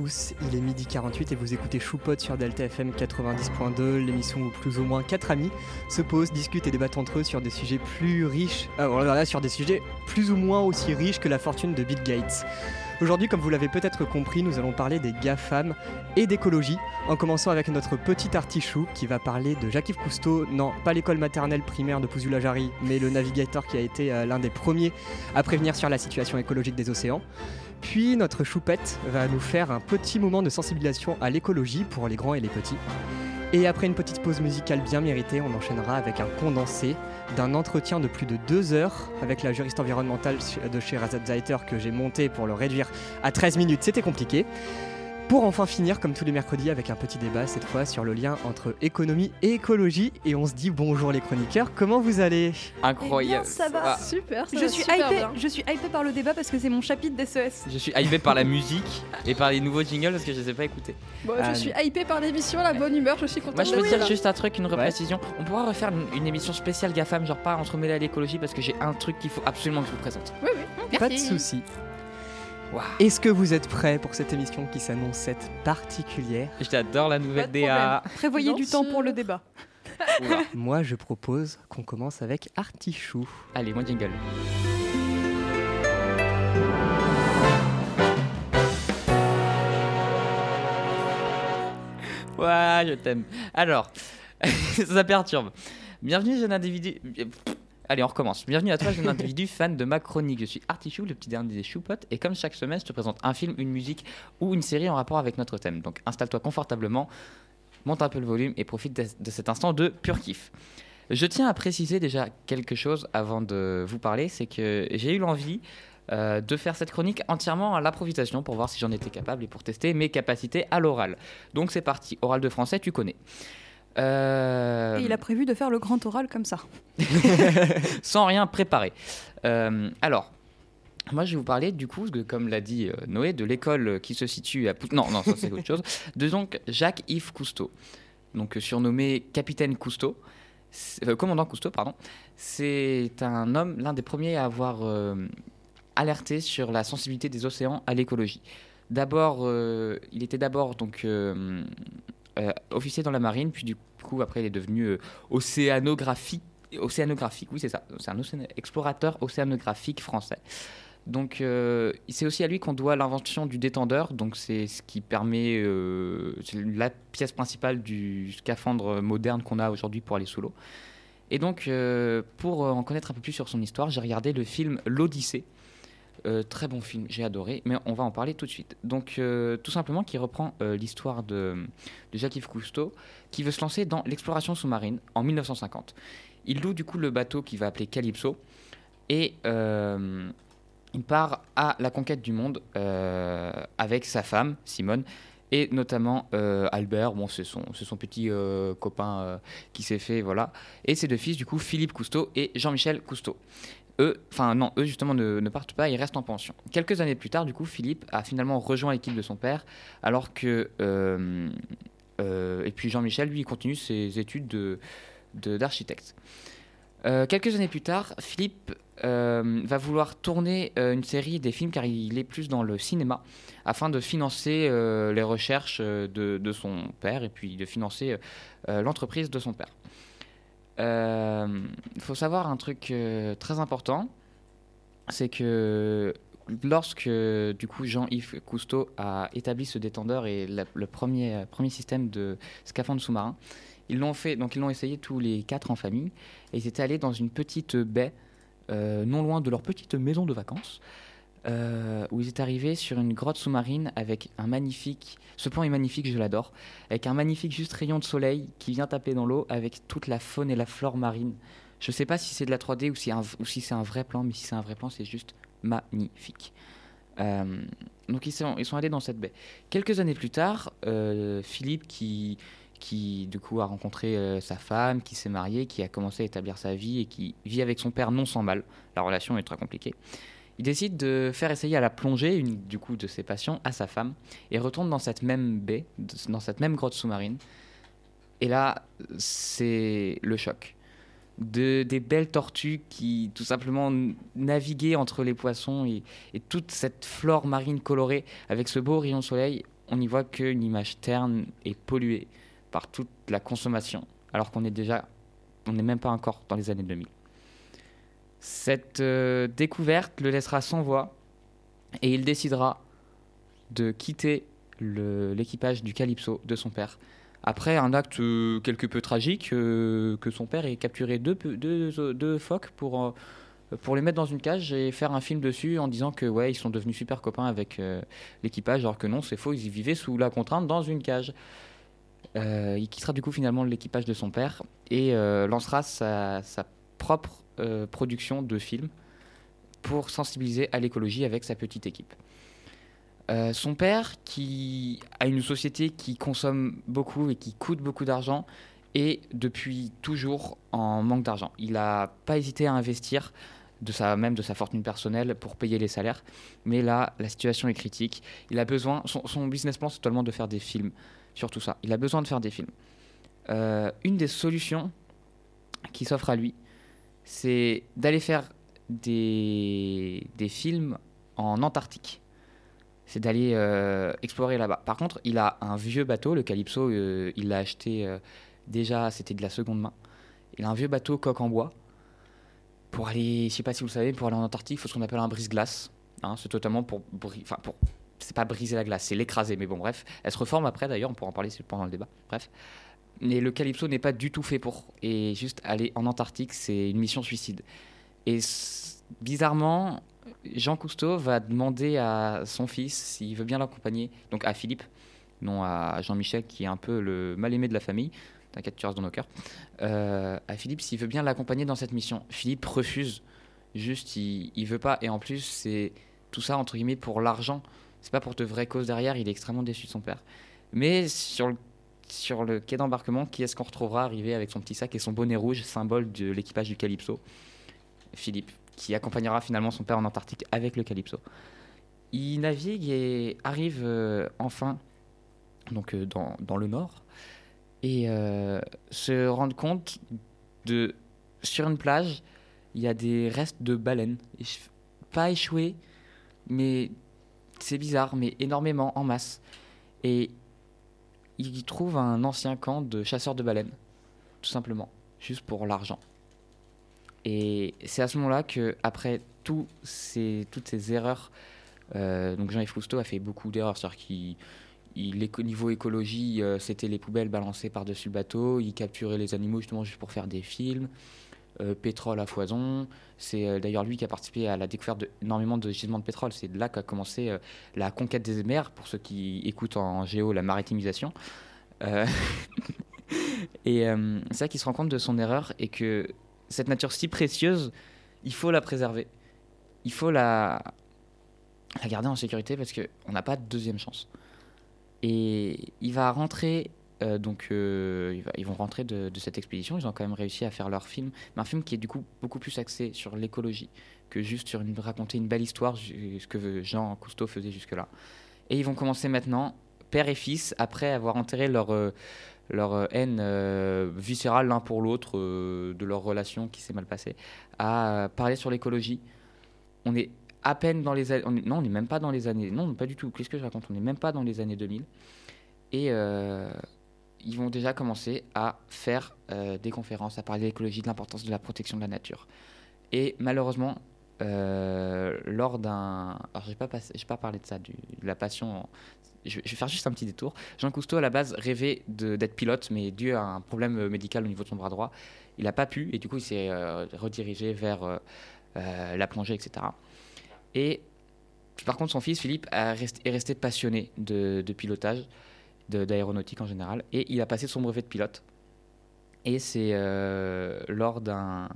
il est midi 48 et vous écoutez Choupot sur Delta FM 90.2, l'émission où plus ou moins quatre amis se posent, discutent et débattent entre eux sur des sujets plus riches, euh, sur des sujets plus ou moins aussi riches que la fortune de Bill Gates. Aujourd'hui, comme vous l'avez peut-être compris, nous allons parler des GAFAM et d'écologie, en commençant avec notre petit artichou qui va parler de Jacques-Yves Cousteau, non, pas l'école maternelle primaire de Pouzoulajari, mais le navigateur qui a été euh, l'un des premiers à prévenir sur la situation écologique des océans. Puis notre choupette va nous faire un petit moment de sensibilisation à l'écologie pour les grands et les petits. Et après une petite pause musicale bien méritée, on enchaînera avec un condensé d'un entretien de plus de deux heures avec la juriste environnementale de chez Razat Zaiter que j'ai monté pour le réduire à 13 minutes. C'était compliqué. Pour enfin finir, comme tous les mercredis, avec un petit débat, cette fois sur le lien entre économie et écologie. Et on se dit bonjour les chroniqueurs, comment vous allez? Incroyable. Eh bien, ça va. Ah, Super. Je suis, hypée, je suis hypée par le débat parce que c'est mon chapitre d'SES. je suis hypé par la musique et par les nouveaux jingles parce que je les ai pas écoutés. Bon, je suis hypée par l'émission, la bonne humeur, je suis contente Moi, je peux dire là. juste un truc, une reprécision. On pourra refaire une, une émission spéciale GAFAM, genre pas entremêlée à l'écologie parce que j'ai un truc qu'il faut absolument que je vous présente. Oui, oui. Pas de soucis. Est-ce que vous êtes prêts pour cette émission qui s'annonce cette particulière J'adore la nouvelle DA. Prévoyez du temps pour le débat. Moi, je propose qu'on commence avec Artichou. Allez, moi jingle. Ouais, je t'aime. Alors, ça perturbe. Bienvenue, jeune individu. Allez, on recommence. Bienvenue à toi, jeune individu fan de ma chronique. Je suis Artichou, le petit dernier des choupottes, et comme chaque semaine, je te présente un film, une musique ou une série en rapport avec notre thème. Donc, installe-toi confortablement, monte un peu le volume et profite de, cet instant de pur kiff. Je tiens à préciser déjà quelque chose avant de vous parler, c'est que j'ai eu l'envie euh, de faire cette chronique entièrement à l'improvisation pour voir si j'en étais capable et pour tester mes capacités à l'oral. Donc c'est parti, oral de français, tu connais. Euh, Et il a prévu de faire le grand oral comme ça. sans rien préparer. Euh, alors, moi je vais vous parler du coup, de- comme l'a dit euh, Noé, de l'école qui se situe à... Pou- Non, non, ça c'est autre chose. De donc Jacques-Yves Cousteau, donc surnommé Capitaine Cousteau, commandant Cousteau, pardon. C'est un homme, l'un des premiers à avoir alerté sur la sensibilité des océans à l'écologie. D'abord, il était d'abord donc officier dans la marine, puis du coup après il est devenu euh, océanographique océanographique, oui c'est ça, c'est un explorateur océanographique français. Donc euh, c'est aussi à lui qu'on doit l'invention du détendeur, donc c'est ce qui permet, euh, c'est la pièce principale du scaphandre moderne qu'on a aujourd'hui pour aller sous l'eau. Et donc pour en connaître un peu plus sur son histoire, j'ai regardé le film L'Odyssée. Euh, très bon film, j'ai adoré, mais on va en parler tout de suite. Donc euh, tout simplement qui reprend euh, l'histoire de, Jacques-Yves Cousteau, qui veut se lancer dans l'exploration sous-marine en 1950. Il loue du coup le bateau qu'il va appeler Calypso et il part à la conquête du monde avec sa femme Simone et notamment Albert, bon c'est son, petit copain qui s'est fait voilà et ses deux fils du coup Philippe Cousteau et Jean-Michel Cousteau. Eux, enfin non, eux justement ne, partent pas, ils restent en pension. Quelques années plus tard, du coup, Philippe a finalement rejoint l'équipe de son père, alors que euh, euh, et puis Jean-Michel, lui, continue ses études de, de- d'architecte. Euh, quelques années plus tard, Philippe va vouloir tourner une série des films car il est plus dans le cinéma afin de financer les recherches de, de son père et puis de financer l'entreprise de son père. Euh, Il faut savoir un truc euh, très important, c'est que lorsque du coup Jean-Yves Cousteau a établi ce détendeur et le premier, euh, premier système de scaphandre sous-marin, ils l'ont fait, donc ils l'ont essayé tous les quatre en famille, et ils étaient allés dans une petite baie, euh, non loin de leur petite maison de vacances, euh, où ils étaient arrivés sur une grotte sous-marine avec un magnifique, ce plan est magnifique, je l'adore, avec un magnifique juste rayon de soleil qui vient taper dans l'eau avec toute la faune et la flore marine. Je sais pas si c'est de la 3D ou si, c'est un vrai plan, mais si c'est un vrai plan, c'est juste magnifique. Euh, donc ils sont, allés dans cette baie. Quelques années plus tard, euh, Philippe, qui, du coup a rencontré sa femme, qui s'est marié, qui a commencé à établir sa vie et qui vit avec son père non sans mal, la relation est très compliquée, il décide de faire essayer à la plongée une du coup de ses patients à sa femme et retourne dans cette même baie, dans cette même grotte sous-marine. Et là, c'est le choc. De, des belles tortues qui tout simplement naviguaient entre les poissons et, toute cette flore marine colorée avec ce beau rayon de soleil. on y voit qu'une image terne et polluée par toute la consommation, alors qu'on est déjà, on n'est même pas encore dans les années 2000. Cette euh, découverte le laissera sans voix et il décidera de quitter l'équipage du Calypso de son père. Après un acte euh, quelque peu tragique, euh, que son père ait capturé deux, deux, phoques pour, pour les mettre dans une cage et faire un film dessus en disant que ouais ils sont devenus super copains avec l'équipage, alors que non c'est faux, ils vivaient sous la contrainte dans une cage. Il quittera du coup finalement l'équipage de son père et lancera sa propre euh, production de films pour sensibiliser à l'écologie avec sa petite équipe. Euh, son père, qui a une société qui consomme beaucoup et qui coûte beaucoup d'argent, est depuis toujours en manque d'argent. Il n'a pas hésité à investir de sa, même de sa fortune personnelle pour payer les salaires. Mais là, la situation est critique. Il a besoin, son, business plan, c'est totalement de faire des films sur tout ça. Il a besoin de faire des films. Euh, une des solutions qui s'offre à lui, c'est d'aller faire des, des films en Antarctique. C'est d'aller euh, explorer là-bas. Par contre, il a un vieux bateau, le Calypso, euh, il l'a acheté euh, déjà, c'était de la seconde main. Il a un vieux bateau coque en bois. Pour aller, je sais pas si vous le savez, pour aller en Antarctique, il faut ce qu'on appelle un brise-glace. Hein, c'est totalement pour, enfin pour, c'est pas briser la glace, c'est l'écraser. Mais bon, bref, elle se reforme après d'ailleurs, on pourra en parler pendant le débat. Bref, mais le Calypso n'est pas du tout fait pour. Et juste aller en Antarctique, c'est une mission suicide. Et bizarrement, Jean Cousteau va demander à son fils s'il veut bien l'accompagner, donc à Philippe, non à Jean-Michel qui est un peu le mal-aimé de la famille. T'inquiète, tu restes dans nos cœurs. Euh, à Philippe s'il veut bien l'accompagner dans cette mission. Philippe refuse. Juste, il, il veut pas. Et en plus, c'est tout ça entre guillemets pour l'argent. C'est pas pour de vraies causes derrière. Il est extrêmement déçu de son père. Mais sur le, sur le quai d'embarquement, qui est-ce qu'on retrouvera arrivé avec son petit sac et son bonnet rouge, symbole de l'équipage du Calypso? Philippe, qui accompagnera finalement son père en Antarctique avec le Calypso. Il navigue et arrive euh, enfin donc euh, dans, dans le nord et euh, se rendre compte de sur une plage il y a des restes de baleines. Pas échouées mais c'est bizarre mais énormément en masse. Et il trouve un ancien camp de chasseurs de baleines tout simplement juste pour l'argent et c'est à ce moment-là que après ces, toutes ces erreurs euh, donc Jean-Yves Cousteau a fait beaucoup d'erreurs c'est-à-dire qu'il niveau écologie, euh, c'était les poubelles balancées par-dessus le bateau. Il capturait les animaux justement juste pour faire des films. Euh, pétrole à foison. C'est euh, d'ailleurs lui qui a participé à la découverte d'énormément de gisements de pétrole. C'est de là qu'a commencé euh, la conquête des mers, pour ceux qui écoutent en géo la maritimisation. Et c'est là qu'il se rend compte de son erreur et que cette nature si précieuse, il faut la préserver. Il faut la garder en sécurité parce qu'on n'a pas de deuxième chance. Et il va rentrer, euh, donc euh, ils vont rentrer de, cette expédition. Ils ont quand même réussi à faire leur film, mais un film qui est du coup beaucoup plus axé sur l'écologie que juste sur une, raconter une belle histoire, ce que Jean Cousteau faisait jusque-là. Et ils vont commencer maintenant, père et fils, après avoir enterré leur, euh, leur haine viscérale l'un pour l'autre de leur relation qui s'est mal passée, à parler sur l'écologie. On est à peine dans les années. Non, on n'est même pas dans les années. Non, pas du tout. Qu'est-ce que je raconte? On n'est même pas dans les années 2000. Et ils vont déjà commencer à faire euh, des conférences, à parler d'écologie, de l'importance de la protection de la nature. Et malheureusement, euh, lors d'un. Alors, je n'ai pas, parlé de ça, de la passion. Je, vais faire juste un petit détour. Jean Cousteau, à la base, rêvait d'être pilote, mais dû à un problème euh, médical au niveau de son bras droit, il n'a pas pu, et du coup, il s'est redirigé vers la plongée, etc. Et par contre, son fils Philippe a est resté passionné de, pilotage, d'aéronautique en général, et il a passé son brevet de pilote. Et c'est euh, lors d'un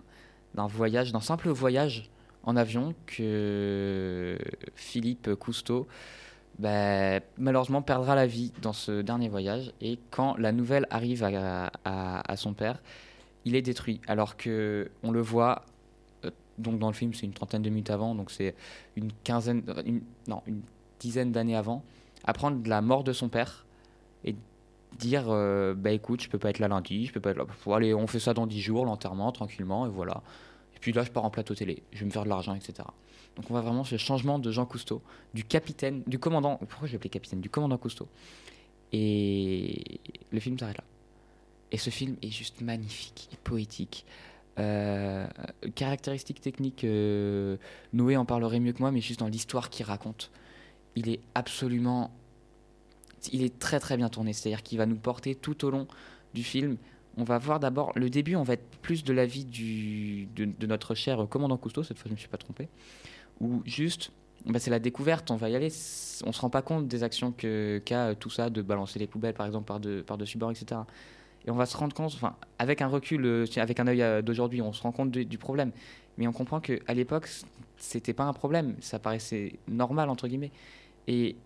voyage, d'un simple voyage en avion, que Philippe Cousteau bah, malheureusement perdra la vie dans ce dernier voyage. Et quand la nouvelle arrive à, son père, il est détruit. Alors que on le voit, euh, donc dans le film, c'est une trentaine de minutes avant, donc c'est une quinzaine, non, une dizaine d'années avant, apprendre la mort de son père et dire euh, bah écoute, je peux pas être là lundi, je peux pas être là. On fait ça dans dix jours, l'enterrement, tranquillement, et voilà. Puis là, je pars en plateau télé, je vais me faire de l'argent, etc. Donc on voit vraiment ce changement de Jean Cousteau, du capitaine, du commandant, pourquoi je l'appelais capitaine, du commandant Cousteau. Et le film s'arrête là. Et ce film est juste magnifique et poétique. Euh, caractéristiques techniques, euh, Noé en parlerait mieux que moi, mais juste dans l'histoire qu'il raconte, il est absolument, il est très très bien tourné. C'est-à-dire qu'il va nous porter tout au long du film. On va voir d'abord le début, on va être plus de l'avis du de, de notre cher commandant Cousteau. Cette fois, je ne me suis pas trompé. Ou juste, bah, c'est la découverte. On va y aller. On se rend pas compte des actions qu'a tout ça de balancer les poubelles, par exemple, par de bord, etc. Et on va se rendre compte, enfin, avec un recul, euh, avec un œil euh, d'aujourd'hui, on se rend compte du problème. Mais on comprend qu'à l'époque, c'était pas un problème. Ça paraissait normal, entre guillemets. Et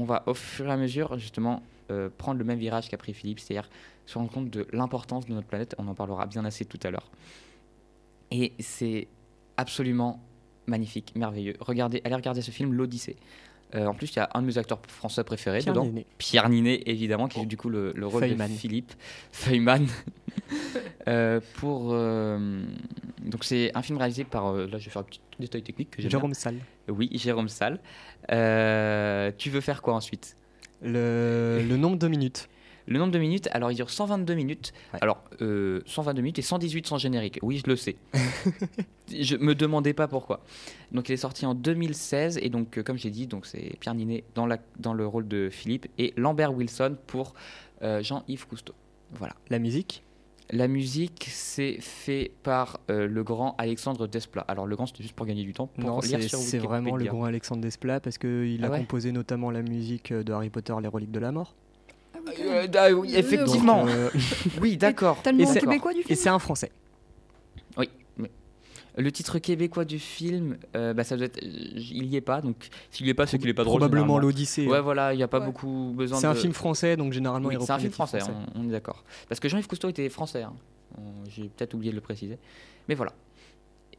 on va, au fur et à mesure, justement, euh, prendre le même virage qu'a pris Philippe, c'est-à-dire se rendre compte de l'importance de notre planète. On en parlera bien assez tout à l'heure. Et c'est absolument magnifique, merveilleux. Regardez, allez regarder ce film, L'Odyssée. Euh, en plus, il y a un de mes acteurs français préférés Pierre dedans. Néné. Pierre Ninet, évidemment, qui est du coup le, le rôle de Philippe Feynman. Euh, pour, euh, donc c'est un film réalisé par, là je vais faire un petit détail technique que Jérôme Salle. bien. Oui, Jérôme Salle. Tu veux faire quoi ensuite? Le, le nombre de minutes. Le nombre de minutes, alors il dure 122 minutes. Ouais. Alors, euh, 122 minutes et 118 sans générique. Oui, je le sais. je me demandais pas pourquoi. Donc, il est sorti en 2016 et donc, euh, comme j'ai dit, donc c'est Pierre Ninet dans, la, dans le rôle de Philippe et Lambert Wilson pour euh, Jean-Yves Cousteau. Voilà. La musique? La musique, c'est fait par euh, le grand Alexandre Desplat. Alors, le grand, c'était juste pour gagner du temps. Pour Non, c'est vraiment le grand Alexandre Desplat parce qu'il Ah a ouais? composé notamment la musique de Harry Potter, les reliques de la mort. Ah oui, Euh, oui, Euh, effectivement. Donc, euh, Oui, d'accord. Et c'est- québécois du et film c'est un français. Le titre québécois du film, euh, bah, ça doit être, euh, il y est pas, donc s'il y est pas, c'est qu'il est pas drôle. Probablement l'Odyssée. Ouais, voilà, il n'y a pas Ouais. beaucoup besoin c'est de. un film français, donc généralement Oui, il c'est un film français, on, on est d'accord. Parce que Jean-Yves Cousteau était français. hein. J'ai peut-être oublié de le préciser. Mais voilà.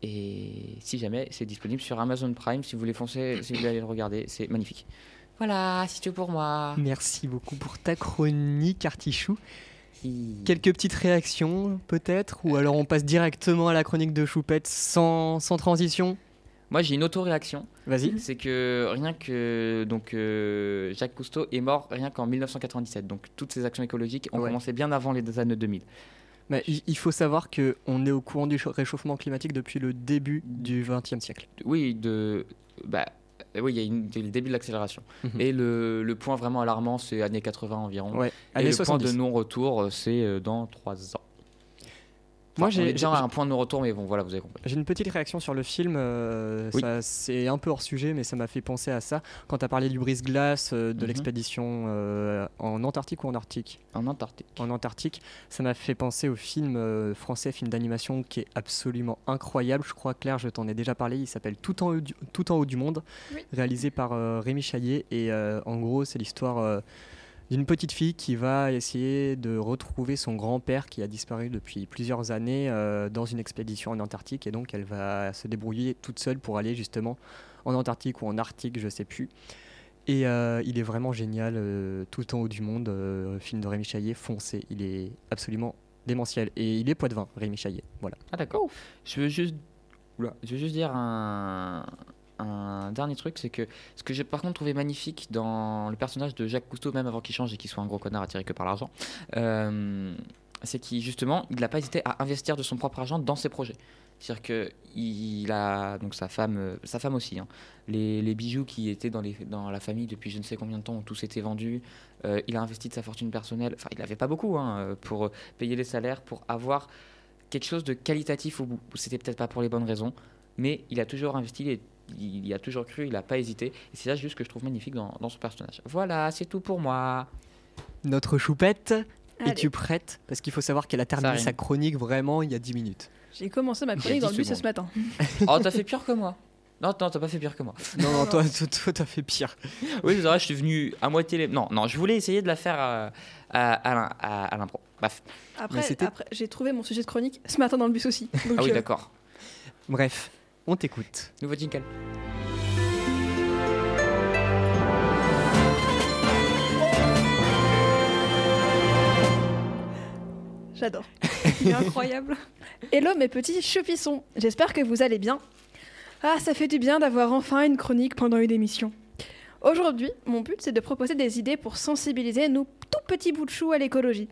Et si jamais, c'est disponible sur Amazon Prime. Si vous voulez foncer, si vous voulez aller le regarder, c'est magnifique. Voilà, c'est tout pour moi. Merci beaucoup pour ta chronique, Artichou. Quelques petites réactions, peut-être Ou alors on passe directement à la chronique de Choupette sans, sans transition Moi, j'ai une autoréaction. Vas-y. C'est que rien que donc euh, Jacques Cousteau est mort rien qu'en 1997. Donc toutes ces actions écologiques ont Ouais. commencé bien avant les années 2000. Mais il faut savoir qu'on est au courant du cha- réchauffement climatique depuis le début du XXe siècle. Oui, de bah euh, oui, il y a une- le début de l'accélération. Mhm. Et le, le point vraiment alarmant, c'est années 80 environ. Ouais, Et années le 70. point de non-retour, euh, c'est euh, dans 3 ans. Moi, j'ai- déjà un point de non-retour, mais bon, voilà, vous avez compris. J'ai une petite réaction sur le film. euh, Oui. C'est un peu hors sujet, mais ça m'a fait penser à ça. Quand tu as parlé du brise-glace, euh, de Mhm. l'expédition euh, en Antarctique ou en Arctique En Antarctique. En Antarctique, ça m'a fait penser au film euh, français, film d'animation qui est absolument incroyable. Je crois, Claire, je t'en ai déjà parlé. Il s'appelle Tout en haut du, Tout en haut du monde, Oui. réalisé par euh, Rémi Chaillet. Et euh, en gros, c'est l'histoire euh, d'une petite fille qui va essayer de retrouver son grand-père qui a disparu depuis plusieurs années euh, dans une expédition en Antarctique. Et donc, elle va se débrouiller toute seule pour aller justement en Antarctique ou en Arctique, je sais plus. Et euh, il est vraiment génial, euh, tout en haut du monde, euh, film de Rémi Chaillet, foncé, il est absolument démentiel. Et il est poids-de-vin, Rémi Chaillet, voilà. Ah d'accord. Je veux juste, Oula. je veux juste dire un, un dernier truc, c'est que ce que j'ai par contre trouvé magnifique dans le personnage de Jacques Cousteau, même avant qu'il change et qu'il soit un gros connard attiré que par l'argent, euh, c'est qu'il il n'a pas hésité à investir de son propre argent dans ses projets. C'est-à-dire que il a donc sa femme, euh, sa femme aussi. hein. Les, bijoux qui étaient dans, la famille depuis je ne sais combien de temps ont tous été vendus. Euh, il a investi de sa fortune personnelle. Enfin, il n'avait pas beaucoup hein, pour payer les salaires, pour avoir quelque chose de qualitatif au bout. C'était peut-être pas pour les bonnes raisons, mais il a toujours investi, il y a toujours cru, il n'a pas hésité. Et c'est ça juste que je trouve magnifique dans, dans son personnage. Voilà, c'est tout pour moi. Notre choupette, es-tu prête? Parce qu'il faut savoir qu'elle a terminé sa chronique vraiment il y a 10 minutes. J'ai commencé ma chronique dans le 10 bus ce matin. Oh, t'as fait pire que moi. Non, non, t'as pas fait pire que moi. Non, non, toi, toi, toi, t'as fait pire. Oui, c'est vrai, je suis venu à moitié. Les... Non, non, je voulais essayer de la faire à, à, à l'im- à- à l'impro. Bref. Après, c'était- après j'ai trouvé mon sujet de chronique ce matin dans le bus aussi. Donc, Ah oui, euh, d'accord. Bref, on t'écoute. Nouveau jingle. J'adore. Il est incroyable. Hello mes petits choupissons, j'espère que vous allez bien. Ah, ça fait du bien d'avoir enfin une chronique pendant une émission. Aujourd'hui, mon but c'est de proposer des idées pour sensibiliser nos tout petits bouts de chou à l'écologie.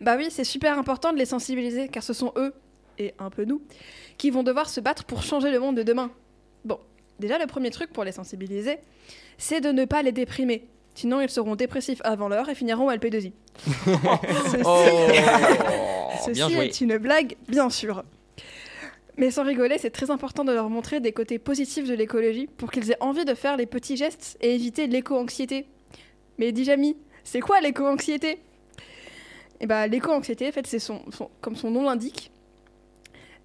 Bah oui, c'est super important de les sensibiliser car ce sont eux, et un peu nous, qui vont devoir se battre pour changer le monde de demain. Bon, déjà le premier truc pour les sensibiliser, c'est de ne pas les déprimer. Sinon, ils seront dépressifs avant l'heure et finiront à LP2I. Ceci- Oh, Ceci est une blague, bien sûr. Mais sans rigoler, c'est très important de leur montrer des côtés positifs de l'écologie pour qu'ils aient envie de faire les petits gestes et éviter l'éco-anxiété. Mais dis Jamy, c'est quoi l'éco-anxiété? Eh bah, l'éco-anxiété, en fait, c'est son, son- comme son nom l'indique,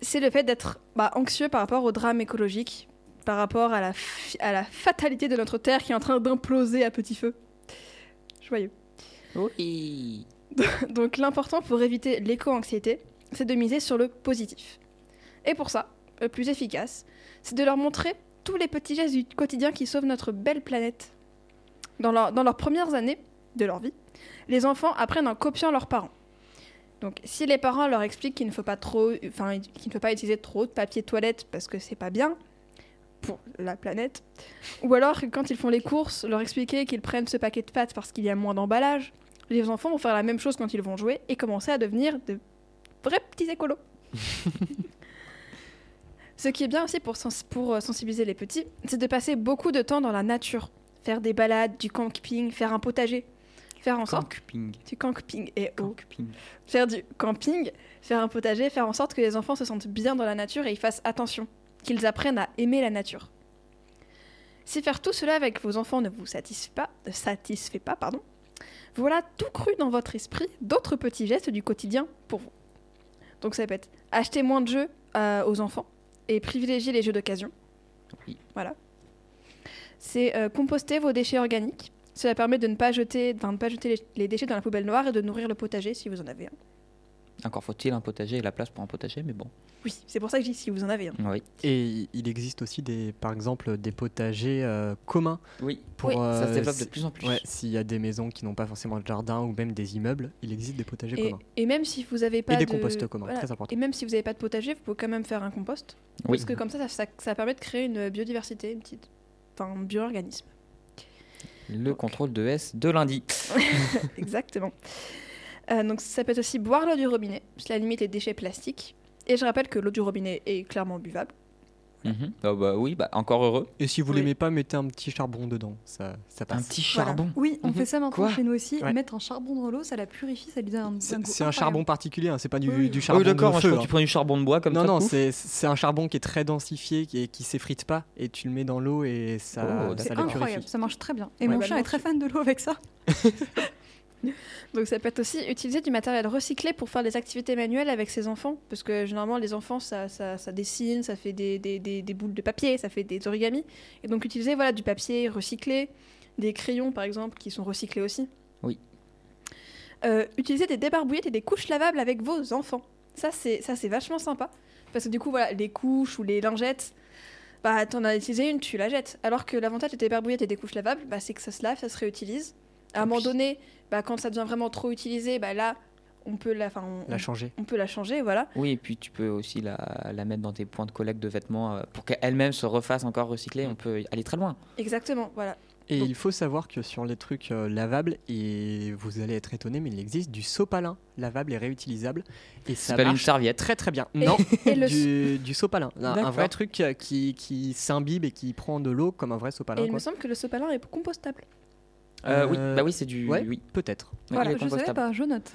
c'est le fait d'être bah, anxieux par rapport au drame écologique, par rapport à la, fi- à la fatalité de notre Terre qui est en train d'imploser à petit feu. Joyeux. Oui. Donc l'important pour éviter l'éco-anxiété, c'est de miser sur le positif. Et pour ça, le plus efficace, c'est de leur montrer tous les petits gestes du quotidien qui sauvent notre belle planète. Dans, leur- dans leurs premières années de leur vie, les enfants apprennent en copiant leurs parents. Donc si les parents leur expliquent qu'il ne faut pas trop, enfin qu'il ne faut pas utiliser trop de papier toilette parce que c'est pas bien pour la planète, ou alors quand ils font les courses, leur expliquer qu'ils prennent ce paquet de pâtes parce qu'il y a moins d'emballage, les enfants vont faire la même chose quand ils vont jouer et commencer à devenir de vrais petits écolos. Ce qui est bien aussi pour, sens- pour euh, sensibiliser les petits, c'est de passer beaucoup de temps dans la nature. Faire des balades, du camping, faire un potager. Faire en sorte... Camping. Du camping. Et oh. Camping. Faire du camping, faire un potager, faire en sorte que les enfants se sentent bien dans la nature et ils fassent attention. Qu'ils apprennent à aimer la nature. Si faire tout cela avec vos enfants ne vous satisfait pas, ne satisfait pas pardon, voilà tout cru dans votre esprit d'autres petits gestes du quotidien pour vous. Donc ça peut être acheter moins de jeux euh, aux enfants et privilégier les jeux d'occasion. Oui. Voilà. C'est euh, composter vos déchets organiques. Cela permet de ne pas jeter, de ne pas jeter les, les déchets dans la poubelle noire et de nourrir le potager si vous en avez un. Encore faut-il un potager et la place pour un potager, mais bon. Oui, c'est pour ça que je dis si vous en avez un. Oui. Et il existe aussi des, par exemple, des potagers euh, communs Oui. pour. Oui. Ça se euh, développe de plus en plus. Ouais, s'il y a des maisons qui n'ont pas forcément de jardin ou même des immeubles, il existe des potagers Et, communs. et même si vous avez pas Et des de... composts communs, voilà. très important. Et même si vous n'avez pas de potager, vous pouvez quand même faire un compost. Oui. Parce que comme ça, ça, ça, ça permet de créer une biodiversité, une petite... Enfin, un bio-organisme. Le contrôle de S de lundi. Exactement. Euh, donc ça peut être aussi boire l'eau du robinet, cela limite les déchets plastiques. Et je rappelle que l'eau du robinet est clairement buvable. Mhm. Ah bah oui, bah encore heureux. Et si vous Oui. l'aimez pas, mettez un petit charbon dedans, ça, ça Un passe. petit Voilà. charbon. Oui, on Mhm. fait ça maintenant Quoi chez nous aussi. Ouais. Mettre un charbon dans l'eau, ça la purifie, ça lui donne un, un C'est goût c'est un incroyable. charbon particulier, hein, c'est pas du, Oui. du charbon oui, d'accord, hein. tu prends du charbon de bois comme non, ça. non, pouf. c'est c'est un charbon qui est très densifié et qui s'effrite pas, et tu le mets dans l'eau et ça, Oh, ça C'est le incroyable, purifie. ça marche très bien. Et Ouais, mon bah, chat est très fan de l'eau avec ça. Donc ça peut être aussi utiliser du matériel recyclé pour faire des activités manuelles avec ses enfants. Parce que généralement, les enfants, ça, ça, ça dessine, ça fait des, des, des, des boules de papier, ça fait des origamis. Et donc utiliser voilà, du papier recyclé, des crayons par exemple, qui sont recyclés aussi. Oui. Euh, utiliser des débarbouillettes et des couches lavables avec vos enfants. Ça, c'est ça, c'est vachement sympa. Parce que du coup, voilà, les couches ou les lingettes, bah, t'en as utilisé une, tu la jettes. Alors que l'avantage des débarbouillettes et des couches lavables, bah, c'est que ça se lave, ça se réutilise. À un moment donné, bah, quand ça devient vraiment trop utilisé, bah, là, on peut la, enfin, on, La changer. on peut la changer, voilà. Oui, et puis tu peux aussi la, la mettre dans tes points de collecte de vêtements euh, pour qu'elle-même se refasse encore recycler. On peut aller très loin. Exactement, voilà. Et Donc- il faut savoir que sur les trucs euh, lavables, et vous allez être étonné, mais il existe du sopalin lavable et réutilisable. Et Ça s'appelle une marche serviette. très très bien. Et- Non, Et le, du, du sopalin. Un, vrai truc euh, qui, qui s'imbibe et qui prend de l'eau comme un vrai sopalin. et il quoi. me semble que le sopalin est compostable. Euh, oui, Euh, bah oui, c'est du. ouais. Oui. Peut-être. Voilà, je savais compostable. pas, je note.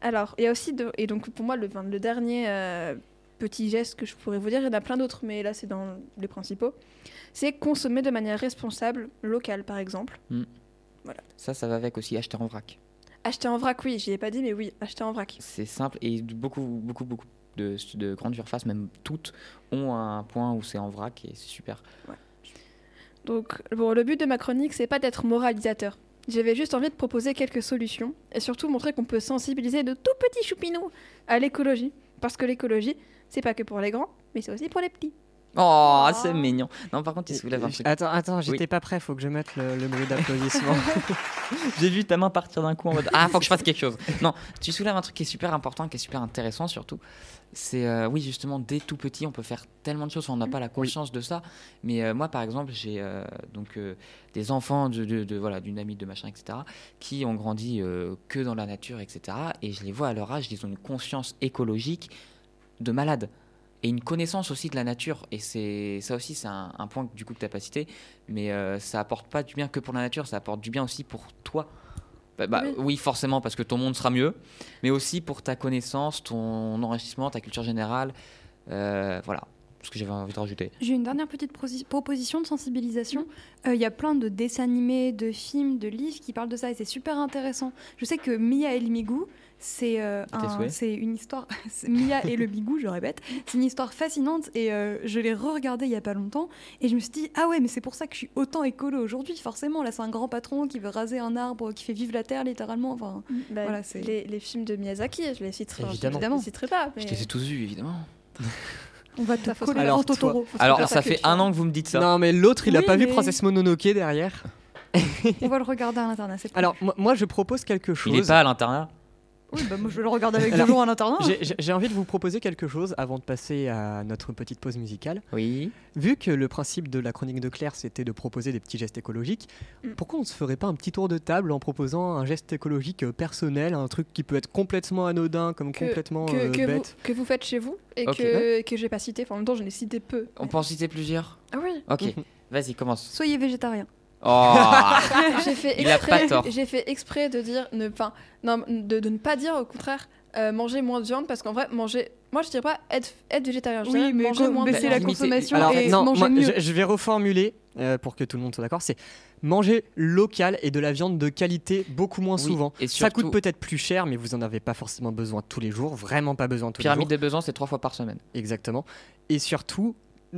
Alors, il y a aussi, de, et donc pour moi, le, dernier euh, petit geste que je pourrais vous dire, il y en a plein d'autres, mais là c'est dans les principaux, c'est consommer de manière responsable, locale par exemple. Ça, ça va avec aussi acheter en vrac. Acheter en vrac, oui, j'y ai pas dit, mais oui, acheter en vrac. C'est simple et beaucoup, beaucoup, beaucoup de, de grandes surfaces, même toutes, ont un point où c'est en vrac et c'est super. Donc, bon, le but de ma chronique, c'est pas d'être moralisateur. J'avais juste envie de proposer quelques solutions et surtout montrer qu'on peut sensibiliser de tout petits choupinous à l'écologie. Parce que l'écologie, c'est pas que pour les grands, mais c'est aussi pour les petits. Oh, Oh. c'est mignon. Non, par contre, il soulève un truc. Attends, attends, j'étais Oui. pas prêt, faut que je mette le, le bruit d'applaudissement. J'ai vu ta main partir d'un coup en mode Ah, faut que je fasse quelque chose. Non, tu soulèves un truc qui est super important, qui est super intéressant surtout. C'est, euh, oui, justement, dès tout petit, on peut faire tellement de choses. On n'a pas la conscience de ça. Mais euh, moi, par exemple, j'ai euh, donc des enfants de, de- de- voilà, d'une amie de machin, etc., qui ont grandi que dans la nature, etc. Et je les vois à leur âge, ils ont une conscience écologique de malade. Et une connaissance aussi de la nature. Et c'est ça aussi, c'est un, un point que, du coup que tu n'as pas cité. Mais euh, ça apporte pas du bien que pour la nature, ça apporte du bien aussi pour toi. Bah, bah, Oui. oui. forcément, parce que ton monde sera mieux, mais aussi pour ta connaissance, ton enrichissement, ta culture générale. Euh, voilà, ce que j'avais envie de rajouter. J'ai une dernière petite proposition de sensibilisation. Euh, Il y a plein de dessins animés, de films, de livres qui parlent de ça et c'est super intéressant. Je sais que Mia et le Migou, c'est euh, un- c'est une histoire. Mia et le Bigou, je répète. C'est une histoire fascinante et euh, je l'ai re-regardé il y a pas longtemps et je me suis dit ah ouais mais c'est pour ça que je suis autant écolo aujourd'hui. Forcément là c'est un grand patron qui veut raser un arbre, qui fait vivre la terre littéralement. Enfin Bah, Voilà, c'est- les, les films de Miyazaki, je les citerai. Évidemment. Je les citerai pas. Mais... Je les ai tous vus, évidemment. on va te coller Alors, Totoro. Alors, ça fait un an que vous me dites ça. non, mais l'autre, il a Oui, pas vu Princesse Mononoke derrière. On va le regarder à l'internat. Alors, moi, moi, je propose quelque chose. Il est pas à l'internat. Oui, bah moi je vais le regarder avec Alors, Jojo en internat. J'ai- envie de vous proposer quelque chose avant de passer à notre petite pause musicale. Oui. Vu que le principe de la chronique de Claire, c'était de proposer des petits gestes écologiques, Mm. pourquoi on ne se ferait pas un petit tour de table en proposant un geste écologique euh, personnel, un truc qui peut être complètement anodin, comme Que- complètement que, euh, que, vous, bête que vous faites chez vous et que, que j'ai pas cité. Enfin, en même temps, j'en ai cité peu. On peut en citer plusieurs? Ah oui. Ok, Mhm. vas-y, commence. Soyez végétarien. Oh j'ai fait exprès. pas tort. J'ai fait exprès de dire ne, enfin, non, de, de ne pas dire au contraire euh, manger moins de viande parce qu'en vrai manger. Moi, je dirais pas être, être végétarien. Je Oui, dirais mais manger moins baisser la Limiter- consommation Alors, et non, manger moi, mieux. je, je vais reformuler euh, pour que tout le monde soit d'accord. C'est manger local et de la viande de qualité beaucoup moins Oui, souvent. Et Ça coûte peut-être plus cher, mais vous en avez pas forcément besoin tous les jours, vraiment pas besoin tous pyramide les des besoins, c'est trois fois par semaine. jours. Exactement. Et surtout,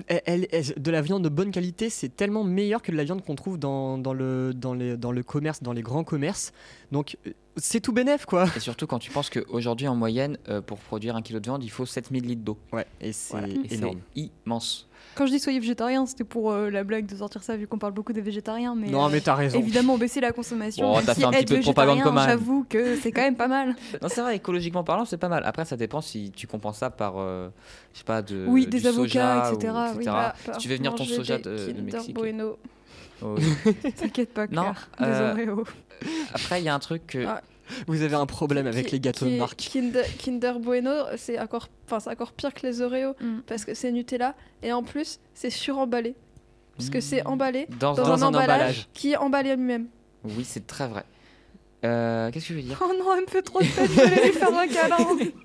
elle- de la viande de bonne qualité, c'est tellement meilleur que de la viande qu'on trouve dans, dans le, dans, les, dans le commerce, dans les grands commerces. Donc, euh, c'est tout bénef, quoi. Et surtout quand tu penses qu'aujourd'hui, en moyenne, euh, pour produire un kilo de viande, il faut 7000 litres d'eau. Ouais, et c'est Voilà. Et énorme. C'est immense. Quand je dis soyez végétarien, c'était pour euh, la blague de sortir ça, vu qu'on parle beaucoup des végétariens. Mais, Non, euh, mais t'as raison. évidemment, baisser la consommation. Même t'as fait un petit peu de propagande commune. J'avoue que c'est quand même pas mal. Non, c'est vrai, écologiquement parlant, c'est pas mal. Après, ça dépend si tu compenses ça par, euh, je sais pas, de, Oui, du des avocats, soja ou etc., oui. Ah, Si tu veux venir ton soja des de- de Mexique. Bueno. Oh. T'inquiète pas, Non, Claire. Des euh, Oreos. Après, il y a un truc que. Ah. Vous avez un problème avec Qui- les gâteaux qui de marque. Kinder, Kinder Bueno, c'est encore, pire que les Oreos Mm. parce que c'est Nutella et en plus c'est suremballé parce que c'est Mmh. emballé Dans, dans, un- un, emballage, qui est emballé lui-même. Oui, c'est très vrai. Euh, Qu'est-ce que je veux dire? Oh non, elle me fait trop de peine, je vais lui faire un câlin.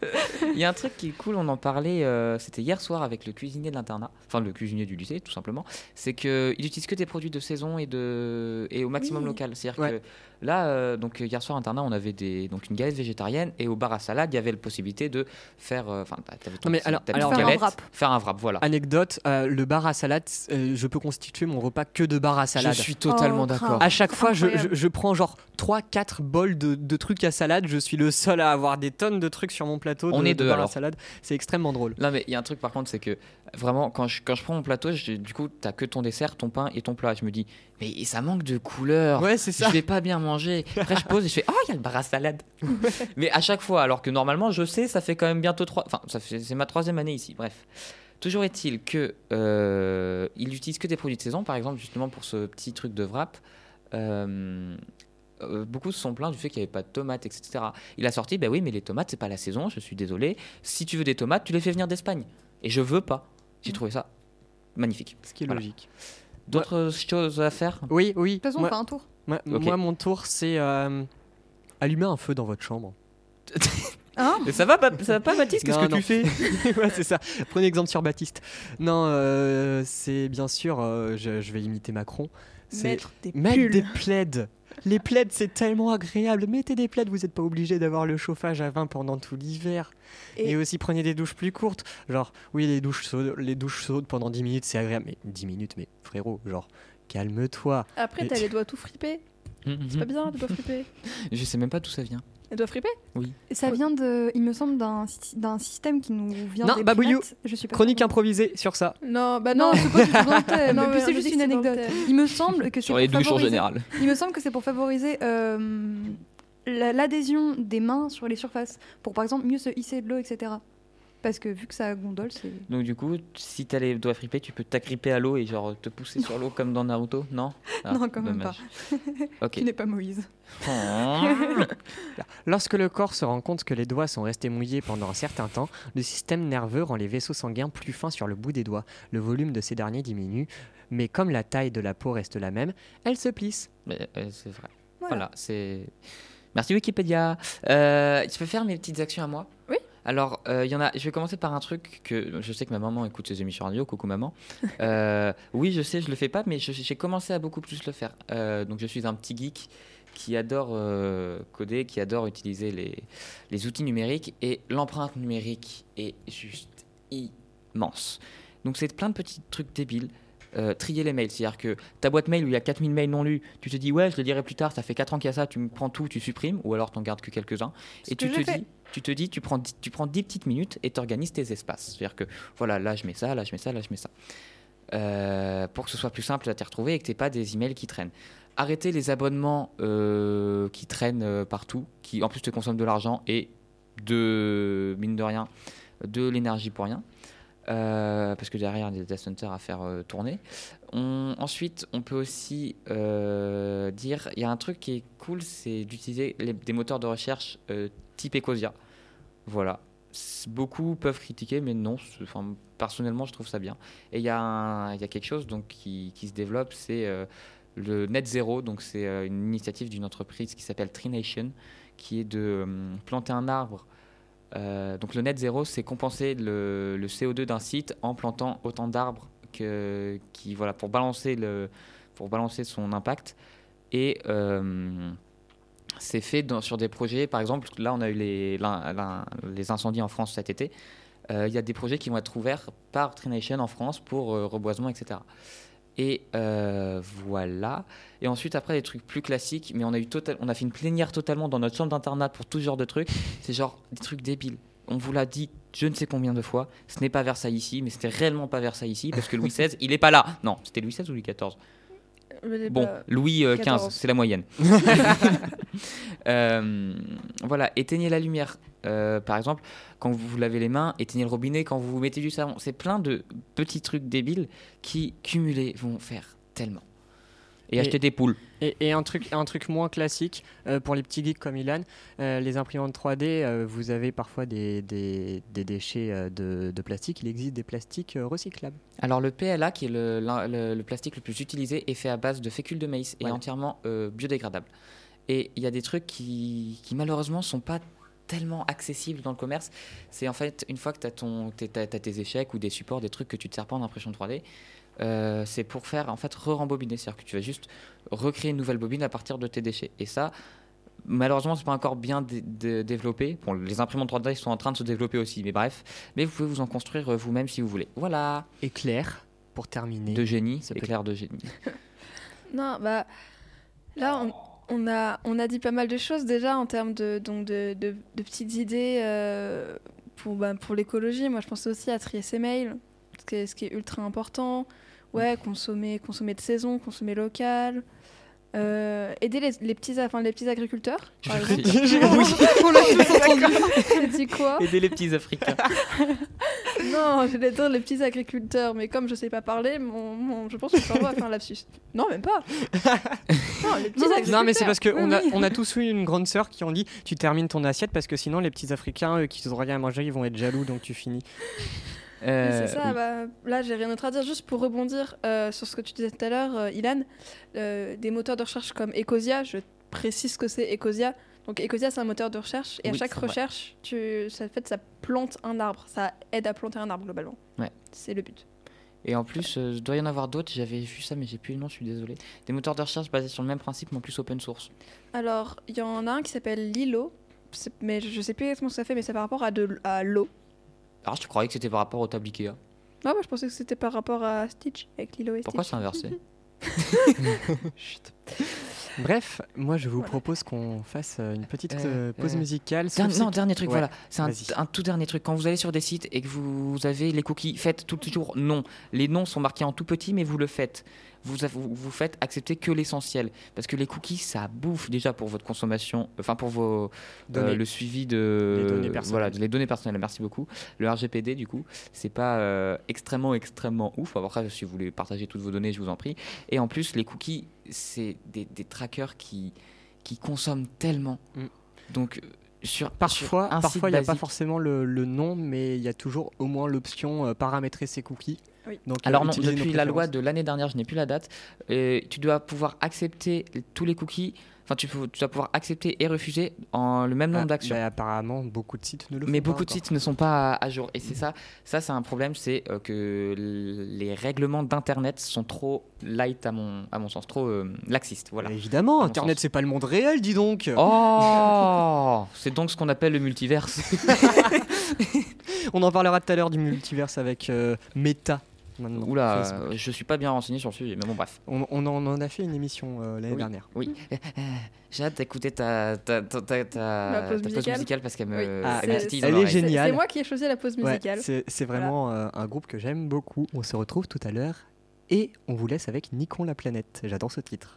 Il y a un truc qui est cool, on en parlait, euh, c'était hier soir avec le cuisinier de l'internat, enfin le cuisinier du lycée tout simplement, c'est qu'il utilise que des produits de saison et, de, et au maximum Oui. local. C'est-à-dire Ouais. que là, euh, donc hier soir à l'internat, on avait des, donc une galette végétarienne et au bar à salade, il y avait la possibilité de faire, euh, enfin, t'as- t'avais ton Non, mais petit- alors- ta alors- Faire un galette, wrap. faire un wrap, voilà. Anecdote, euh, le bar à salade, euh, je peux constituer mon repas que de bar à salade. Je suis totalement Oh, d'accord. À chaque fois, je, je- je prends genre 3-4 bols de, de trucs à salade. Je suis le seul à avoir des tonnes de trucs sur mon plateau. On de, est de deux, bar à alors. salade. C'est extrêmement drôle. Non mais il y a un truc par contre c'est que vraiment quand je, quand je prends mon plateau je- du coup t'as que ton dessert ton pain et ton plat je me dis mais ça manque de couleur Ouais, c'est ça. je vais pas bien manger après je pose et je fais oh il y a le bar à salade mais à chaque fois alors que normalement je sais ça fait quand même bientôt trois enfin ça fait c'est ma troisième année ici bref toujours est-il que euh, il utilise que des produits de saison par exemple justement pour ce petit truc de wrap euh, euh, beaucoup se sont plaints du fait qu'il n'y avait pas de tomates, etc. Il a sorti, bah oui, mais les tomates, c'est pas la saison, je suis désolé. Si tu veux des tomates, tu les fais venir d'Espagne. Et je veux pas. J'ai trouvé ça magnifique. Ce qui est Voilà. logique. D'autres choses à faire? Oui, oui. De toute façon, on moi, fait un tour. moi- mon tour, c'est euh, allumer un feu dans votre chambre. Hein? Ça va pas, ça va pas Mathis Qu'est-ce Non, que non. tu fais? Ouais, c'est ça. Prenez exemple sur Baptiste. Non, euh, c'est bien sûr, euh, je, je vais imiter Macron. C'est Mettre des mettre des plaids. Les plaids, c'est tellement agréable. Mettez des plaids, vous n'êtes pas obligé d'avoir le chauffage à 20 pendant tout l'hiver. Et... Et- aussi, prenez des douches plus courtes. Genre, oui, les douches chaudes, les douches chaudes pendant 10 minutes, c'est agréable. Mais 10 minutes, mais frérot, genre, calme-toi. Après, t'as les doigts tout fripés. C'est pas bien, les doigts fripés. Je sais même pas d'où ça vient. Elle doit friper Ça vient de, il me semble, d'un sy- d'un système qui nous vient Non, des Babouillou. primates. Je suis pas Chronique improvisée sur ça. Non, bah Non, non. c'est pas du tout dans le thème. Non, mais mais c'est juste une anecdote. Il me semble que c'est Sur les douches en général. Il me semble que c'est pour favoriser euh, la- l'adhésion des mains sur les surfaces, pour par exemple mieux se hisser de l'eau, etc. Parce que vu que ça gondole, c'est. Donc du coup, si t'as les doigts fripés, tu peux t'agripper à l'eau et genre te pousser sur l'eau comme dans Naruto, non? Ah, Non, quand même dommage. Ok. Tu n'es pas Moïse. Lorsque le corps se rend compte que les doigts sont restés mouillés pendant un certain temps, le système nerveux rend les vaisseaux sanguins plus fins sur le bout des doigts. Le volume de ces derniers diminue, mais comme la taille de la peau reste la même, elle se plisse. Mais, euh, c'est vrai. Voilà. Voilà, c'est. Merci Wikipédia. Euh, tu peux faire mes petites actions à moi? Alors, euh, y en a. Je vais commencer par un truc que je sais que ma maman écoute ses émissions radio. Coucou maman. Euh, oui, je sais, je le fais pas, mais j'ai commencé à beaucoup plus le faire. Euh, donc, je suis un petit geek qui adore coder, qui adore utiliser les, les outils numériques et l'empreinte numérique est juste immense. Donc, c'est plein de petits trucs débiles. Euh, trier les mails, c'est-à-dire que ta boîte mail où il y a 4000 mails non lus, tu te dis ouais, je le lirai plus tard, ça fait 4 ans qu'il y a ça, tu me prends tout, tu supprimes, ou alors t'en gardes que quelques-uns. Et que tu te, fait. dis, tu te dis, tu prends, tu prends 10 petites minutes et tu organises tes espaces. C'est-à-dire que voilà, là je mets ça, là je mets ça, là je mets ça. Euh, pour que ce soit plus simple à t'y retrouver et que tu pas des emails qui traînent. Arrêtez les abonnements euh, qui traînent euh, partout, qui en plus te consomment de l'argent et de, mine de rien, de l'énergie pour rien. Parce que derrière, il y a des data centers à faire tourner. Ensuite, on peut aussi dire, il y a un truc qui est cool, c'est d'utiliser des moteurs de recherche type Ecosia. Voilà. Beaucoup peuvent critiquer, mais non. Enfin, personnellement, je trouve ça bien. Et il y, a y a quelque chose donc, qui, se développe, c'est euh, le Net Zero. Donc, c'est euh, une initiative d'une entreprise qui s'appelle Trination, qui est de euh, planter un arbre. Donc, le Net Zero, c'est compenser le, le CO2 d'un site en plantant autant d'arbres que, qui, voilà, pour balancer le, pour balancer son impact. Et c'est fait sur des projets, par exemple, là on a eu les, les incendies en France cet été. Euh, Il y a des projets qui vont être ouverts par Trination en France pour euh, reboisement, etc. Et euh, voilà. Et ensuite, après, des trucs plus classiques, mais on a, eu on a fait une plénière totalement dans notre chambre d'internat pour tout genre de trucs. C'est genre des trucs débiles. On vous l'a dit je ne sais combien de fois, ce n'est pas Versailles ici, mais c'était réellement pas Versailles ici, parce que Louis XVI, il est pas là. Non, c'était Louis XVI ou Louis XIV Bon, bah, Louis euh, XV, 14. c'est la moyenne. Euh, voilà, éteignez la lumière. Euh, par exemple, quand vous vous lavez les mains, éteignez le robinet quand vous mettez du savon. C'est plein de petits trucs débiles qui, cumulés, vont faire tellement. Et, Et- acheter des poules. Et, et un, truc, un truc moins classique euh, pour les petits geeks comme Ilan, euh, les imprimantes 3D, euh, vous avez parfois des, des, des déchets de, de plastique. Il existe des plastiques recyclables. Alors le PLA, qui est le, le- le plastique le plus utilisé, est fait à base de fécule de maïs et Ouais. entièrement biodégradable. Et il y a des trucs qui, qui malheureusement sont pas tellement accessibles dans le commerce. C'est en fait une fois que tu as, tes échecs ou des supports, des trucs que tu te sers pas en impression 3D, euh, c'est pour faire en fait re-rembobiner. C'est-à-dire que tu vas juste recréer une nouvelle bobine à partir de tes déchets. Et ça, malheureusement, c'est pas encore bien dé- dé- développé. Bon, les imprimantes 3D sont en train de se développer aussi, mais bref. Mais vous pouvez vous en construire euh, vous-même si vous voulez. Voilà. Éclair, pour terminer. De génie, peut- éclair de génie. Non, bah là on, on a on a dit pas mal de choses déjà en termes de donc de, de- de petites idées euh, pour bah, pour l'écologie. Moi je pensais aussi à trier ses mails, ce qui est, ce qui est ultra important. Ouais, consommer consommer de saison, consommer local. Euh, aider les, les petits enfin les petits agriculteurs. J'ai dit quoi? Aider les petits Africains. Non, j'allais dire les petits agriculteurs, mais comme je sais pas parler, mon, mon- je pense que je va faire un lapsus. Non, même pas. Non, les petits agriculteurs. Non, mais c'est parce oui, qu'on a, oui. on a tous eu une grande sœur qui ont dit tu termines ton assiette parce que sinon les petits Africains euh, qui n'ont rien à manger ils vont être jaloux donc tu finis. Oui, Euh, c'est ça, bah, là j'ai rien d'autre à dire, juste pour rebondir euh, sur ce que tu disais tout à l'heure, euh, Ilan, des moteurs de recherche comme Ecosia, je précise ce que c'est Ecosia. Donc Ecosia c'est un moteur de recherche et à chaque c'est recherche, tu, ça fait ça plante un arbre, ça aide à planter un arbre globalement. Ouais. C'est le but. Et en plus, il doit y en avoir d'autres. J'avais vu ça, mais j'ai plus le nom, je suis désolé. Des moteurs de recherche basés sur le même principe, mais en plus open source. Alors il y en a un qui s'appelle Lilo, c'est- mais je, je sais plus exactement ce que ça fait, mais c'est par rapport à, de, à l'eau. Alors, je croyais que c'était par rapport au table Ikea. Ah bah, je pensais que c'était par rapport à Stitch avec Lilo et Pourquoi Stitch. c'est inversé Chut. Bref, moi je vous Voilà. propose qu'on fasse euh, une petite Euh, euh, pause euh, musicale. Derni- sauf non, dernier truc, Ouais, voilà. C'est un, tout dernier truc. Quand vous allez sur des sites et que vous, vous avez les cookies, faites tout toujours non. Les noms sont marqués en tout petit, mais vous le faites. Vous, vous, faites accepter que l'essentiel. Parce que les cookies, ça bouffe déjà pour votre consommation, enfin pour vos, euh, le suivi de. Les données personnelles. Voilà, les données personnelles. Merci beaucoup. Le RGPD, du coup, c'est pas euh, extrêmement, extrêmement ouf. Après, si vous voulez partager toutes vos données, je vous en prie. Et en plus, les cookies, c'est des, des trackers qui, qui consomment tellement. Mm. Donc, euh, sur, Parfois, sur parfois il n'y a pas forcément le, le nom, mais il y a toujours au moins l'option euh, paramétrer ses cookies. Oui. Donc, euh, Alors non, depuis la loi de l'année dernière, je n'ai plus la date, euh, tu dois pouvoir accepter tous les cookies, enfin tu, peux- tu dois pouvoir accepter et refuser en le même nombre Ah, d'actions. bah, apparemment, beaucoup de sites ne le font Mais pas beaucoup de sites ne sont pas à, à jour. Et c'est ça, ça c'est un problème, c'est euh, que les règlements d'Internet sont trop light à mon, à mon sens, trop euh, laxistes. Voilà. Évidemment, Internet c'est pas le monde réel, dis donc. Oh C'est donc ce qu'on appelle le multiverse. On en parlera tout à l'heure du multiverse avec euh, Meta. Maintenant, Oula, Facebook. euh, je suis pas bien renseigné sur le sujet, mais bon bref. On, on en, on en a fait une émission euh, l'année Oui. dernière. Oui, euh, j'ai hâte d'écouter ta, ta, ta, ta, ta- Ma pause musicale parce qu'elle me, Oui. Ah, elle est géniale. C'est moi qui ai choisi la pause Ouais, musicale. c'est c'est vraiment euh, un groupe que j'aime beaucoup. On se retrouve tout à l'heure et on vous laisse avec Nikon la planète. J'adore ce titre.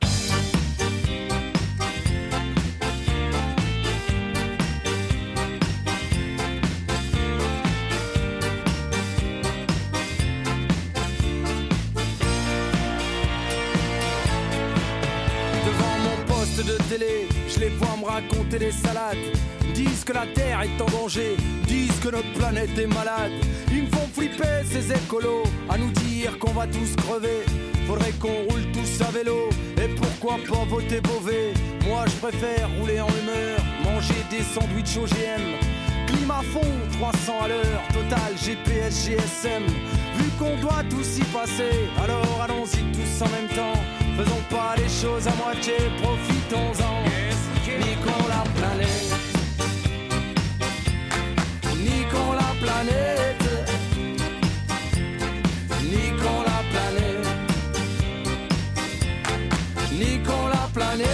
Des salades. Disent que la Terre est en danger, disent que notre planète est malade. Ils me font flipper ces écolos, à nous dire qu'on va tous crever. Faudrait qu'on roule tous à vélo, et pourquoi pas voter Beauvais? Moi je préfère rouler en humeur, manger des sandwichs OGM. Climat fond, 300 à l'heure, total GPS, GSM. Vu qu'on doit tous y passer, alors allons-y tous en même temps. Faisons pas les choses à moitié, profitons-en. La planète. Niquons la planète. Niquons la planète. Niquons la planète.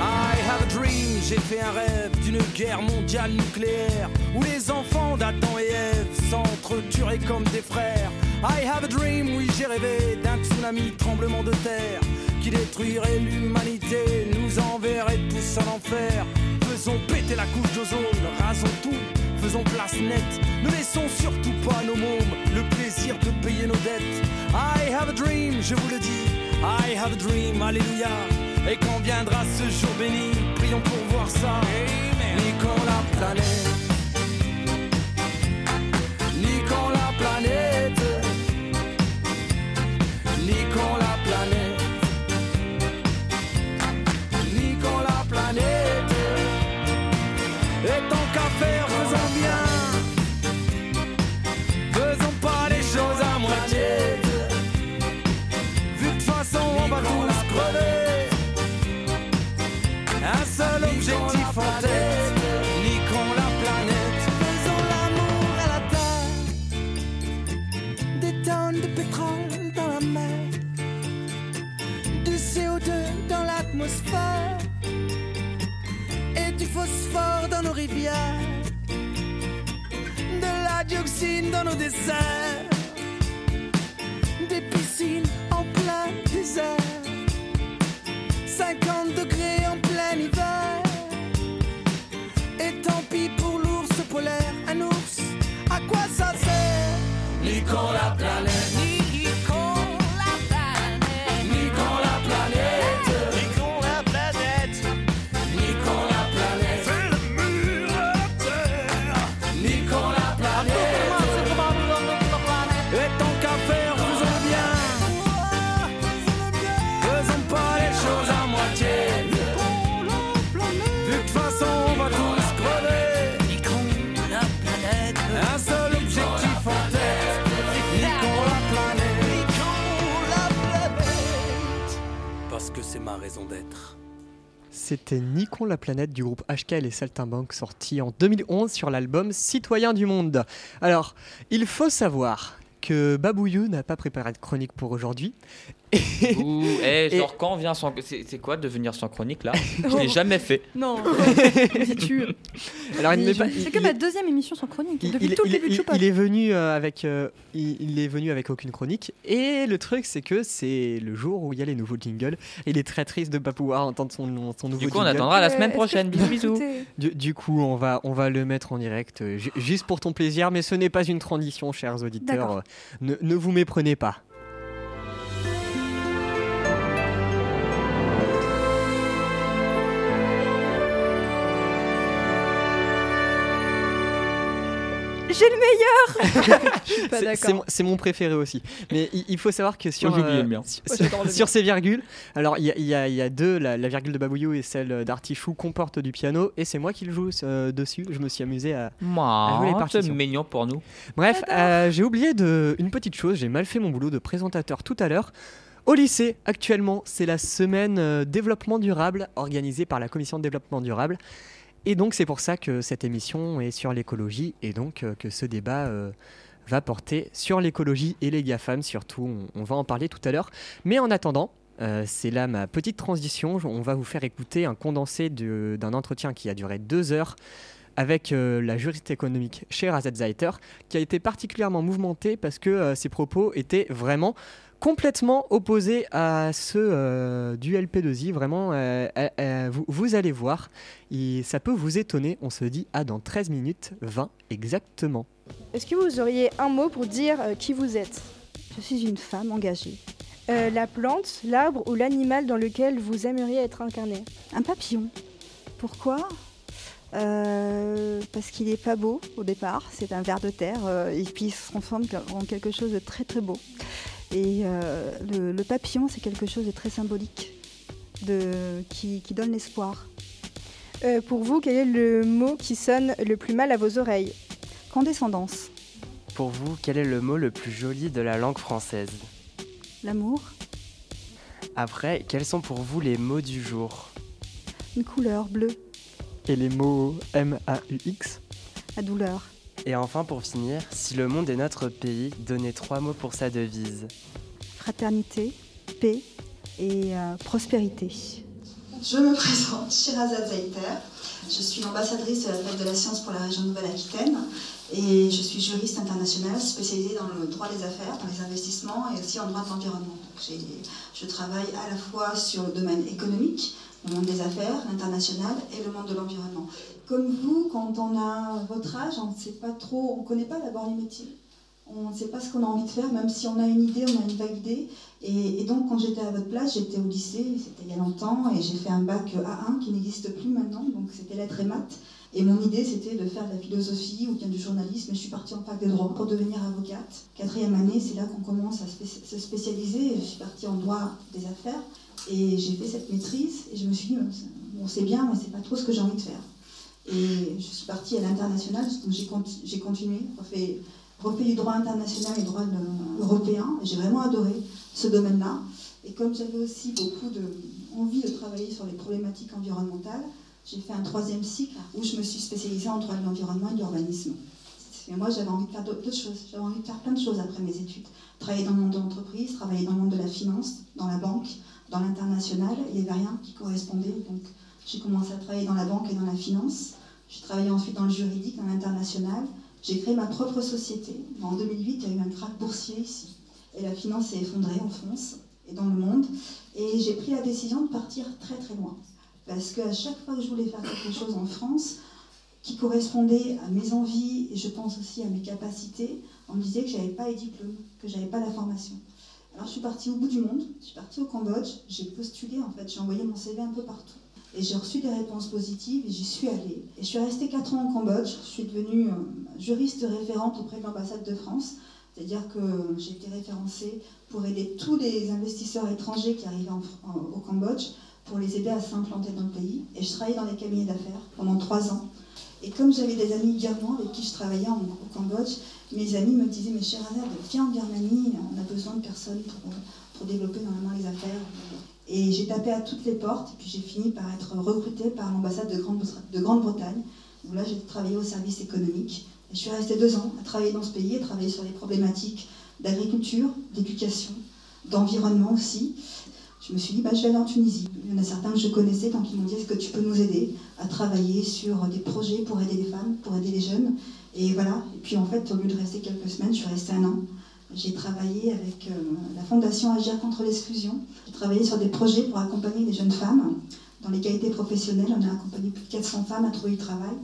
I have a dream, j'ai fait un rêve d'une guerre mondiale nucléaire où les enfants d'Adam et Ève s'entretueraient comme des frères. I have a dream, oui j'ai rêvé d'un tsunami tremblement de terre qui détruirait l'humanité, nous enverrait tous en enfer. Faisons péter la couche d'ozone, rasons tout, faisons place nette. Ne laissons surtout pas à nos mômes le plaisir de payer nos dettes. I have a dream, je vous le dis, I have a dream, alléluia. Et quand viendra ce jour béni, prions pour voir ça. Niquons la planète. Objectif en tête. Niquons la planète. Faisons l'amour à la terre. Des tonnes de pétrole dans la mer. Du CO2 dans l'atmosphère. Et du phosphore dans nos rivières. De la dioxine dans nos déserts. Des piscines en plein désert. 50 degrés en plein hiver. Et tant pis pour l'ours polaire, un ours, à quoi ça sert? La planète. C'était Nikon la planète du groupe HK et les sorti en 2011 sur l'album Citoyen du Monde. Alors, il faut savoir que Babouyou n'a pas préparé de chronique pour aujourd'hui Ouh, eh, Et- genre quand vient sans... C'est c'est quoi devenir sans chronique là? Je Oh. l'ai jamais fait. Non. Alors, il pas- c'est que il- ma deuxième émission sans chronique. Il, Depuis il- tout le début de il- est venu euh, avec euh, il, il est venu avec aucune chronique et le truc c'est que c'est le jour où il y a les nouveaux jingles il est très triste de pas pouvoir entendre son, son nouveau Du coup, on jingle. attendra la semaine prochaine. Bisous, bisous. Du, du coup on va on va le mettre en direct euh, ju- juste pour ton plaisir mais ce n'est pas une transition chers auditeurs ne, ne vous méprenez pas. J'ai le meilleur Je suis pas C'est- d'accord. C'est mon- préféré aussi. Mais il, il faut savoir que sur, euh, le mien. sur, ces virgules, alors il y, a- y y deux, la, la virgule de Babouillou et celle d'Artichou comportent du piano et c'est moi qui le joue euh, dessus. Je me suis amusé à. Moi, jouer les c'est partitions. mignon pour nous. Bref, euh, j'ai oublié de, une petite chose, j'ai mal fait mon boulot de présentateur tout à l'heure. Au lycée, actuellement, c'est la semaine euh, développement durable organisée par la commission de développement durable. Et donc c'est pour ça que cette émission est sur l'écologie et donc euh, que ce débat euh, va porter sur l'écologie et les GAFAM surtout. On, va en parler tout à l'heure. Mais en attendant, euh, c'est là ma petite transition. On va vous faire écouter un condensé de- d'un entretien qui a duré deux heures avec la juriste économique Sherazade Zaiter, qui a été particulièrement mouvementé parce que ses propos étaient vraiment complètement opposés à ceux euh, du LP2I. Vraiment, euh, euh, vous, vous allez voir, et ça peut vous étonner. On se dit à dans 13 minutes 20 exactement. Est-ce que vous auriez un mot pour dire euh, qui vous êtes? Je suis une femme engagée. Euh, La plante, l'arbre ou l'animal dans lequel vous aimeriez être incarné? Un papillon. Pourquoi? Euh, Parce qu'il est pas beau au départ. C'est un ver de terre euh, et puis il se transforme en quelque chose de très très beau. Et euh, le, le papillon, c'est quelque chose de très symbolique, de, qui, qui donne l'espoir. Euh, Pour vous, quel est le mot qui sonne le plus mal à vos oreilles? Condescendance, Pour vous, quel est le mot le plus joli de la langue française? L'amour, Après, quels sont pour vous les mots du jour? Une couleur bleue, Et les mots M-A-U-X la douleur, Et enfin, pour finir, si le monde est notre pays, donnez trois mots pour sa devise. fraternité, paix et euh, prospérité. Je me présente, Shirazad Zaiter. Je suis l'ambassadrice de la Fête de la Science pour la région Nouvelle-Aquitaine et je suis juriste internationale spécialisée dans le droit des affaires, dans les investissements et aussi en droit de l'environnement. Je travaille à la fois sur le domaine économique, le monde des affaires, l'international et le monde de l'environnement. Comme vous, quand on a votre âge, on ne sait pas trop, on ne connaît pas d'abord les métiers. On ne sait pas ce qu'on a envie de faire, même si on a une idée, on a une vague idée. Et, donc, quand j'étais à votre place, j'étais au lycée, c'était il y a longtemps, et j'ai fait un bac A1 qui n'existe plus maintenant, donc c'était lettres et maths. Et mon idée, c'était de faire de la philosophie ou bien du journalisme, et je suis partie en fac de droit pour devenir avocate. Quatrième année, c'est là qu'on commence à se spécialiser, je suis partie en droit des affaires, et j'ai fait cette maîtrise, et je me suis dit, bon, c'est bien, mais c'est pas trop ce que j'ai envie de faire. Et je suis partie à l'international, donc j'ai conti- j'ai continué, refait, refait du droit international et droit européen, j'ai vraiment adoré ce domaine-là. Et comme j'avais aussi beaucoup de, envie de travailler sur les problématiques environnementales, j'ai fait un troisième cycle où je me suis spécialisée en droit de l'environnement et de l'urbanisme. Et moi, j'avais envie de faire d'autres choses. J'avais envie de faire plein de choses après mes études. Travailler dans le monde de l'entreprise, travailler dans le monde de la finance, dans la banque, dans l'international. Il n'y avait rien qui correspondait. Donc, j'ai commencé à travailler dans la banque et dans la finance. J'ai travaillé ensuite dans le juridique, dans l'international. J'ai créé ma propre société. En 2008, il y a eu un krach boursier ici. Et la finance s'est effondrée en France et dans le monde. Et j'ai pris la décision de partir très très loin. Parce qu'à chaque fois que je voulais faire quelque chose en France qui correspondait à mes envies et je pense aussi à mes capacités, on me disait que j'avais pas les diplômes, que j'avais pas la formation. Alors je suis partie au bout du monde, je suis partie au Cambodge, j'ai postulé en fait, j'ai envoyé mon CV un peu partout. Et j'ai reçu des réponses positives et j'y suis allée. Et je suis restée 4 ans au Cambodge, je suis devenue euh, juriste référente auprès de l'ambassade de France. C'est-à-dire que j'ai été référencée pour aider tous les investisseurs étrangers qui arrivaient au Cambodge, pour les aider à s'implanter dans le pays. Et je travaillais dans des cabinets d'affaires pendant trois ans. Et comme j'avais des amis birmans avec qui je travaillais au Cambodge, mes amis me disaient Mais Sherazade, viens en Birmanie, on a besoin de personnes pour, développer normalement les affaires. Et j'ai tapé à toutes les portes, puis j'ai fini par être recrutée par l'ambassade de Grande- de Grande-Bretagne, où là j'ai travaillé au service économique. Je suis restée deux ans à travailler dans ce pays, à travailler sur les problématiques d'agriculture, d'éducation, d'environnement aussi. Je me suis dit, bah, je vais aller en Tunisie. Il y en a certains que je connaissais, donc ils m'ont dit, est-ce que tu peux nous aider à travailler sur des projets pour aider les femmes, pour aider les jeunes? Et voilà. Et puis en fait, au lieu de rester quelques semaines, je suis restée un an. J'ai travaillé avec euh, la Fondation Agir contre l'exclusion. J'ai travaillé sur des projets pour accompagner les jeunes femmes dans l'égalité professionnelle. On a accompagné plus de 400 femmes à trouver du travail.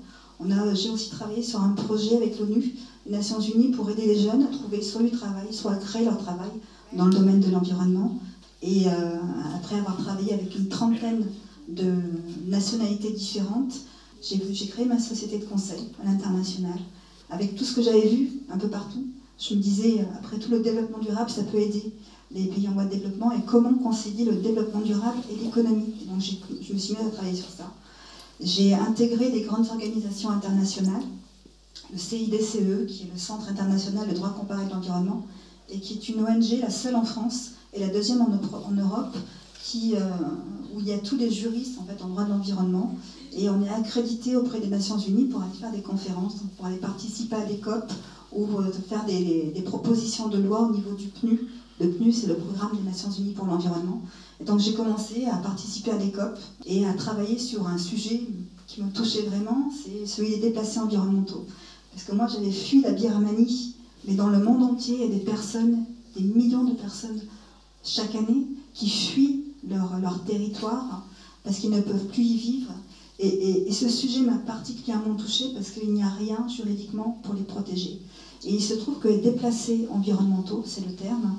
J'ai aussi travaillé sur un projet avec l'ONU, les Nations Unies, pour aider les jeunes à trouver soit du travail, soit à créer leur travail dans le domaine de l'environnement. Et euh, après avoir travaillé avec une trentaine de nationalités différentes, j'ai créé ma société de conseil à l'international. Avec tout ce que j'avais vu un peu partout, je me disais, après tout le développement durable, ça peut aider les pays en voie de développement et comment concilier le développement durable et l'économie. Donc je me suis mise à travailler sur ça. J'ai intégré des grandes organisations internationales, le CIDCE, qui est le Centre international de droit comparé de l'environnement, et qui est une ONG, la seule en France et la deuxième en, Europe, euh, où il y a tous les juristes en droit de l'environnement. Et on est accrédité auprès des Nations Unies pour aller faire des conférences, pour aller participer à des COP ou euh, faire des, propositions de loi au niveau du PNU. Le PNU, c'est le programme des Nations Unies pour l'environnement. Et donc j'ai commencé à participer à des COP et à travailler sur un sujet qui me touchait vraiment, c'est celui des déplacés environnementaux. Parce que moi j'avais fui la Birmanie, mais dans le monde entier, il y a des personnes, des millions de personnes chaque année qui fuient leur, leur territoire parce qu'ils ne peuvent plus y vivre. Et, ce sujet m'a particulièrement touchée parce qu'il n'y a rien juridiquement pour les protéger. Et il se trouve que les déplacés environnementaux, c'est le terme,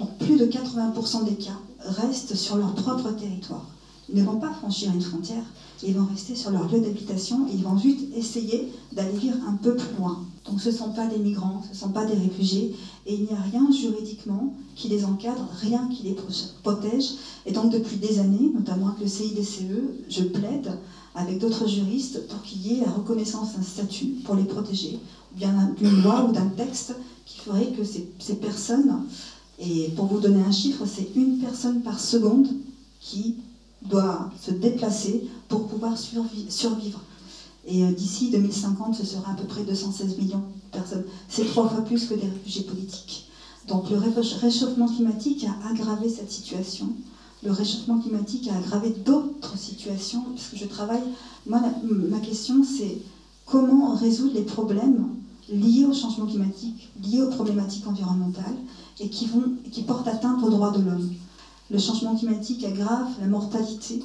donc plus de 80% des cas restent sur leur propre territoire. Ils ne vont pas franchir une frontière, ils vont rester sur leur lieu d'habitation et ils vont juste essayer d'aller vivre un peu plus loin. Donc ce ne sont pas des migrants, ce ne sont pas des réfugiés, et il n'y a rien juridiquement qui les encadre, rien qui les protège. Et donc depuis des années, notamment avec le CIDCE, je plaide avec d'autres juristes pour qu'il y ait la reconnaissance d'un statut pour les protéger, ou bien d'une loi ou d'un texte qui ferait que ces, ces personnes, et pour vous donner un chiffre, c'est une personne par seconde qui doit se déplacer pour pouvoir survivre. Et euh, d'ici 2050, ce sera à peu près 216 millions de personnes. C'est trois fois plus que des réfugiés politiques. Donc le réchauffement climatique a aggravé cette situation. Le réchauffement climatique a aggravé d'autres situations, puisque je travaille. Moi, ma question, c'est comment résoudre les problèmes liés au changement climatique, liés aux problématiques environnementales, et qui, vont, qui portent atteinte aux droits de l'homme. Le changement climatique aggrave la mortalité,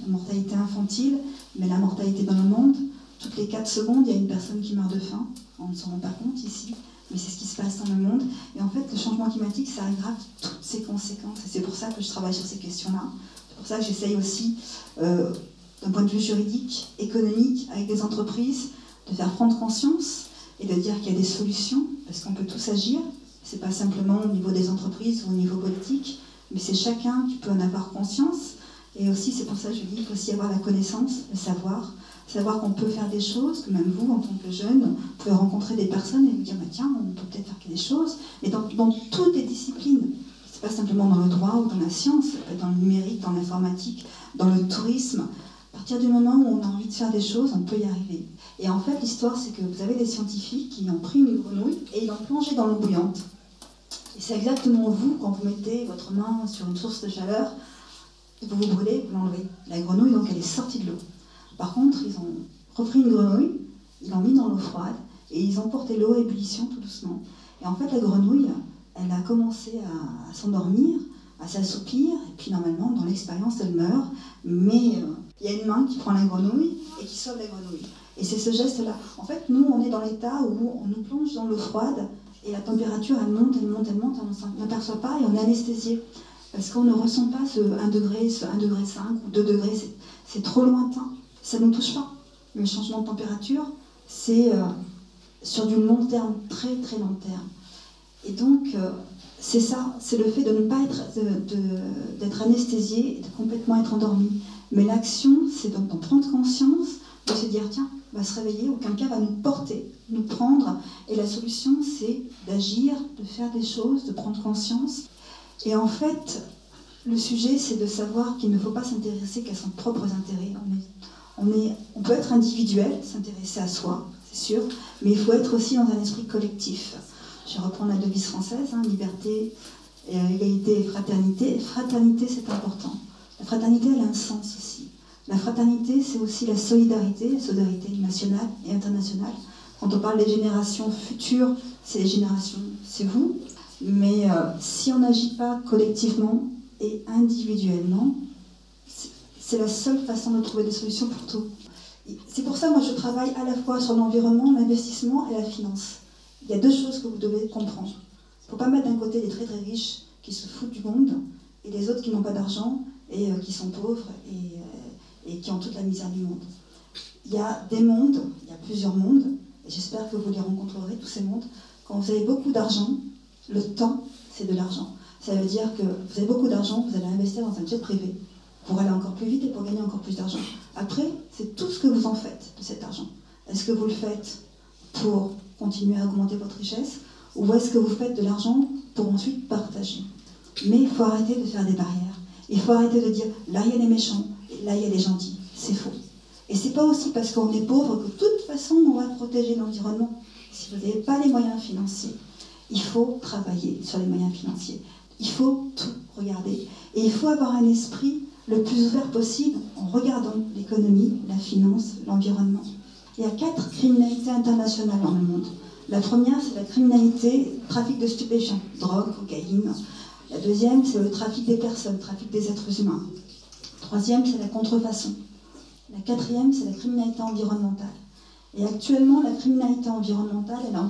la mortalité infantile, mais la mortalité dans le monde. Toutes les 4 secondes, il y a une personne qui meurt de faim. On ne s'en rend pas compte ici, mais c'est ce qui se passe dans le monde. Et en fait, le changement climatique, ça aggrave toutes ces conséquences. Et c'est pour ça que je travaille sur ces questions-là. C'est pour ça que j'essaye aussi, euh, d'un point de vue juridique, économique, avec des entreprises, de faire prendre conscience et de dire qu'il y a des solutions, parce qu'on peut tous agir. C'est pas simplement au niveau des entreprises ou au niveau politique, mais c'est chacun qui peut en avoir conscience. Et aussi, c'est pour ça que je dis qu'il faut aussi avoir la connaissance, le savoir, savoir qu'on peut faire des choses, que même vous, en tant que jeune, vous pouvez rencontrer des personnes et vous dire, bah, tiens, on peut peut-être faire des choses. Mais dans, toutes les disciplines, c'est pas simplement dans le droit ou dans la science, dans le numérique, dans l'informatique, dans le tourisme. À partir du moment où on a envie de faire des choses, on peut y arriver. Et en fait, l'histoire, c'est que vous avez des scientifiques qui ont pris une grenouille et ils l'ont plongée dans l'eau bouillante. Et c'est exactement vous, quand vous mettez votre main sur une source de chaleur, vous vous brûlez, vous l'enlevez. La grenouille, donc, elle est sortie de l'eau. Par contre, ils ont repris une grenouille, ils l'ont mis dans l'eau froide, et ils ont porté l'eau à ébullition tout doucement. Et en fait, la grenouille, elle a commencé à, s'endormir, à s'assoupir, et puis normalement, dans l'expérience, elle meurt, mais euh, il y a une main qui prend la grenouille et qui sauve la grenouille. Et c'est ce geste-là. En fait, nous, on est dans l'état où on nous plonge dans l'eau froide, et la température, elle monte, elle monte, elle monte, on n'aperçoit pas et on est anesthésié. Parce qu'on ne ressent pas ce 1 degré, ce 1 degré 5 ou 2 degrés, c'est trop lointain. Ça ne nous touche pas. Le changement de température, c'est euh, sur du long terme, très très long terme. Et donc, euh, c'est ça, c'est le fait de ne pas être, d'être anesthésié et de complètement être endormi. Mais l'action, c'est d'en prendre conscience, de se dire, tiens, va se réveiller, aucun cas va nous porter, nous prendre. Et la solution, c'est d'agir, de faire des choses, de prendre conscience. Et en fait, le sujet, c'est de savoir qu'il ne faut pas s'intéresser qu'à son. On, est, on, peut être individuel, s'intéresser à soi, c'est sûr, mais il faut être aussi dans un esprit collectif. Je reprends la devise française, hein, liberté, euh, égalité et fraternité. Fraternité, c'est important. La fraternité, elle a un sens aussi. La fraternité, c'est aussi la solidarité, la solidarité nationale et internationale. Quand on parle des générations futures, c'est les générations, c'est vous. Mais euh, si on n'agit pas collectivement et individuellement, c'est la seule façon de trouver des solutions pour tout. C'est pour ça, moi, je travaille à la fois sur l'environnement, l'investissement et la finance. Il y a deux choses que vous devez comprendre. Il ne faut pas mettre d'un côté les très très riches qui se foutent du monde et les autres qui n'ont pas d'argent et euh, qui sont pauvres et, euh, et, qui ont toute la misère du monde. Il y a des mondes, il y a plusieurs mondes, et j'espère que vous les rencontrerez, tous ces mondes. Quand vous avez beaucoup d'argent, le temps, c'est de l'argent. Ça veut dire que vous avez beaucoup d'argent, vous allez investir dans un jet privé pour aller encore plus vite et pour gagner encore plus d'argent. Après, c'est tout ce que vous en faites de cet argent. Est-ce que vous le faites pour continuer à augmenter votre richesse ou est-ce que vous faites de l'argent pour ensuite partager? Mais il faut arrêter de faire des barrières. Il faut arrêter de dire là il y a les méchants et là il y a les gentils. C'est faux. Et c'est pas aussi parce qu'on est pauvre que de toute façon on va protéger l'environnement. Si vous n'avez pas les moyens financiers, il faut travailler sur les moyens financiers. Il faut tout regarder. Et il faut avoir un esprit le plus ouvert possible en regardant l'économie, la finance, l'environnement. Il y a quatre criminalités internationales dans le monde. La première, c'est la criminalité, trafic de stupéfiants, drogue, cocaïne. La deuxième, c'est le trafic des personnes, trafic des êtres humains. La troisième, c'est la contrefaçon. La quatrième, c'est la criminalité environnementale. Et actuellement, la criminalité environnementale, elle a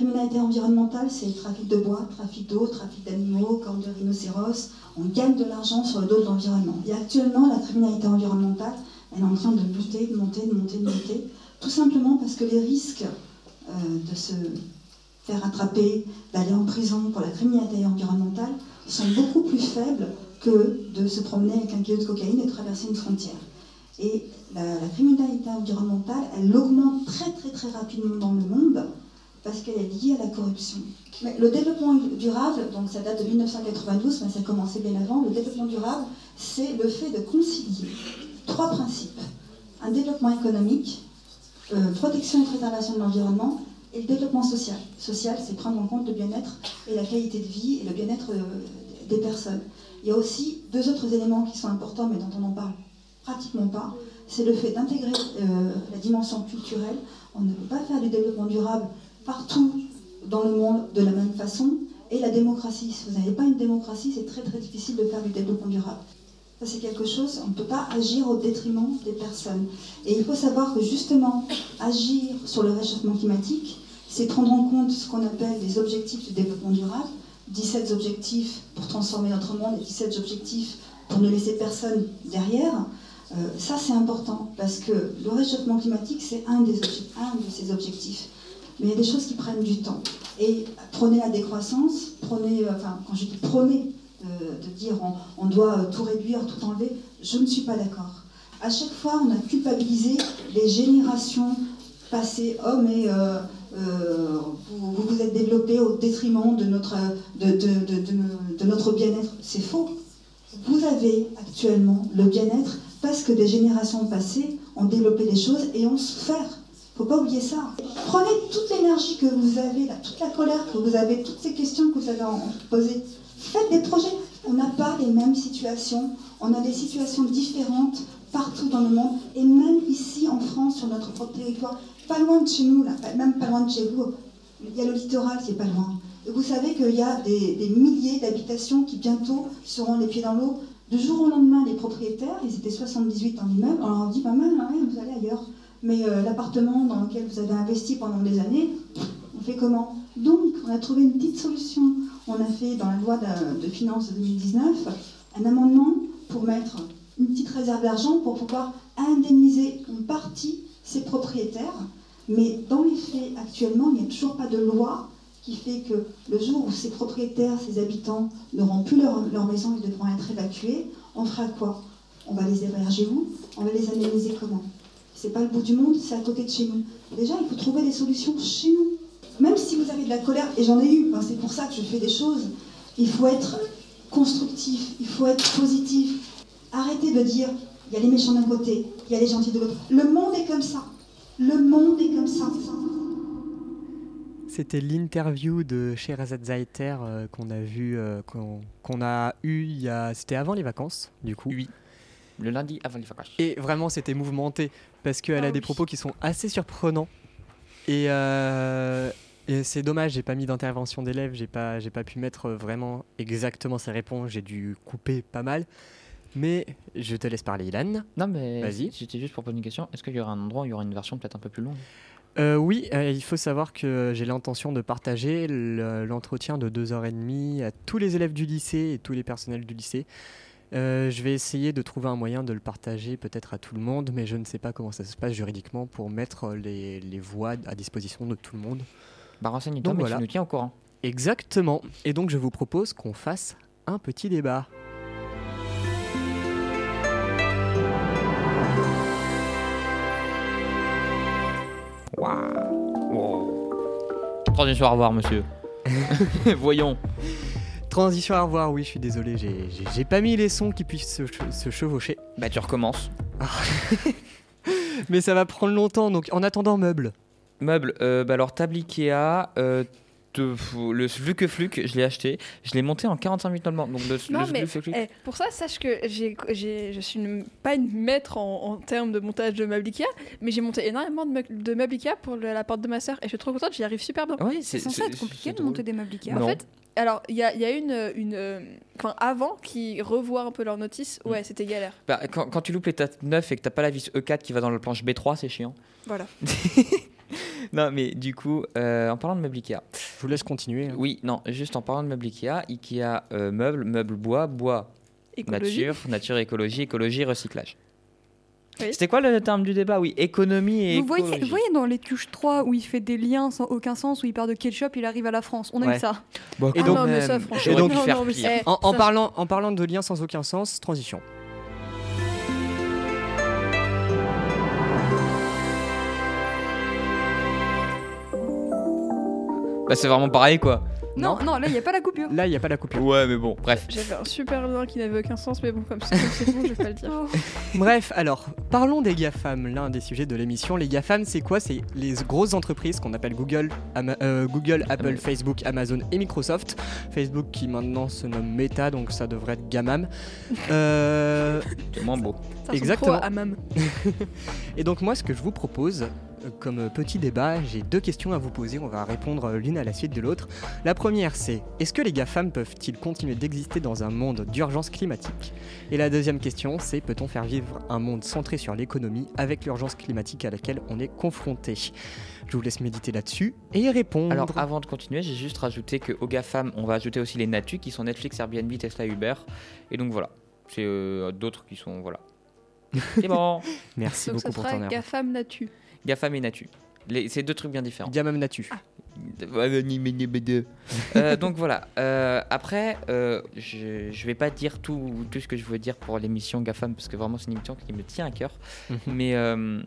criminalité environnementale, c'est le trafic de bois, trafic d'eau, trafic d'animaux, cornes de rhinocéros. On gagne de l'argent sur le dos de l'environnement. Et actuellement, la criminalité environnementale, elle est en train de monter, de monter, de monter, de monter. Tout simplement parce que les risques euh, de se faire attraper, d'aller en prison pour la criminalité environnementale sont beaucoup plus faibles que de se promener avec un kilo de cocaïne et de traverser une frontière. Et la, la, criminalité environnementale, elle augmente très très très rapidement dans le monde parce qu'elle est liée à la corruption. Le développement durable, donc ça date de 1992, mais ça a commencé bien avant, le développement durable, c'est le fait de concilier trois principes. Un développement économique, euh, protection et préservation de l'environnement et le développement social. Social, c'est prendre en compte le bien-être et la qualité de vie et le bien-être euh, des personnes. Il y a aussi deux autres éléments qui sont importants, mais dont on n'en parle pratiquement pas. C'est le fait d'intégrer euh, la dimension culturelle. On ne peut pas faire du développement durable partout dans le monde de la même façon. Et la démocratie. Si vous n'avez pas une démocratie, c'est très très difficile de faire du développement durable. Ça, c'est quelque chose, on ne peut pas agir au détriment des personnes. Et il faut savoir que justement, agir sur le réchauffement climatique, c'est prendre en compte ce qu'on appelle les objectifs du développement durable, 17 objectifs pour transformer notre monde et 17 objectifs pour ne laisser personne derrière. Euh, ça, c'est important parce que le réchauffement climatique, c'est un, un de ces objectifs. Mais il y a des choses qui prennent du temps. Et prenez la décroissance, prenez, euh, enfin, quand je dis prenez, de, dire on, doit tout réduire, tout enlever, je ne suis pas d'accord. À chaque fois, on a culpabilisé les générations passées. Oh, mais euh, euh, vous, vous êtes développés au détriment de notre, de notre bien-être. C'est faux. Vous avez actuellement le bien-être parce que des générations passées ont développé des choses et ont souffert. Faut pas oublier ça. Prenez toute l'énergie que vous avez, toute la colère que vous avez, toutes ces questions que vous avez posées. Faites des projets. On n'a pas les mêmes situations. On a des situations différentes partout dans le monde. Et même ici en France, sur notre propre territoire, pas loin de chez nous, là, même pas loin de chez vous, il y a le littoral, c'est pas loin. Vous savez qu'il y a des, milliers d'habitations qui bientôt seront les pieds dans l'eau. De jour au lendemain, les propriétaires, ils étaient 78 en immeuble, on leur dit pas mal, hein, vous allez ailleurs. Mais euh, l'appartement dans lequel vous avez investi pendant des années, on fait comment? Donc, on a trouvé une petite solution. On a fait dans la loi de, finances de 2019 un amendement pour mettre une petite réserve d'argent pour pouvoir indemniser une partie ces propriétaires. Mais dans les faits, actuellement, il n'y a toujours pas de loi qui fait que le jour où ces propriétaires, ces habitants n'auront plus leur, leur maison et devront être évacués, on fera quoi? On va les héberger où? On va les indemniser comment? C'est pas le bout du monde, c'est à côté de chez nous. Déjà, il faut trouver des solutions chez nous. Même si vous avez de la colère, et j'en ai eu, c'est pour ça que je fais des choses, il faut être constructif, il faut être positif. Arrêtez de dire, il y a les méchants d'un côté, il y a les gentils de l'autre. Le monde est comme ça. Le monde est comme ça. C'était l'interview de Sherazade Zaiter euh, qu'on a vu, euh, qu'on a eu il y a, c'était avant les vacances, du coup. Oui. Le lundi avant les vacances. Et vraiment, c'était mouvementé parce qu'elle Ah a des oui. propos qui sont assez surprenants. Et, euh, et c'est dommage, j'ai pas mis d'intervention d'élèves, j'ai pas, j'ai pas pu mettre vraiment exactement ses réponses, j'ai dû couper pas mal. Mais je te laisse parler, Ilan. Non, mais Vas-y. c'était juste pour poser une question. Est-ce qu'il y aura un endroit où il y aura une version peut-être un peu plus longue? Euh, oui, euh, il faut savoir que j'ai l'intention de partager le- l'entretien de 2h30 à tous les élèves du lycée et tous les personnels du lycée. Euh, je vais essayer de trouver un moyen de le partager peut-être à tout le monde, mais je ne sais pas comment ça se passe juridiquement pour mettre les, les voix à disposition de tout le monde. Bah, renseigne-toi, Donc mais voilà. tu nous tiens au courant. Exactement. Et donc je vous propose qu'on fasse un petit débat. Transition à revoir, monsieur. Voyons. Transition à revoir, oui, je suis désolé, j'ai- pas mis les sons qui puissent se, che- se chevaucher. Bah, tu recommences. Mais ça va prendre longtemps, donc en attendant, meuble. Meuble, euh, bah alors table Ikea, euh, de- le Fluke Fluke, je l'ai acheté. Je l'ai monté en 45 minutes normalement. Donc le, Non, le mais Fluke Fluke- eh, pour ça, sache que j'ai, je suis une- pas une maître en, en termes de montage de meubles Ikea, mais j'ai monté énormément de, meu- de meubles Ikea pour le- la porte de ma sœur et je suis trop contente, j'y arrive super bien. Oui, C'est censé être compliqué de monter des meubles Ikea. Non. En fait, alors il y a, y a une, une, euh, enfin avant qui revoient un peu leur notice, Mm. ouais, c'était galère. Bah, quand, quand tu loupes l'étape 9 et que t'as pas la vis E4 qui va dans la planche B3, c'est chiant. Voilà. non, mais du coup, euh, en parlant de meubles Ikea. Je vous laisse continuer. hein. Oui, non, juste en parlant de meubles Ikea, Ikea euh, meubles, meubles bois, bois, Écologie. nature, nature, écologie, écologie, recyclage. Oui. C'était quoi le terme du débat? Oui, économie et Vous voyez, écologie. vous voyez dans les tuches 3 où il fait des liens sans aucun sens, où il part de ketchup, il arrive à la France. On a Ouais. eu ça. Bon, Et quand donc- Ah non, mais ça, donc- non, faire non, mais pire. En, en ça- parlant, en parlant de liens sans aucun sens, transition. Bah, c'est vraiment pareil, quoi. Non, non, là, il n'y a pas la coupure. Là, il n'y a pas la coupure. Ouais, mais bon, bref. J'avais un super lien qui n'avait aucun sens, mais bon, comme c'est bon, je vais pas le dire. Oh. Bref, alors, parlons des GAFAM, l'un des sujets de l'émission. Les GAFAM, c'est quoi? C'est les grosses entreprises qu'on appelle Google, Ama- euh, Google, Apple, Facebook, Amazon et Microsoft. Facebook qui maintenant se nomme Meta, donc ça devrait être Gamam. Euh, C'est moins beau. Ça Exactement. trop à Mam. et donc moi, ce que je vous propose, comme petit débat, j'ai deux questions à vous poser. On va répondre l'une à la suite de l'autre. La première, c'est est-ce que les GAFAM peuvent-ils continuer d'exister dans un monde d'urgence climatique? Et la deuxième question, c'est peut-on faire vivre un monde centré sur l'économie avec l'urgence climatique à laquelle on est confronté? Je vous laisse méditer là-dessus et y répondre. Alors, avant de continuer, j'ai juste rajouté qu'aux GAFAM, on va ajouter aussi les Natu qui sont Netflix, Airbnb, Tesla, Uber. Et donc voilà. C'est euh, d'autres qui sont. Voilà. C'est bon. Merci Donc ça beaucoup pour sera ton air. GAFAM Natu. GAFAM et Natu. Les- C'est deux trucs bien différents. Gamam Natu. Euh, donc voilà. Euh, après, euh, je, je vais pas dire tout, tout ce que je veux dire pour l'émission GAFAM parce que vraiment c'est une émission qui me tient à cœur. Mhm. Mais euh,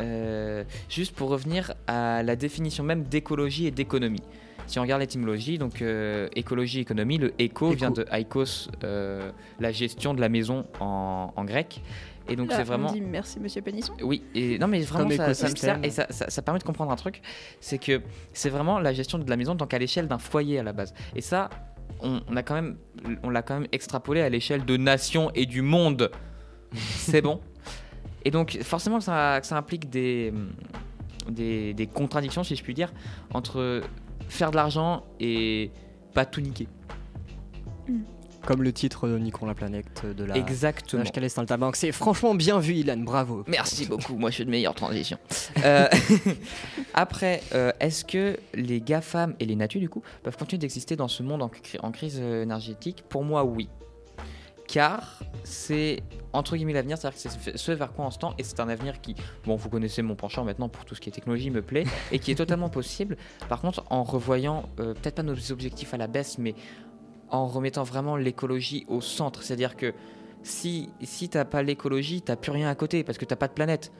euh, juste pour revenir à la définition même d'écologie et d'économie. Si on regarde l'étymologie, donc euh, écologie, économie, le éco, Éco. vient de aikos, euh, la gestion de la maison en, en grec. Et donc c'est on vraiment. dit merci Monsieur Pénisson. Oui, et non mais vraiment Comme ça, ça me sert et ça, ça- ça permet de comprendre un truc, c'est que c'est vraiment la gestion de la maison donc à l'échelle d'un foyer à la base. Et ça, on, on a quand même, on l'a quand même extrapolé à l'échelle de nations et du monde. c'est bon. Et donc forcément que ça, ça implique des, des, des contradictions si je puis dire entre faire de l'argent et pas tout niquer. Comme le titre de Niquons la planète de la. Exactement. de Calais Bank. C'est franchement bien vu, Ilan. Bravo. Merci beaucoup, moi je fais de meilleures transitions. Euh, après, euh, est-ce que les GAFAM et les Natu, du coup, peuvent continuer d'exister dans ce monde en, cri- en crise euh, énergétique? Pour moi, oui. Car c'est entre guillemets l'avenir, c'est-à-dire que c'est ce vers quoi on se tend, et c'est un avenir qui, bon, vous connaissez mon penchant maintenant pour tout ce qui est technologie, me plaît, et qui est totalement possible. Par contre, en revoyant, euh, peut-être pas nos objectifs à la baisse, mais en remettant vraiment l'écologie au centre. C'est-à-dire que si, si t'as pas l'écologie, t'as plus rien à côté parce que t'as pas de planète.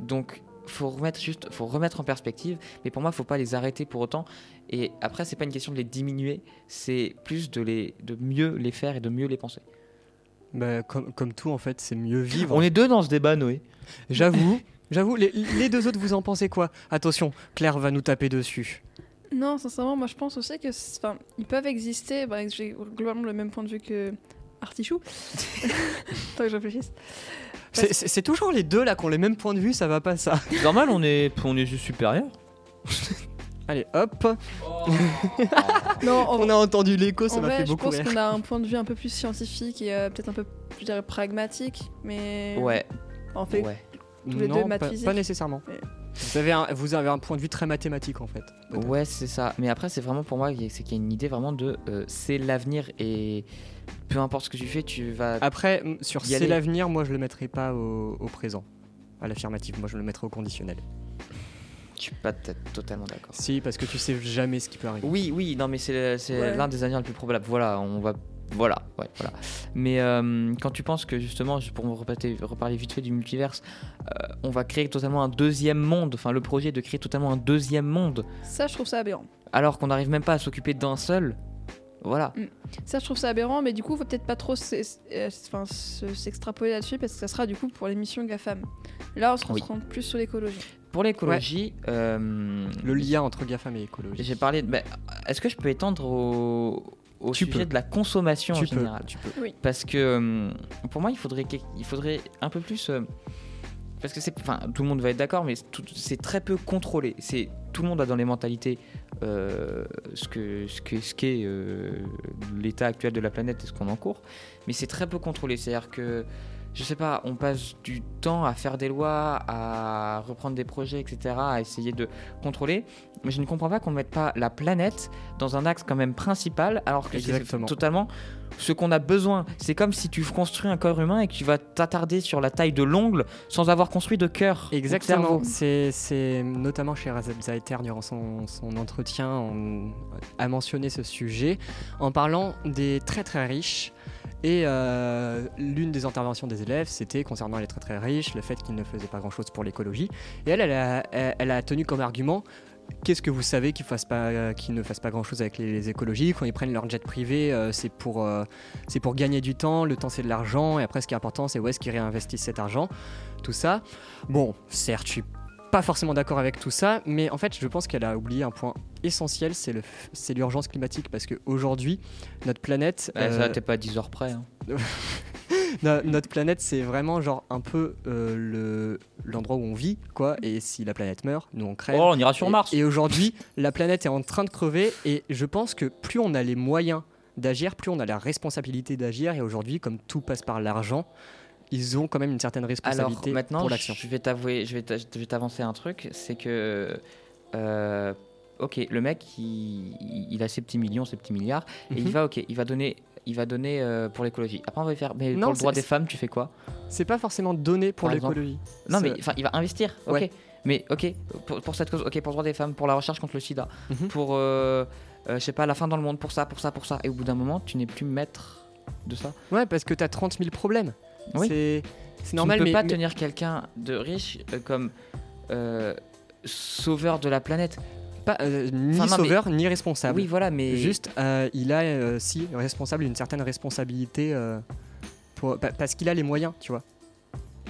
Donc faut remettre juste, faut remettre en perspective. Mais pour moi, faut pas les arrêter pour autant. Et après, c'est pas une question de les diminuer, c'est plus de les, de mieux les faire et de mieux les penser. Bah, comme, comme tout, en fait, c'est mieux vivre. On est deux dans ce débat, Noé. J'avoue, j'avoue. Les, les deux autres, vous en pensez quoi? Attention, Claire va nous taper dessus. Non, sincèrement, moi je pense aussi que, enfin, ils peuvent exister. Bah, J'ai globalement le même point de vue que Artichou. Tant que je réfléchisse. C'est- toujours les deux là qui ont les mêmes points de vue, ça va pas ça. Normal, on est, on est juste supérieur. Allez, hop, Non, en, on a entendu l'écho, ça en m'a vrai, fait je beaucoup pense rire. qu'on a un point de vue un peu plus scientifique et euh, peut-être un peu, je dirais, pragmatique. Mais Ouais, en fait, ouais. tous les non, deux maths pas, physique. pas nécessairement. Mais- Vous avez, un, vous avez un point de vue très mathématique en fait. peut-être. Ouais, c'est ça. Mais après, c'est vraiment pour moi, c'est qu'il y a une idée vraiment de euh, c'est l'avenir et peu importe ce que tu fais, tu vas. Après, sur c'est aller. l'avenir, moi je le mettrai pas au, au présent, à l'affirmative. Moi je le mettrai au conditionnel. Je suis pas t- totalement d'accord. Si, parce que tu sais jamais ce qui peut arriver. Oui, oui, non, mais c'est c'est Ouais. l'un des avenirs les plus probables. Voilà, on va. Voilà, ouais, voilà. Mais euh, quand tu penses que justement, juste pour me reparler, reparler vite fait du multiverse, euh, on va créer totalement un deuxième monde. Enfin, le projet est de créer totalement un deuxième monde, ça, je trouve ça aberrant. alors qu'on n'arrive même pas à s'occuper d'un seul. Voilà. Ça, je trouve ça aberrant, mais du coup, faut peut-être pas trop euh, s'extrapoler là-dessus parce que ça sera du coup pour l'émission GAFAM. Là, on se Oui. concentre plus sur l'écologie. Pour l'écologie, euh, Le lien entre GAFAM et écologie. j'ai parlé. bah, Est-ce que je peux étendre au, au Tu sujet peux. de la consommation en peux, général tu peux. Parce que hum, pour moi, il faudrait, il faudrait un peu plus. euh, parce que c'est. Enfin, tout le monde va être d'accord, mais c'est très peu contrôlé. C'est Tout le monde a dans les mentalités euh, ce qu'est ce que, ce qu'est, euh, l'état actuel de la planète et ce qu'on en court. Mais c'est très peu contrôlé. C'est-à-dire que. Je sais pas, on passe du temps à faire des lois, à reprendre des projets, etc., à essayer de contrôler. Mais je ne comprends pas qu'on ne mette pas la planète dans un axe quand même principal, alors que c'est totalement ce qu'on a besoin. C'est comme si tu construis un corps humain et que tu vas t'attarder sur la taille de l'ongle sans avoir construit de cœur. Exactement. C'est notamment chez Razab Zaiter durant son, son entretien on a mentionné ce sujet en parlant des très très riches. Et euh, l'une des interventions des élèves, c'était concernant les très très riches, le fait qu'ils ne faisaient pas grand chose pour l'écologie. Et elle, elle a, tenu comme argument Qu'est-ce que vous savez euh, qu'ils ne fassent pas grand-chose avec les, les écologies Quand ils prennent leur jet privé, c'est pour, euh, c'est pour gagner du temps. Le temps, c'est de l'argent. Et après, ce qui est important, c'est où est-ce qu'ils réinvestissent cet argent. Tout ça. Bon, certes, je suis pas forcément d'accord avec tout ça, mais en fait, je pense qu'elle a oublié un point essentiel, c'est le, f- c'est l'urgence climatique, parce qu'aujourd'hui, notre planète, Ouais, euh, ça, t'es pas à 10 heures près. hein. no- notre planète, c'est vraiment genre un peu euh, le l'endroit où on vit, quoi. Et si la planète meurt, nous on crève. Oh, on ira sur Et- Mars. Et, aujourd'hui, la planète est en train de crever et je pense que plus on a les moyens d'agir, plus on a la responsabilité d'agir. Et aujourd'hui, comme tout passe par l'argent, ils ont quand même une certaine Alors responsabilité maintenant, pour l'action. je vais t'avouer, je vais t'a- je vais t'avancer un truc, c'est que. euh, ok, le mec, il, il a ses petits millions, ses petits milliards, et il Mhm. va, ok, il va donner, il va donner euh, pour l'écologie. Après, on va faire, mais Non, pour le droit des femmes, tu fais quoi? C'est pas forcément donné pour l'écologie. Non, mais enfin, il va investir, ok. Ouais. Mais ok, pour, pour cette cause, ok, pour le droit des femmes, pour la recherche contre le sida, Mhm. pour, euh, euh, je sais pas, la fin dans le monde, pour ça, pour ça, pour ça. Et au bout d'un moment, tu n'es plus maître de ça. Ouais, parce que t'as 30 000 problèmes. Oui. C'est c'est Tu normal, ne peux mais, pas mais- tenir quelqu'un de riche comme sauveur de la planète. Pas, euh, ni Enfin, non, mais- sauveur ni responsable. Oui, voilà, mais Juste, euh, il a euh, si responsable une certaine responsabilité euh, pour, pa- parce qu'il a les moyens, tu vois.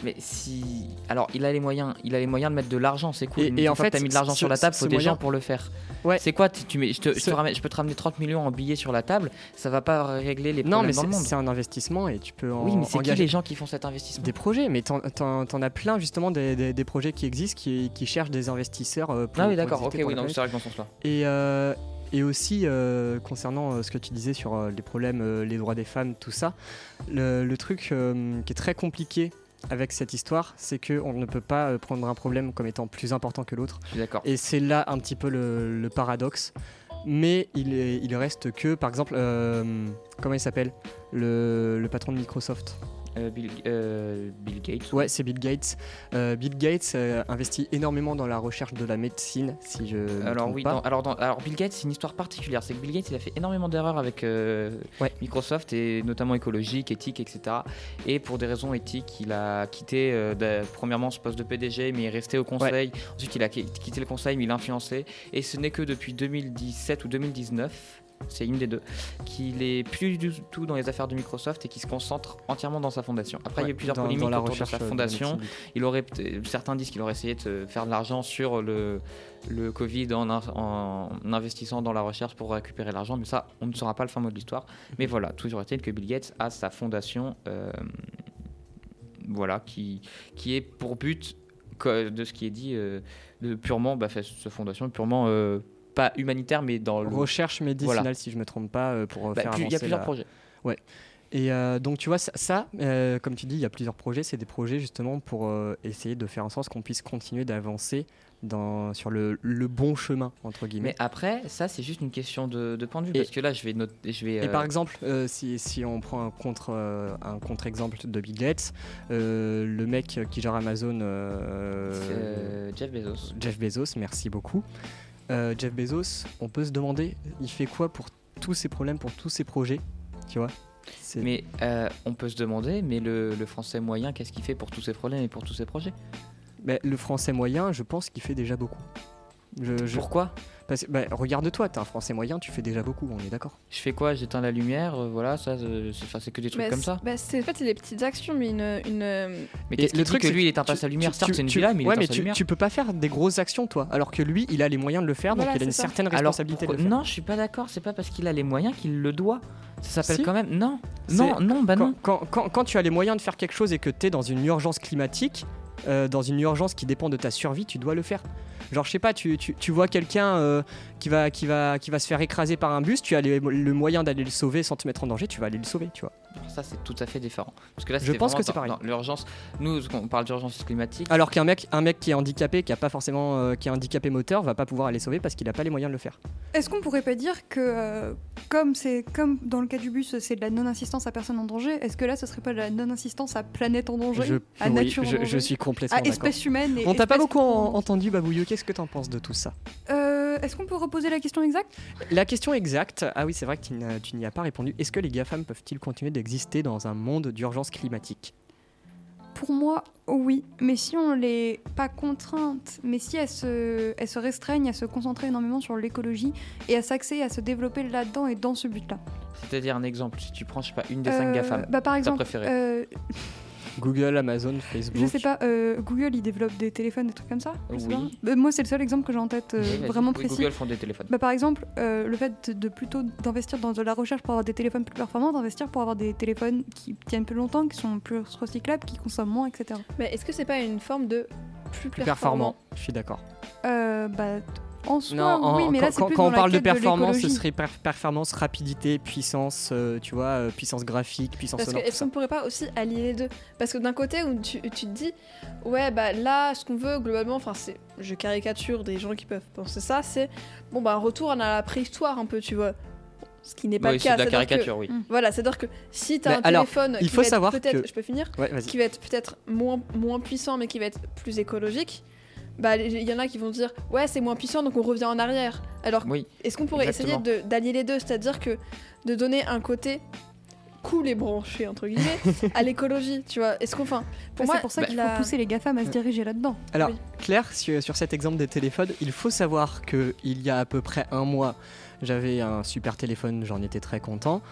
Mais si. Alors, il a les moyens, il a les moyens de mettre de l'argent, c'est cool. Et- mais et en fait, t'as mis de l'argent sur la table, faut des moyen- gens pour le faire. Ouais. C'est quoi tu, mets, je, te, je, te Ce- ramène- je peux te ramener 30 millions en billets sur la table, ça va pas régler les Non, problèmes mais dans le c'est monde. c'est un investissement et tu peux en, Oui, mais c'est qui les gens qui font cet investissement? Des projets. Mais t'en- t'en as plein justement des, des- des projets qui existent qui, qui cherchent des investisseurs euh, pour. Ah oui, d'accord, ok, oui, c'est vrai que dans ce sens-là. Et, euh, et aussi, euh, concernant euh, ce que tu disais sur euh, les problèmes, les droits des femmes, tout ça, le, le truc qui est très compliqué avec cette histoire, c'est qu'on ne peut pas euh, prendre un problème comme étant plus important que l'autre. D'accord. Et c'est là un petit peu le, le paradoxe. Mais il, est- il reste que, par exemple, euh, comment il s'appelle? Le, le patron de Microsoft. Euh, Bill, euh, Bill Gates. Ouais, c'est Bill Gates. Euh, Bill Gates investit énormément dans la recherche de la médecine, si je me Alors trompe oui, pas. dans- alors, dans- alors Bill Gates, c'est une histoire particulière. C'est que Bill Gates, il a fait énormément d'erreurs avec Ouais. Microsoft et notamment écologique, éthique, etc. Et pour des raisons éthiques, il a quitté premièrement ce poste de PDG, mais il est resté au conseil. Ensuite, il a qui- quitté le conseil, mais il a influencé. Et ce n'est que depuis 2017 ou 2019 c'est une des deux, qu'il est plus du tout dans les affaires de Microsoft et qui se concentre entièrement dans sa fondation. Après, il y a eu plusieurs dans- polémiques dans la autour de sa euh, fondation. Il aurait, certains disent qu'il aurait essayé de faire de l'argent sur le, le Covid en, in- en investissant dans la recherche pour récupérer l'argent, mais ça, on ne saura pas le fin mot de l'histoire. Mais voilà, toujours est-il que Bill Gates a sa fondation, euh, voilà, qui, qui est pour but de ce qui est dit, euh, de purement, bah, sa fondation purement euh, pas humanitaire, mais dans le Recherche médicinale, Voilà. si je me trompe pas, euh, pour euh, Bah, faire il y a plusieurs la- projets. Ouais. Et euh, donc tu vois ça, ça, euh, comme tu dis, il y a plusieurs projets. C'est des projets justement pour euh, essayer de faire en sorte qu'on puisse continuer d'avancer dans sur le, le bon chemin entre guillemets. Mais après, ça, c'est juste une question de, de point de vue, Et- parce que là, je vais noter, je vais. Et par exemple, si, si on prend un contre un contre-exemple de Bill Gates, le mec qui gère Amazon, Jeff Bezos. Jeff Bezos, merci beaucoup. Euh, Jeff Bezos, on peut se demander, il fait quoi pour tous ces problèmes, pour tous ces projets, tu vois? Mais euh, on peut se demander, mais le, le français moyen, qu'est-ce qu'il fait pour tous ces problèmes et pour tous ces projets? Mais le français moyen, je pense qu'il fait déjà beaucoup. Je, je- Pourquoi? Parce bah, Regarde-toi, t'es un français moyen, tu fais déjà beaucoup, on est d'accord. Je fais quoi? J'éteins la lumière, euh, voilà, ça, euh, c'est enfin, c'est que des trucs Bah, comme c'est- ça. bah, c'est en fait c'est des petites actions, mais une, une euh, Mais Et qu'est-ce le le truc, truc que c'est lui, il éteint pas tu- sa lumière? tu- Certes, tu- c'est une tu- villa, mais il ouais, éteint mais sa tu, lumière. tu peux pas faire des grosses actions, toi. Alors que lui, il a les moyens de le faire, Voilà, donc il a une c'est ça. certaine Alors, responsabilité pourquoi- de le faire. non, je suis pas d'accord. C'est pas parce qu'il a les moyens qu'il le doit. Ça s'appelle Si. quand même. Non, C'est- non, non, bah quand, non. quand, quand- quand tu as les moyens de faire quelque chose et que tu es dans une urgence climatique, euh, dans une urgence qui dépend de ta survie, tu dois le faire. Genre, je sais pas, tu, tu- tu vois quelqu'un euh, qui, va, qui, va, qui va se faire écraser par un bus, tu as les- le moyen d'aller le sauver sans te mettre en danger, tu vas aller le sauver, tu vois. Ça, c'est tout à fait différent. Parce que là, Je pense que c'est pareil. dans L'urgence. Nous, on parle d'urgence climatique. Alors qu'un mec, un mec qui est handicapé, qui a pas forcément, euh, qui est handicapé moteur, va pas pouvoir aller sauver parce qu'il a pas les moyens de le faire. Est-ce qu'on pourrait pas dire que, euh, comme c'est comme dans le cas du bus, c'est de la non-assistance à personne en danger, est-ce que là, ce serait pas de la non-assistance à planète en danger, Je, à oui, nature en danger, je suis complètement à espèce humaine et On t'a pas beaucoup en- entendu, Babouilleux. Qu'est-ce que t'en penses de tout ça Euh, Est-ce qu'on peut reposer la question exacte? La question exacte, ah oui, c'est vrai que tu tu n'y as pas répondu. Est-ce que les GAFAM peuvent-ils continuer d'exister dans un monde d'urgence climatique? Pour moi, oui. Mais si on les pas contraintes, mais si elles se, elles se restreignent à se concentrer énormément sur l'écologie et à s'axer, à se développer là-dedans et dans ce but-là. C'est-à-dire un exemple. Si tu prends, je sais pas, une des Euh, cinq GAFAM. bah, par ta exemple, préférée. euh, Google, Amazon, Facebook. je sais pas, euh, Google, ils développent des téléphones, des trucs comme ça je sais Oui. pas. Euh, Moi, c'est le seul exemple que j'ai en tête euh, Oui, vraiment Oui, précis. Google font des téléphones. Bah, par exemple, euh, le fait de, de plutôt d'investir dans de la recherche pour avoir des téléphones plus performants, d'investir pour avoir des téléphones qui tiennent plus longtemps, qui sont plus recyclables, qui consomment moins, etc. mais est-ce que c'est pas une forme de plus, Plus performant, performant, je suis d'accord. Euh, bah, en soi, Non, en- oui, mais là, quand, c'est quand- plus quand dans on parle de performance, ce serait per- performance, rapidité, puissance, euh, tu vois, euh, puissance graphique, puissance Parce sonore. est-ce qu'on pourrait pas aussi allier les deux? Parce que d'un côté où tu, tu te dis ouais bah là ce qu'on veut globalement, enfin c'est je caricature des gens qui peuvent penser ça, c'est bon bah un retour à la préhistoire un peu tu vois. Ce qui n'est pas Oui, le c'est cas. de la que- caricature, oui. Voilà, c'est-à-dire que si tu as Mais un alors, téléphone il qui va être savoir peut-être, que- je peux finir, Ouais, vas-y. qui va être peut-être moins, moins puissant mais qui va être plus écologique, bah il y en a qui vont dire ouais c'est moins puissant donc on revient en arrière. Alors Oui. est-ce qu'on pourrait Exactement. essayer de- d'allier les deux, c'est-à-dire que de donner un côté cool et branché entre guillemets à l'écologie, tu vois? Est-ce qu'on, enfin, pour Bah, moi c'est pour ça qu'il la- faut pousser les GAFAM à se diriger là-dedans. Alors, Oui. Claire, sur, sur cet exemple des téléphones, il faut savoir que il y a à peu près un mois, j'avais un super téléphone, j'en étais très content,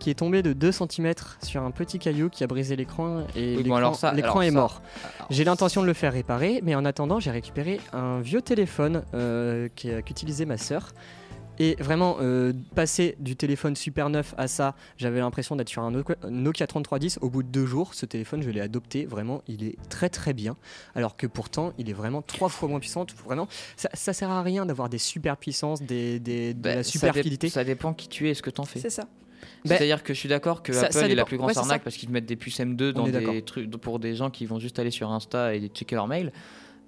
qui est tombé de 2 cm sur un petit caillou qui a brisé l'écran et Oui, l'écran ça- est ça- mort. J'ai l'intention de le faire réparer, mais en attendant, j'ai récupéré un vieux téléphone euh, qui- qu'utilisait ma sœur. Et vraiment, euh, passer du téléphone super neuf à ça, j'avais l'impression d'être sur un Nokia- Nokia 3310. Au bout de deux jours, ce téléphone, je l'ai adopté. Vraiment, il est très très bien. Alors que pourtant, il est vraiment trois fois moins puissant. Vraiment, ça, ça sert à rien d'avoir des super puissances, des, des- de bah, la ça super dé- fidélité. Ça dépend qui tu es et ce que t'en fais. C'est ça. Bah, C'est-à-dire que je suis d'accord que ça- Apple ça est la plus grande Ouais, arnaque parce qu'ils te mettent des puces M2 dans des trucs pour des gens qui vont juste aller sur Insta et checker leur mail.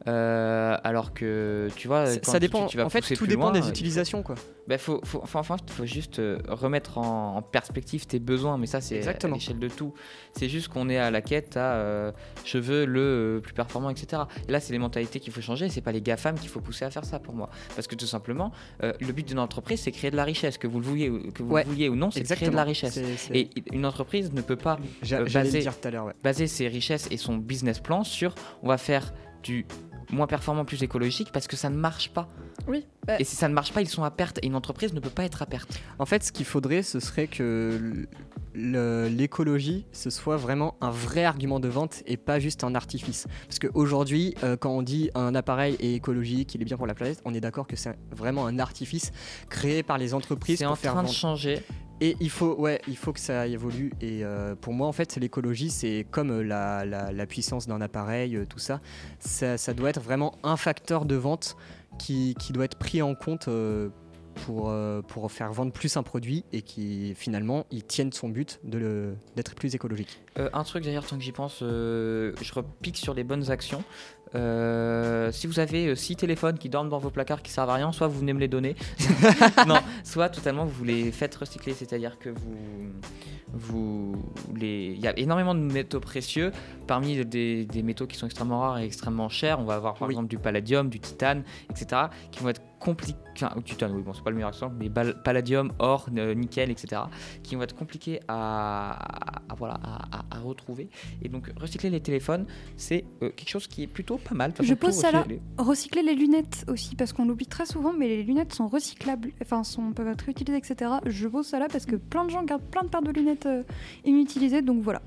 Euh, alors que tu vois, Ça- quand ça tu- dépend. tu vas en fait, tout dépend loin, des faut- utilisations, quoi. Bah, faut, faut, enfin, enfin, faut juste euh, remettre en, en perspective tes besoins, mais ça c'est à l'échelle de tout. C'est juste qu'on est à la quête à euh, je veux le euh, plus performant, etc. Et là, c'est les mentalités qu'il faut changer, c'est pas les GAFAM qu'il faut pousser à faire ça pour moi. Parce que tout simplement, euh, le but d'une entreprise, c'est créer de la richesse, que vous le vouliez, ou- que vous Ouais, le vouliez ou non, c'est créer de la richesse. Et une entreprise ne peut pas j'a- euh, J'allais le baser- dire tout à l'heure, ouais. baser ses richesses et son business plan sur on va faire du moins performant, plus écologique, parce que ça ne marche pas. Oui. bah, Et si ça ne marche pas, ils sont à perte. Et une entreprise ne peut pas être à perte. En fait, ce qu'il faudrait, ce serait que l'écologie, ce soit vraiment un vrai argument de vente et pas juste un artifice. Parce qu'aujourd'hui, euh, quand on dit un appareil est écologique, il est bien pour la planète, on est d'accord que c'est vraiment un artifice créé par les entreprises C'est en faire train de changer. Et il faut, ouais, il faut que ça évolue. Et euh, pour moi, en fait, l'écologie, c'est comme euh, la, la- puissance d'un appareil, euh, tout ça. ça. doit être vraiment un facteur de vente qui, qui doit être pris en compte pour, pour faire vendre plus un produit et qui finalement, il tienne son but d'être plus écologique. Un truc d'ailleurs, tant que j'y pense, je repique sur les bonnes actions. Euh, si vous avez 6 téléphones qui dorment dans vos placards qui servent à rien, soit vous venez me les donner, non, soit totalement vous les faites recycler, c'est-à-dire que vous, vous les, il y a énormément de métaux précieux. Parmi des, des métaux qui sont extrêmement rares et extrêmement chers, on va avoir par Oui. exemple du palladium, du titane, etc., qui vont être compliqués, enfin, titane, oui, bon, c'est pas le meilleur exemple, mais bal- palladium, or, euh, nickel, etc., qui vont être compliqués à, à- voilà, à, à- à retrouver. Et donc, recycler les téléphones, c'est euh, quelque chose qui est plutôt pas mal. Je pose ça là. recycler- Recycler les lunettes aussi, parce qu'on l'oublie très souvent, mais les lunettes sont recyclables, enfin sont, peuvent être réutilisées, etc. Je pose ça là parce que plein de gens gardent plein de paires de lunettes euh, inutilisées, donc voilà.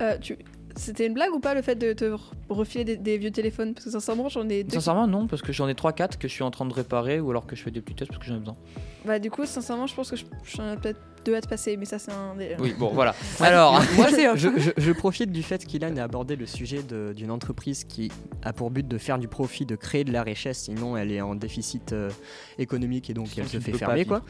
euh, tu... C'était une blague ou pas le fait de te re- refiler des, des vieux téléphones? Parce que sincèrement, j'en ai deux. Sincèrement, non, parce que j'en ai 3-4 que je suis en train de réparer ou alors que je fais des petits tests parce que j'en ai besoin. Bah, du coup, sincèrement, je pense que je- j'en ai peut-être deux à te passer, mais ça, c'est un. des- Oui, bon, voilà. Alors, Moi, je, je- je profite du fait qu'Ilan ait abordé le sujet de- d'une entreprise qui a pour but de faire du profit, de créer de la richesse, sinon elle est en déficit euh, économique et donc elle se fait fermer. vivre.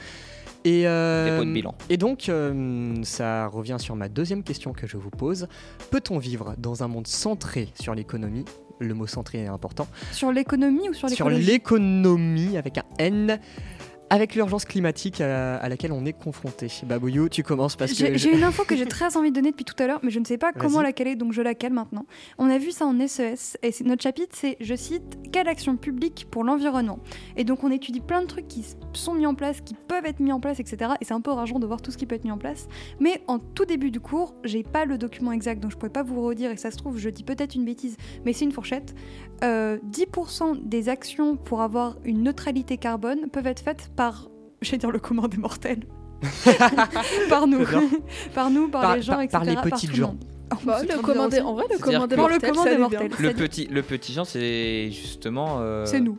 Et, euh, Dépôt de bilan. et donc, euh, ça revient sur ma deuxième question que je vous pose. Peut-on vivre dans un monde centré sur l'économie? Le mot centré est important. Sur l'économie ou sur Sur l'écologie? l'économie avec un N. Avec l'urgence climatique à, à laquelle on est confronté. Babouillou, tu commences parce que. J'ai je- une info que j'ai très envie de donner depuis tout à l'heure, mais je ne sais pas comment la caler, donc je la cale maintenant. On a vu ça en SES, et c'est- notre chapitre, c'est, je cite, Quelle action publique pour l'environnement? Et donc on étudie plein de trucs qui sont mis en place, qui peuvent être mis en place, etc. Et c'est un peu rageant de voir tout ce qui peut être mis en place. Mais en tout début du cours, j'ai pas le document exact, donc je pourrais pas vous redire, et ça se trouve, je dis peut-être une bêtise, mais c'est une fourchette. Euh, 10% des actions pour avoir une neutralité carbone peuvent être faites par, je vais dire le commun des mortels. par nous, par nous, par, Par- les gens, par- etc. par les par petites gens. Oh, Bah, le commandé, bien en vrai, le commandé le mortel. Le petit, le petit Jean, c'est justement. euh, C'est nous.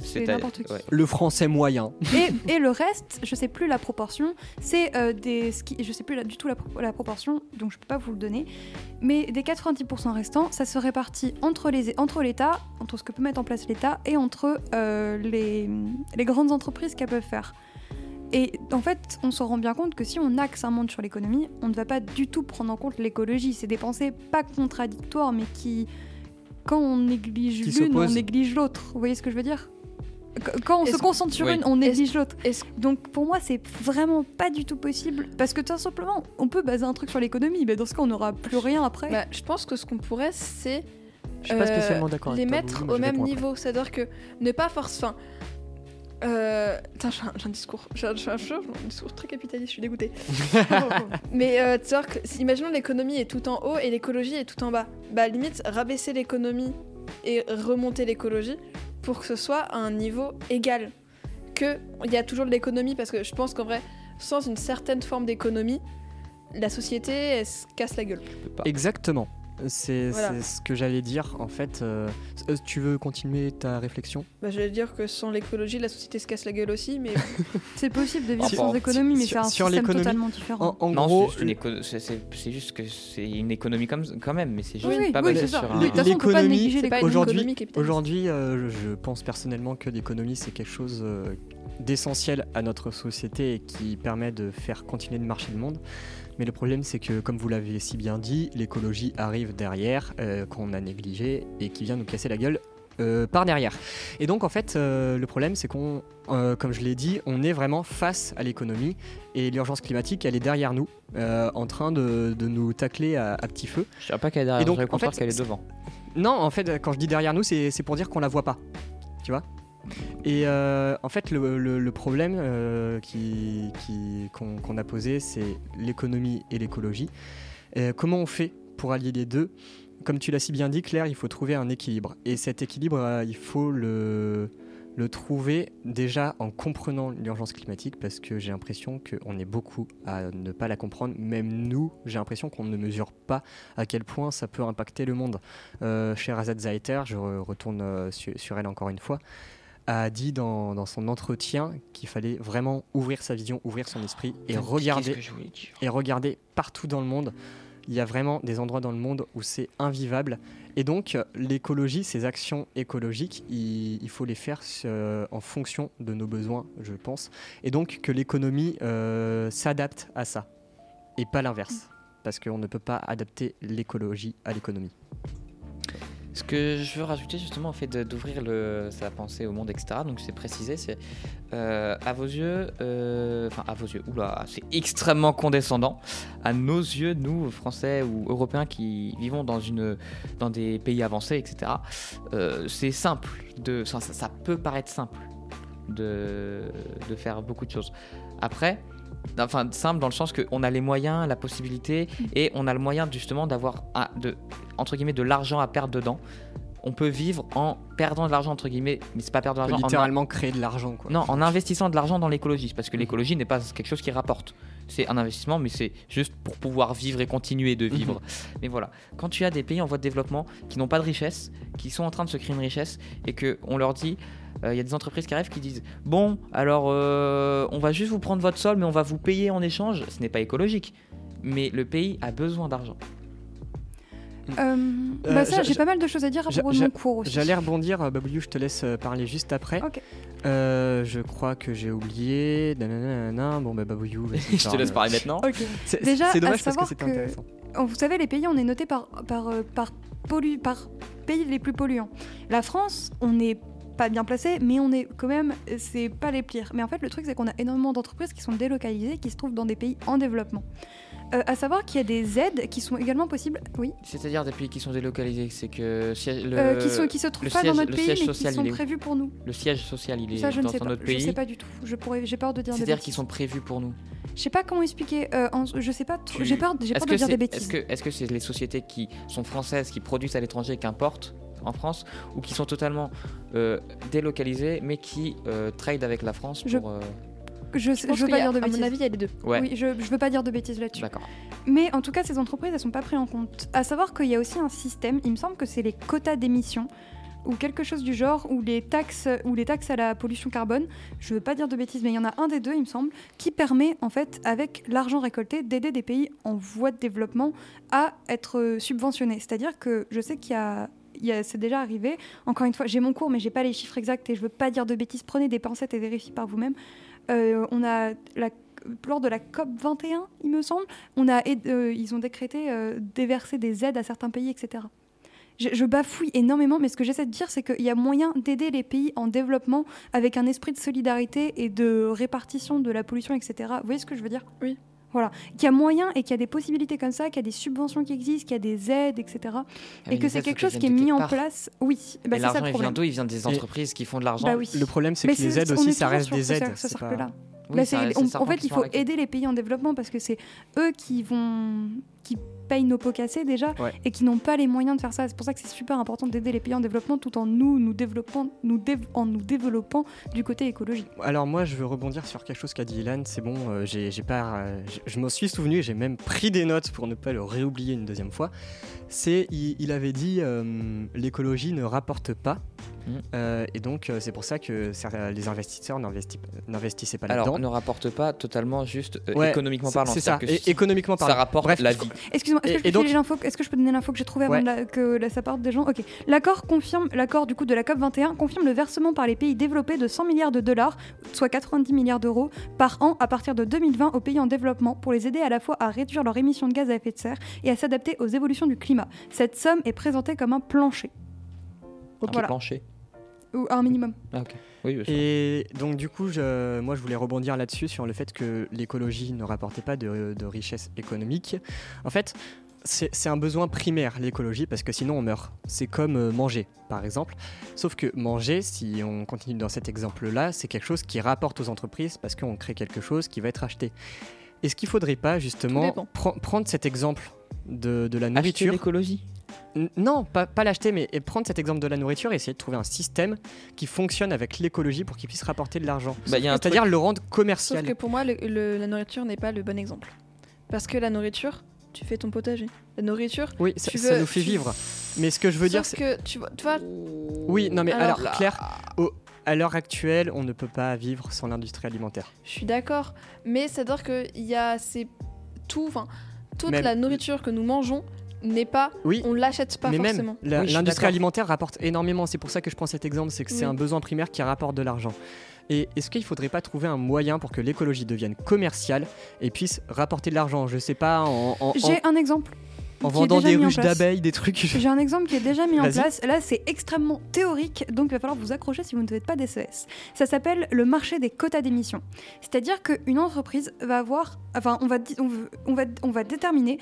C'est c'est à- n'importe qui. ouais. Le français moyen. Et, et le reste, je sais plus la proportion, c'est euh, des je sais plus la- du tout la, pro- la proportion, donc je peux pas vous le donner. Mais des 90% restants, ça se répartit entre les entre l'État, entre ce que peut mettre en place l'État et entre euh, les, les grandes entreprises qu'elles peuvent faire. Et en fait, on se rend bien compte que si on axe un monde sur l'économie, on ne va pas du tout prendre en compte l'écologie. C'est des pensées pas contradictoires, mais qui, quand on néglige l'une, on néglige l'autre. Vous voyez ce que je veux dire? Quand on se concentre sur Oui. une, on néglige l'autre. Donc pour moi, c'est vraiment pas du tout possible. Parce que tout simplement, on peut baser un truc sur l'économie, mais dans ce cas, on n'aura plus rien après. Bah, je pense que ce qu'on pourrait, c'est Je suis pas euh, spécialement d'accord les avec toi, mettre au même niveau. C'est-à-dire que ne pas force. Enfin, euh, putain, j'ai un, discours. J'ai un, un- un discours très capitaliste, je suis dégoûtée. Mais euh, c'est-à-dire que, si- imaginons l'économie est tout en haut et l'écologie est tout en bas. Bah, limite, rabaisser l'économie et remonter l'écologie pour que ce soit à un niveau égal. Que il y a toujours de l'économie, parce que je pense qu'en vrai, sans une certaine forme d'économie, la société, elle se casse la gueule. Exactement. C'est Voilà. ce que j'allais dire en fait. euh, euh, tu veux continuer ta réflexion? Bah, je vais dire que sans l'écologie, la société se casse la gueule aussi, mais C'est possible de vivre Enfin, sans économie, mais c'est un sur système totalement différent. En, en non, gros, c'est juste, que c'est une économie comme, quand même, mais c'est juste Oui, pas oui, basé sur De un. L'économie, négliger c'est pas une Aujourd'hui-. Aujourd'hui, euh, je pense personnellement que l'économie, c'est quelque chose euh, d'essentiel à notre société et qui permet de faire continuer de marcher le monde. Mais le problème, c'est que, comme vous l'avez si bien dit, l'écologie arrive derrière, euh, qu'on a négligé et qui vient nous casser la gueule euh, par derrière. Et donc, en fait, euh, le problème, c'est qu'on, euh, comme je l'ai dit, on est vraiment face à l'économie et l'urgence climatique, elle est derrière nous, en train de, de nous tacler à, à petit feu. Je dirais pas qu'elle est derrière, Et donc, je en fait, qu'elle est devant. Non, en fait, quand je dis derrière nous, c'est c'est pour dire qu'on la voit pas. Tu vois? Et euh, en fait, le, problème euh, qu'on a posé, c'est l'économie et l'écologie. Euh, comment on fait pour allier les deux? Comme tu l'as si bien dit, Claire, il faut trouver un équilibre. Et cet équilibre, il faut le le trouver déjà en comprenant l'urgence climatique, parce que j'ai l'impression qu'on est beaucoup à ne pas la comprendre. Même nous, j'ai l'impression qu'on ne mesure pas à quel point ça peut impacter le monde. Euh, Sherazade Zaiter, je re- retourne su- sur elle encore une fois, a dit dans, dans son entretien qu'il fallait vraiment ouvrir sa vision, ouvrir son esprit et regarder et regardez partout dans le monde. Il y a vraiment des endroits dans le monde où c'est invivable. Et donc, l'écologie, ces actions écologiques, il, il faut les faire euh, en fonction de nos besoins, je pense. Et donc, que l'économie euh, s'adapte à ça. Et pas l'inverse. Parce qu'on ne peut pas adapter l'écologie à l'économie. Ce que je veux rajouter justement au fait d'ouvrir sa pensée au monde, etc. Donc c'est précisé, c'est euh, à vos yeux, euh, enfin à vos yeux, oula, c'est extrêmement condescendant. À nos yeux, nous Français ou Européens qui vivons dans des pays avancés, etc. euh, c'est simple ça, peut paraître simple de faire beaucoup de choses. Après. Enfin, simple dans le sens qu'on a les moyens, la possibilité, et on a le moyen justement d'avoir de, entre guillemets de l'argent à perdre dedans. On peut vivre en perdant de l'argent entre guillemets, mais c'est pas perdre de On peut l'argent. en- littéralement créer de l'argent. quoi. Non, en investissant de l'argent dans l'écologie, parce que Mhm. l'écologie n'est pas quelque chose qui rapporte. C'est un investissement, mais c'est juste pour pouvoir vivre et continuer de vivre. Mais voilà, quand tu as des pays en voie de développement qui n'ont pas de richesse, qui sont en train de se créer une richesse, et que on leur dit, euh, il y a des entreprises qui arrivent qui disent, bon, alors euh, on va juste vous prendre votre sol, mais on va vous payer en échange. Ce n'est pas écologique. Mais le pays a besoin d'argent. Euh, Euh, bah ça, j'a- j'ai pas mal de choses à dire à propos de mon cours aussi. J'allais rebondir, euh, Babouliou, je te laisse euh, parler juste après. Ok. Euh, je crois que j'ai oublié. Nanana. Bon, bah, Babouliou, Je te laisse parler maintenant. Ok. C'est- Déjà, c'est à dommage parce que savoir c'était que- intéressant. Vous savez, les pays, on est noté par, par, euh, par, pollu- par pays les plus polluants. La France, on n'est pas bien placé, mais on est quand même, c'est pas les pires. Mais en fait, le truc, c'est qu'on a énormément d'entreprises qui sont délocalisées, qui se trouvent dans des pays en développement. Euh, à savoir qu'il y a des aides qui sont également possibles, oui, C'est-à-dire des pays qui sont délocalisés, c'est que le, euh, qui, sont, qui se trouvent pas siège- dans notre pays, mais qui sont prévus pour nous. le siège social, il est Ça, je ne dans sais pas. autre Je pays. sais pas du tout. Je pourrais, j'ai peur de dire C'est-à-dire qu'ils sont prévus pour nous. Je sais pas comment expliquer. euh, en- je sais pas. Tu- J'ai peur, j'ai Est-ce peur de dire des est-ce bêtises. que est-ce que c'est les sociétés qui sont françaises, qui produisent à l'étranger, qui importent en France, ou qui sont totalement euh, délocalisées, mais qui euh, trade avec la France Je- pour. euh, Je, Je veux pas a- dire de à bêtises. mon avis, il y a les deux. Ouais, Oui, je, je veux pas dire de bêtises là-dessus. d'accord. Mais en tout cas, ces entreprises, elles sont pas prises en compte. À savoir qu'il y a aussi un système, il me semble que c'est les quotas d'émissions ou quelque chose du genre, ou les taxes, ou les taxes à la pollution carbone. Je veux pas dire de bêtises, mais il y en a un des deux, il me semble, qui permet en fait, avec l'argent récolté, d'aider des pays en voie de développement à être subventionnés. C'est-à-dire que je sais qu'il y a- c'est déjà arrivé. Encore une fois, j'ai mon cours, mais j'ai pas les chiffres exacts et je veux pas dire de bêtises. Prenez des pincettes et vérifiez par vous-même. Euh, on a la, lors de la COP 21, il me semble, on a euh, ils ont décrété euh, déverser des aides à certains pays, etc. Je bafouille énormément, mais ce que j'essaie de dire, c'est qu'il y a moyen d'aider les pays en développement avec un esprit de solidarité et de répartition de la pollution, etc. Vous voyez ce que je veux dire? Oui. Voilà. Qu'il y a moyen et qu'il y a des possibilités comme ça, qu'il y a des subventions qui existent, qu'il y a des aides, etc. Ah, et mais que c'est quelque chose qui est mis en place. Oui, bah, c'est ça l'argent, le il vient problème. d'où? Il vient des entreprises qui font de l'argent. Bah oui. Le problème, c'est que les aides aussi, ça reste des aides. ce cercle-là. Oui, Bah, ça on- c'est en fait, il faut aider les pays en développement parce que c'est eux qui vont qui payent nos pots cassés déjà Ouais. et qui n'ont pas les moyens de faire ça. C'est pour ça que c'est super important d'aider les pays en développement tout en nous nous développant nous dév- en nous développant du côté écologique. Alors moi, je veux rebondir sur quelque chose qu'a dit Ilan. C'est bon, euh, j'ai pas, euh, je- je m'en suis souvenu et j'ai même pris des notes pour ne pas le réoublier une deuxième fois. C'est, il, il avait dit, euh, l'écologie ne rapporte pas. Mhm. Euh, et donc, euh, c'est pour ça que certains- les investisseurs n'investi- n'investissaient pas Alors, là-dedans. ne rapporte pas totalement juste euh, Ouais, économiquement parlant. C'est ça, que et économiquement ça parlant. rapporte Bref, la vie. Excuse-moi, est-ce que, je peux et donc- filer l'info- est-ce que je peux donner l'info que j'ai trouvée avant Ouais. de la- que la- ça parte des gens? Ok. L'accord confirme, l'accord du coup de la COP 21 confirme le versement par les pays développés de 100 milliards de dollars, soit 90 milliards d'euros par an à partir de 2020 aux pays en développement pour les aider à la fois à réduire leurs émissions de gaz à effet de serre et à s'adapter aux évolutions du climat. Cette somme est présentée comme un plancher. Un Voilà. plancher. Ou un minimum. Ah, ok. Oui, bien sûr. Et donc du coup, je- moi je voulais rebondir là-dessus sur le fait que l'écologie ne rapportait pas de, de richesse économique. En fait, c'est un besoin primaire l'écologie parce que sinon on meurt. C'est comme euh, manger par exemple. Sauf que manger, si on continue dans cet exemple-là, c'est quelque chose qui rapporte aux entreprises parce qu'on crée quelque chose qui va être acheté. Est-ce qu'il faudrait pas justement pre- prendre cet exemple de, de la Acheter nourriture? l'écologie. Non, pas, pas l'acheter, mais et prendre cet exemple de la nourriture et essayer de trouver un système qui fonctionne avec l'écologie pour qu'il puisse rapporter de l'argent. Bah, C'est-à-dire le rendre Sauf commercial. que pour moi, le- le- la nourriture n'est pas le bon exemple. Parce que la nourriture, tu fais ton potager. La nourriture, Oui, ça, ça nous fait tu- vivre. Mais ce que je veux dire, sauf c'est. que tu vois, tu vois, Oui, non, mais alors, Alors- Claire, au- à l'heure actuelle, on ne peut pas vivre sans l'industrie alimentaire. je suis d'accord, mais c'est-à-dire qu'il y a c'est tout, enfin, toute Même- la nourriture que nous mangeons n'est pas, Oui, on l'achète pas mais forcément. même Oui, l'industrie alimentaire rapporte énormément. C'est pour ça que je prends cet exemple, c'est que c'est Oui. un besoin primaire qui rapporte de l'argent. Et est-ce qu'il faudrait pas trouver un moyen pour que l'écologie devienne commerciale et puisse rapporter de l'argent? Je sais pas, en, en- en- J'ai un exemple. En vendant des ruches d'abeilles, des trucs. J'ai un exemple qui est déjà mis en place. Là, c'est extrêmement théorique, donc il va falloir vous accrocher si vous ne êtes pas DCS. Ça s'appelle le marché des quotas d'émissions. C'est-à-dire qu'une entreprise va avoir, enfin, on va, on va, on va déterminer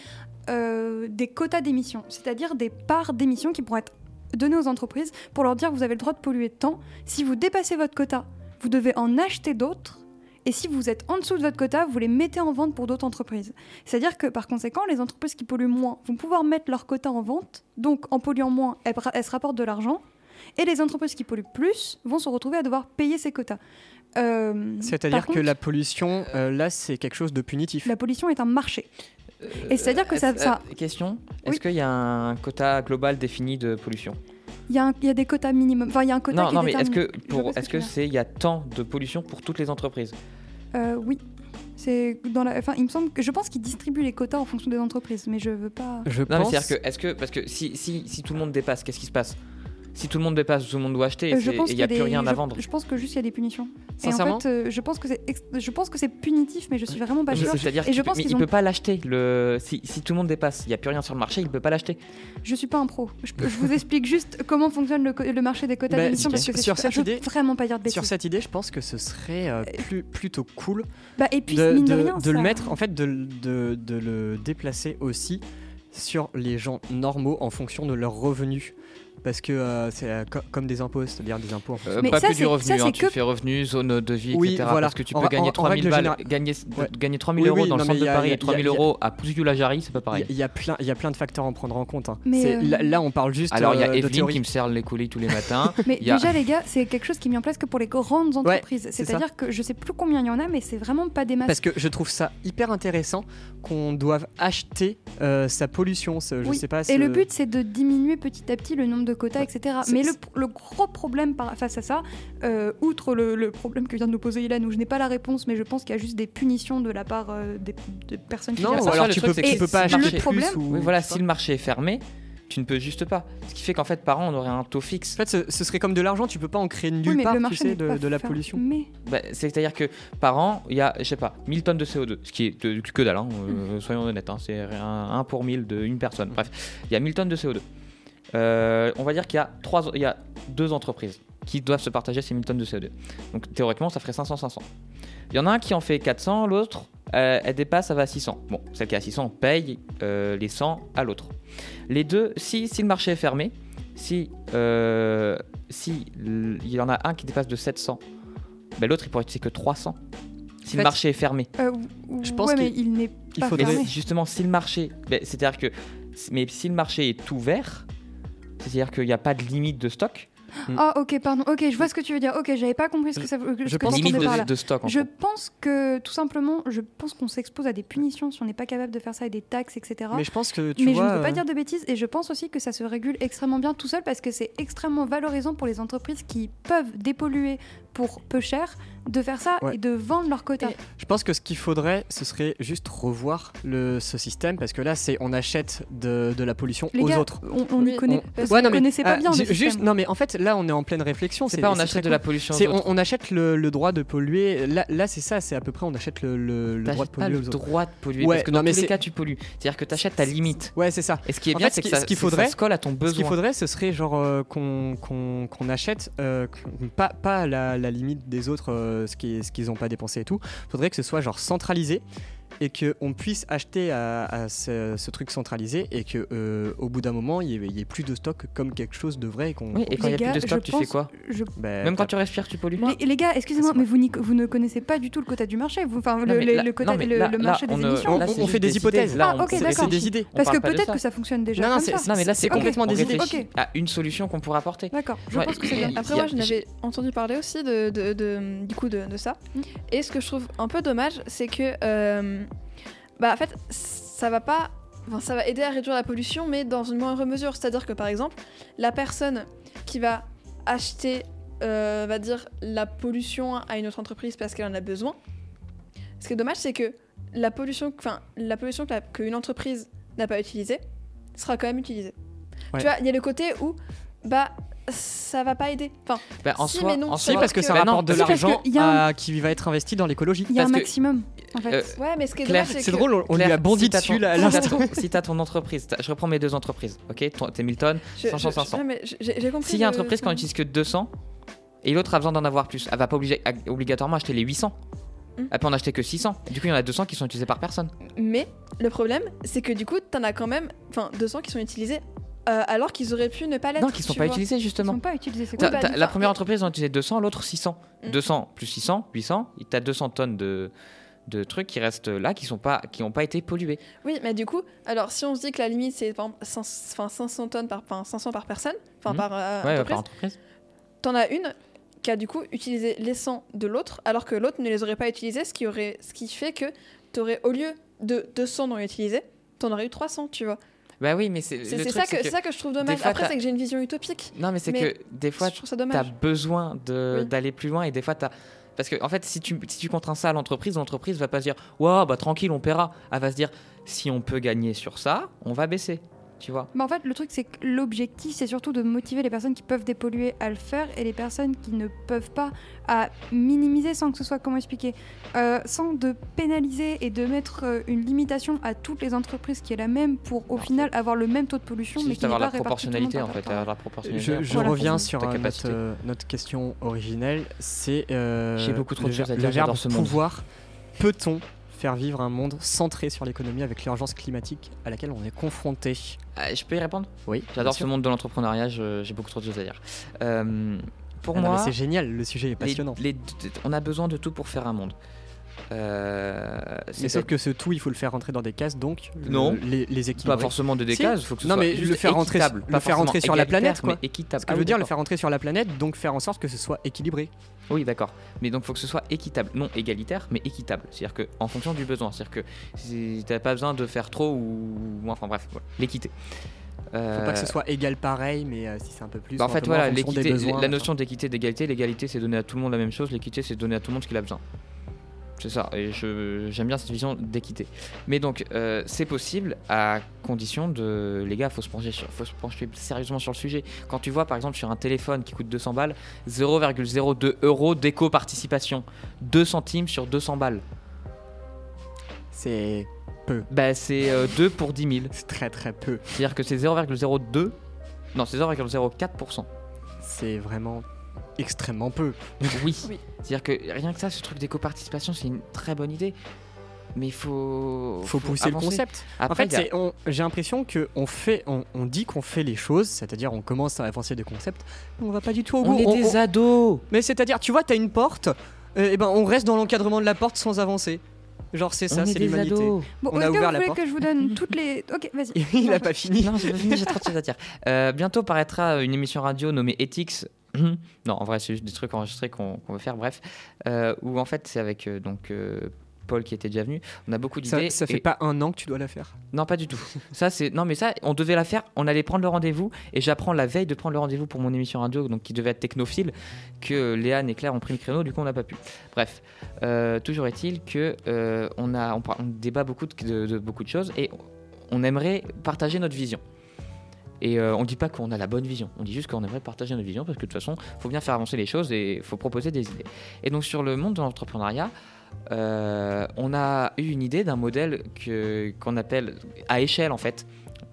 euh, des quotas d'émissions, c'est-à-dire des parts d'émissions qui pourront être données aux entreprises pour leur dire vous avez le droit de polluer tant. Si vous dépassez votre quota, vous devez en acheter d'autres. Et si vous êtes en dessous de votre quota, vous les mettez en vente pour d'autres entreprises. C'est-à-dire que par conséquent, les entreprises qui polluent moins vont pouvoir mettre leur quota en vente, donc en polluant moins, elles, elles se rapportent de l'argent, et les entreprises qui polluent plus vont se retrouver à devoir payer ces quotas. Euh, C'est-à-dire que la pollution, euh, là, c'est quelque chose de punitif. la pollution est un marché. Et c'est-à-dire que ça- est-ce- ça- euh, question Oui. Est-ce qu'il y a un quota global défini de pollution? Il y, a un- il y a des quotas minimum. Enfin, il y a un quota Non, qui non, est mais est-ce que pour ce est-ce que c'est il y a tant de pollution pour toutes les entreprises? Euh, oui. C'est dans la. Enfin, il me semble que je pense qu'ils distribuent les quotas en fonction des entreprises, mais je veux pas. Je Non, mais pense. c'est-à-dire que est-ce que parce que si, si si tout le monde dépasse, qu'est-ce qui se passe? Si tout le monde dépasse, tout le monde doit acheter et Euh, je c'est- pense et il qu'il n'y a des- plus rien je- à vendre. Je pense que juste il y a des punitions. Et Sincèrement en fait, euh, je pense que c'est ex- je pense que c'est punitif, mais je suis vraiment pas sûre. C'est-à-dire qu'il il ont- peut pas l'acheter. Le si, si tout le monde dépasse, il n'y a plus rien sur le marché, il peut pas l'acheter. Je suis pas un pro. Je, je vous explique juste comment fonctionne le, le marché des quotas Bah, d'émissions sur- parce que c'est sur super- cette je idée- vraiment pas dire de bêtises. Sur cette idée, je pense que ce serait euh, plus, plutôt cool Bah, et puis de, mine de, de- rien, de le mettre, en fait, de, le- de- de le déplacer aussi sur les gens normaux en fonction de leurs revenus. Parce que euh, c'est euh, co- comme des impôts, c'est-à-dire des impôts en fonction. Euh, Mais pas ça, que c'est- du revenu, ça, hein, c'est tu que- fais revenu, zone de vie, Oui, etc. voilà. Parce que tu En peux gagner en- en 3000 règle balles, générale- gagner, Ouais. gagner 3000 Oui, euros oui, dans le non, centre de il y a- Paris il y a- et 3000 il y a- euros à Pousse-du-la-Jarry, c'est pas Il y, pareil. a- il y a plein, il y a plein de facteurs à en prendre en compte. hein. Mais, C'est- euh, là, là, on parle juste Alors il y euh, a de Evelyne théorie. qui me sert les colis tous les matins. Mais Il y a- déjà, les gars, c'est quelque chose qui est mis en place que pour les grandes entreprises. c'est C'est-à-dire que je sais plus combien il y en a, mais c'est vraiment pas des masses. Parce que je trouve ça hyper intéressant qu'on doive acheter euh, sa pollution. ce- je Oui. sais pas. Et ce- le but, c'est de diminuer petit à petit le nombre de quotas, Ouais. etc. C'est- Mais le, le gros problème par- face à ça, euh, outre le, le problème que vient de nous poser Ilan, où je n'ai pas la réponse, mais je pense qu'il y a juste des punitions de la part euh, des, des personnes qui Non, ou ça. alors le tu truc, peux, tu peux pas acheter le problème- plus ou- Oui, voilà, si le marché est fermé, tu ne peux juste pas. Ce qui fait qu'en fait, par an, on aurait un taux fixe. En fait, ce, ce serait comme de l'argent, tu peux pas en créer nulle Oui, mais part, le tu marché sais, de, pas de la pollution. Bah, C'est-à-dire que par an, il y a, je sais pas, 1000 tonnes de CO2, ce qui est de- que dalle, hein, euh, soyons honnêtes, hein, c'est un, un pour 1000 de une personne. Bref, il y a 1000 tonnes de CO2. Euh, on va dire qu'il y, a trois- il y a deux entreprises qui doivent se partager ces 1000 tonnes de CO2. Donc théoriquement, ça ferait 500-500. Il y en a un qui en fait 400, l'autre, euh, elle dépasse, ça va à 600. Bon, celle qui est à 600 paye euh, les 100 à l'autre. Les deux, si, si le marché est fermé, si, euh, il y en a un qui dépasse de 700, ben l'autre il pourrait être que 300. Si En le fait, marché est fermé. Euh, Je pense ouais, mais qu'il- il n'est il pas faudrait- Mais fermé. c'est- justement, si le marché, ben, c'est-à-dire que, mais si le marché est ouvert, c'est-à-dire qu'il n'y a pas de limite de stock, Ah, ok, pardon. Ok, je vois ce que tu veux dire. Ok, j'avais pas compris ce que ça veut. Je pense limite par de, là. de stock en Je pense que tout simplement, je pense qu'on s'expose à des punitions si on n'est pas capable de faire ça et des taxes, etc. Mais je pense que tu mais vois. je ne veux pas euh, dire de bêtises et je pense aussi que ça se régule extrêmement bien tout seul parce que c'est extrêmement valorisant pour les entreprises qui peuvent dépolluer pour peu cher de faire ça Ouais. et de vendre leurs quotas. Je pense que ce qu'il faudrait, ce serait juste revoir le, ce système parce que là, c'est on achète de, de la pollution Les aux gars, autres. on, on y Oui, connaît, on- parce Ouais, qu'on non, mais, connaissait pas ah, bien le ju- système. juste, non mais en fait là on est en pleine réflexion. C'est pas on achète de la pollution aux C'est on, achète le, le droit de polluer. Là, là c'est ça, c'est à peu près on achète le, le- le droit de T'achètes pas polluer le aux autres. droit de polluer Ouais, parce que non, dans mais tous les cas tu pollues. C'est-à-dire que t'achètes ta limite. Ouais, c'est ça. Et ce qui est En bien, c'est ce que ça, se colle à ton Ce qu'il besoin. faudrait, ce serait genre euh, qu'on achète euh, pas la, la limite des autres, euh, ce qui- ce qu'ils n'ont pas dépensé et tout. faudrait que ce soit genre centralisé et qu'on puisse acheter à, à ce, ce truc centralisé et que euh, au bout d'un moment il y, ait- plus de stock comme quelque chose de vrai et qu'on Oui, et quand il n'y a gars, plus de stock, tu fais quoi je- bah, Même quand tu respires, tu pollues Les, les gars, excusez-moi, C'est mais vous, n'y- vous ne connaissez pas du tout le quota du marché. Vous, enfin, Non, le, là- le quota- non, mais le- là- le là, marché on des émissions. on- là, on c'est fait des hypothèses. Là, Ah, on- ok, d'accord. des idées on Parce que peut-être que ça fonctionne déjà Non, non, comme c'est- ça. Non, mais là, c'est complètement on des idées. à une solution qu'on pourrait apporter. D'accord, je Ouais, pense que c'est et- bien. il y Après, a- moi, je n'avais entendu parler aussi du coup de, ça. Mm. Et ce que je trouve un peu dommage, c'est que, euh, bah, en fait, ça va pas, enfin, ça va aider à réduire la pollution, mais dans une moindre mesure. C'est-à-dire que, par exemple, la personne qui va acheter, euh, va dire, la pollution à une autre entreprise parce qu'elle en a besoin. Ce qui est dommage, c'est que la pollution, enfin, la pollution qu'une entreprise n'a pas utilisée sera quand même utilisée. Ouais. Tu vois, il y a le côté où, bah, ça va pas aider. Enfin, Bah, en Si, soi, mais non, en Si, parce que ça Bah non, rapporte de l'argent que qui va être investi dans l'écologie. Il y a un que- maximum, en fait. Euh, ouais, mais ce qui est Claire, dommage, c'est que... drôle, on, on lui Claire, a bondi si t'as dessus ton- là, si t'as ton- Si ton entreprise, je reprends mes deux entreprises, ok T'es Milton, Je- 500, je- 500. ouais, mais j'ai j'ai compris. S'il y a une entreprise qui en utilise que 200 et l'autre a besoin d'en avoir plus, elle va pas obliger- à- obligatoirement acheter les 800. Hmm. Elle peut en acheter que 600. Du coup, il y en a 200 qui sont utilisés par personne. Mais le problème, c'est que du coup, t'en as quand même, enfin, 200 qui sont utilisés euh, alors qu'ils auraient pu ne pas l'être. Non, qui sont tu pas vois. utilisés Ils justement. sont pas utilisés, c'est quoi bah, la première entreprise en utilisé 200, l'autre 600. Mm. 200 plus 600, 800. et T'as 200 tonnes de, de trucs qui restent là, qui sont pas, qui ont pas été pollués. Oui, mais du coup, alors si on se dit que la limite c'est par exemple, 500 enfin, 500 tonnes par, enfin 500 par personne, enfin Mhm. par euh, ouais, entreprise, par entreprise. t'en as une qui a du coup utilisé les 100 de l'autre, alors que l'autre ne les aurait pas utilisés, ce qui aurait, ce qui fait que t'aurais au lieu de 200 non utilisés, t'en aurais eu 300, tu vois. Bah oui, mais c'est C'est ça, que ça que je trouve dommage. Après, c'est que j'ai une vision utopique. Non, mais c'est que des fois, tu as besoin Oui. d'aller plus loin et des fois, tu Parce que, en fait, si tu, si tu contrains ça à l'entreprise, l'entreprise va pas se dire Waouh, bah tranquille, on paiera. Elle va se dire Si on peut gagner sur ça, on va baisser. Tu vois Bah, en fait, le truc, c'est que l'objectif, c'est surtout de motiver les personnes qui peuvent dépolluer à le faire et les personnes qui ne peuvent pas à minimiser sans que ce soit, comment expliquer, euh, sans de pénaliser et de mettre euh, une limitation à toutes les entreprises qui est la même pour au En final avoir le même taux de pollution, C'est mais qui avoir la proportionnalité, en fait. par- avoir la proportionnalité. Je, je Voilà, reviens sur euh, notre, euh, question originelle. C'est euh, J'ai beaucoup trop de choses à dire, le verbe ce monde. pouvoir. Peut-on faire vivre un monde centré sur l'économie avec l'urgence climatique à laquelle on est confronté Ah, je peux y répondre? Oui. J'adore ce monde de l'entrepreneuriat, j'ai beaucoup trop de choses à dire. Euh, pour Ah moi, c'est génial, le sujet est les- passionnant. les- on a besoin de tout pour faire un monde. Euh, Mais c'est sauf que ce tout, il faut le faire rentrer dans des cases, donc le- Non. les, les équilibrer. pas forcément de des Si. cases, faut que ce Non, soit mais juste le faire rentrer- équitable, le pas faire rentrer sur la planète, quoi. mais équitable. Ce que Ah je oui, veux dire, le faire rentrer sur la planète, donc faire en sorte que ce soit équilibré. Oui, d'accord. Mais donc, faut que ce soit équitable. Non égalitaire, mais équitable. C'est-à-dire que en fonction du besoin. C'est-à-dire que si t'as pas besoin de faire trop ou. Enfin, bref, voilà. l'équité. Faut pas que ce Euh, soit égal pareil, mais euh, si c'est un peu plus. bah, en fait, voilà, des besoins, la notion d'équité, d'égalité, l'égalité, c'est donner à tout le monde la même chose. L'équité, c'est donner à tout le monde ce qu'il a besoin. C'est ça, et j'aime bien cette vision d'équité. Mais donc, euh, c'est possible à condition de. Les gars, faut se, pencher sur, faut se pencher sérieusement sur le sujet. Quand tu vois, par exemple, sur un téléphone qui coûte 200 balles, 0,02 euros d'éco-participation. 2 centimes sur 200 balles. C'est Bah, c'est 2 pour 10 000. c'est très très peu. C'est-à-dire que c'est 0,02. Non, c'est 0,04%. C'est vraiment extrêmement peu. Oui. Oui. C'est-à-dire que rien que ça, ce truc d'éco-participation, c'est une très bonne idée. Mais il faut. Faut pousser le avancer. concept. Après, en fait, a- c'est- on- j'ai l'impression que on fait, on, on dit qu'on fait les choses, c'est-à-dire on commence à avancer des concepts, mais on va pas du tout au bout. on est On- des on- ados. Mais c'est-à-dire, tu vois, t'as une porte, et ben on reste dans l'encadrement de la porte sans avancer. Genre c'est ça, on est c'est des l'humanité. ados. Bon, On a ouvert vous la voulez porte. que je vous donne toutes les. Ok, vas-y. Il a pas fini. Non, j'ai pas fini, j'ai trop de choses à dire. Euh, bientôt paraîtra une émission radio nommée Ethics. Non, en vrai, c'est juste des trucs enregistrés qu'on veut faire, bref. Euh, où en fait, c'est avec euh, donc, euh, Paul qui était déjà venu. On a beaucoup d'idées. Ça, ça fait et- pas un an que tu dois la faire. Non, pas du tout. Ça, c'est non, mais ça, on devait la faire. On allait prendre le rendez-vous et j'apprends la veille de prendre le rendez-vous pour mon émission radio, donc qui devait être technophile, que Léane et Claire ont pris le créneau. Du coup, on n'a pas pu. Bref, Euh, toujours est-il que euh, on a, on, par- on débat beaucoup de, de- de beaucoup de choses et on aimerait partager notre vision. Et euh, on dit pas qu'on a la bonne vision, on dit juste qu'on aimerait partager notre vision parce que de toute façon, faut bien faire avancer les choses et il faut proposer des idées. Et donc sur le monde de l'entrepreneuriat, euh, on a eu une idée d'un modèle que- qu'on appelle à échelle en fait.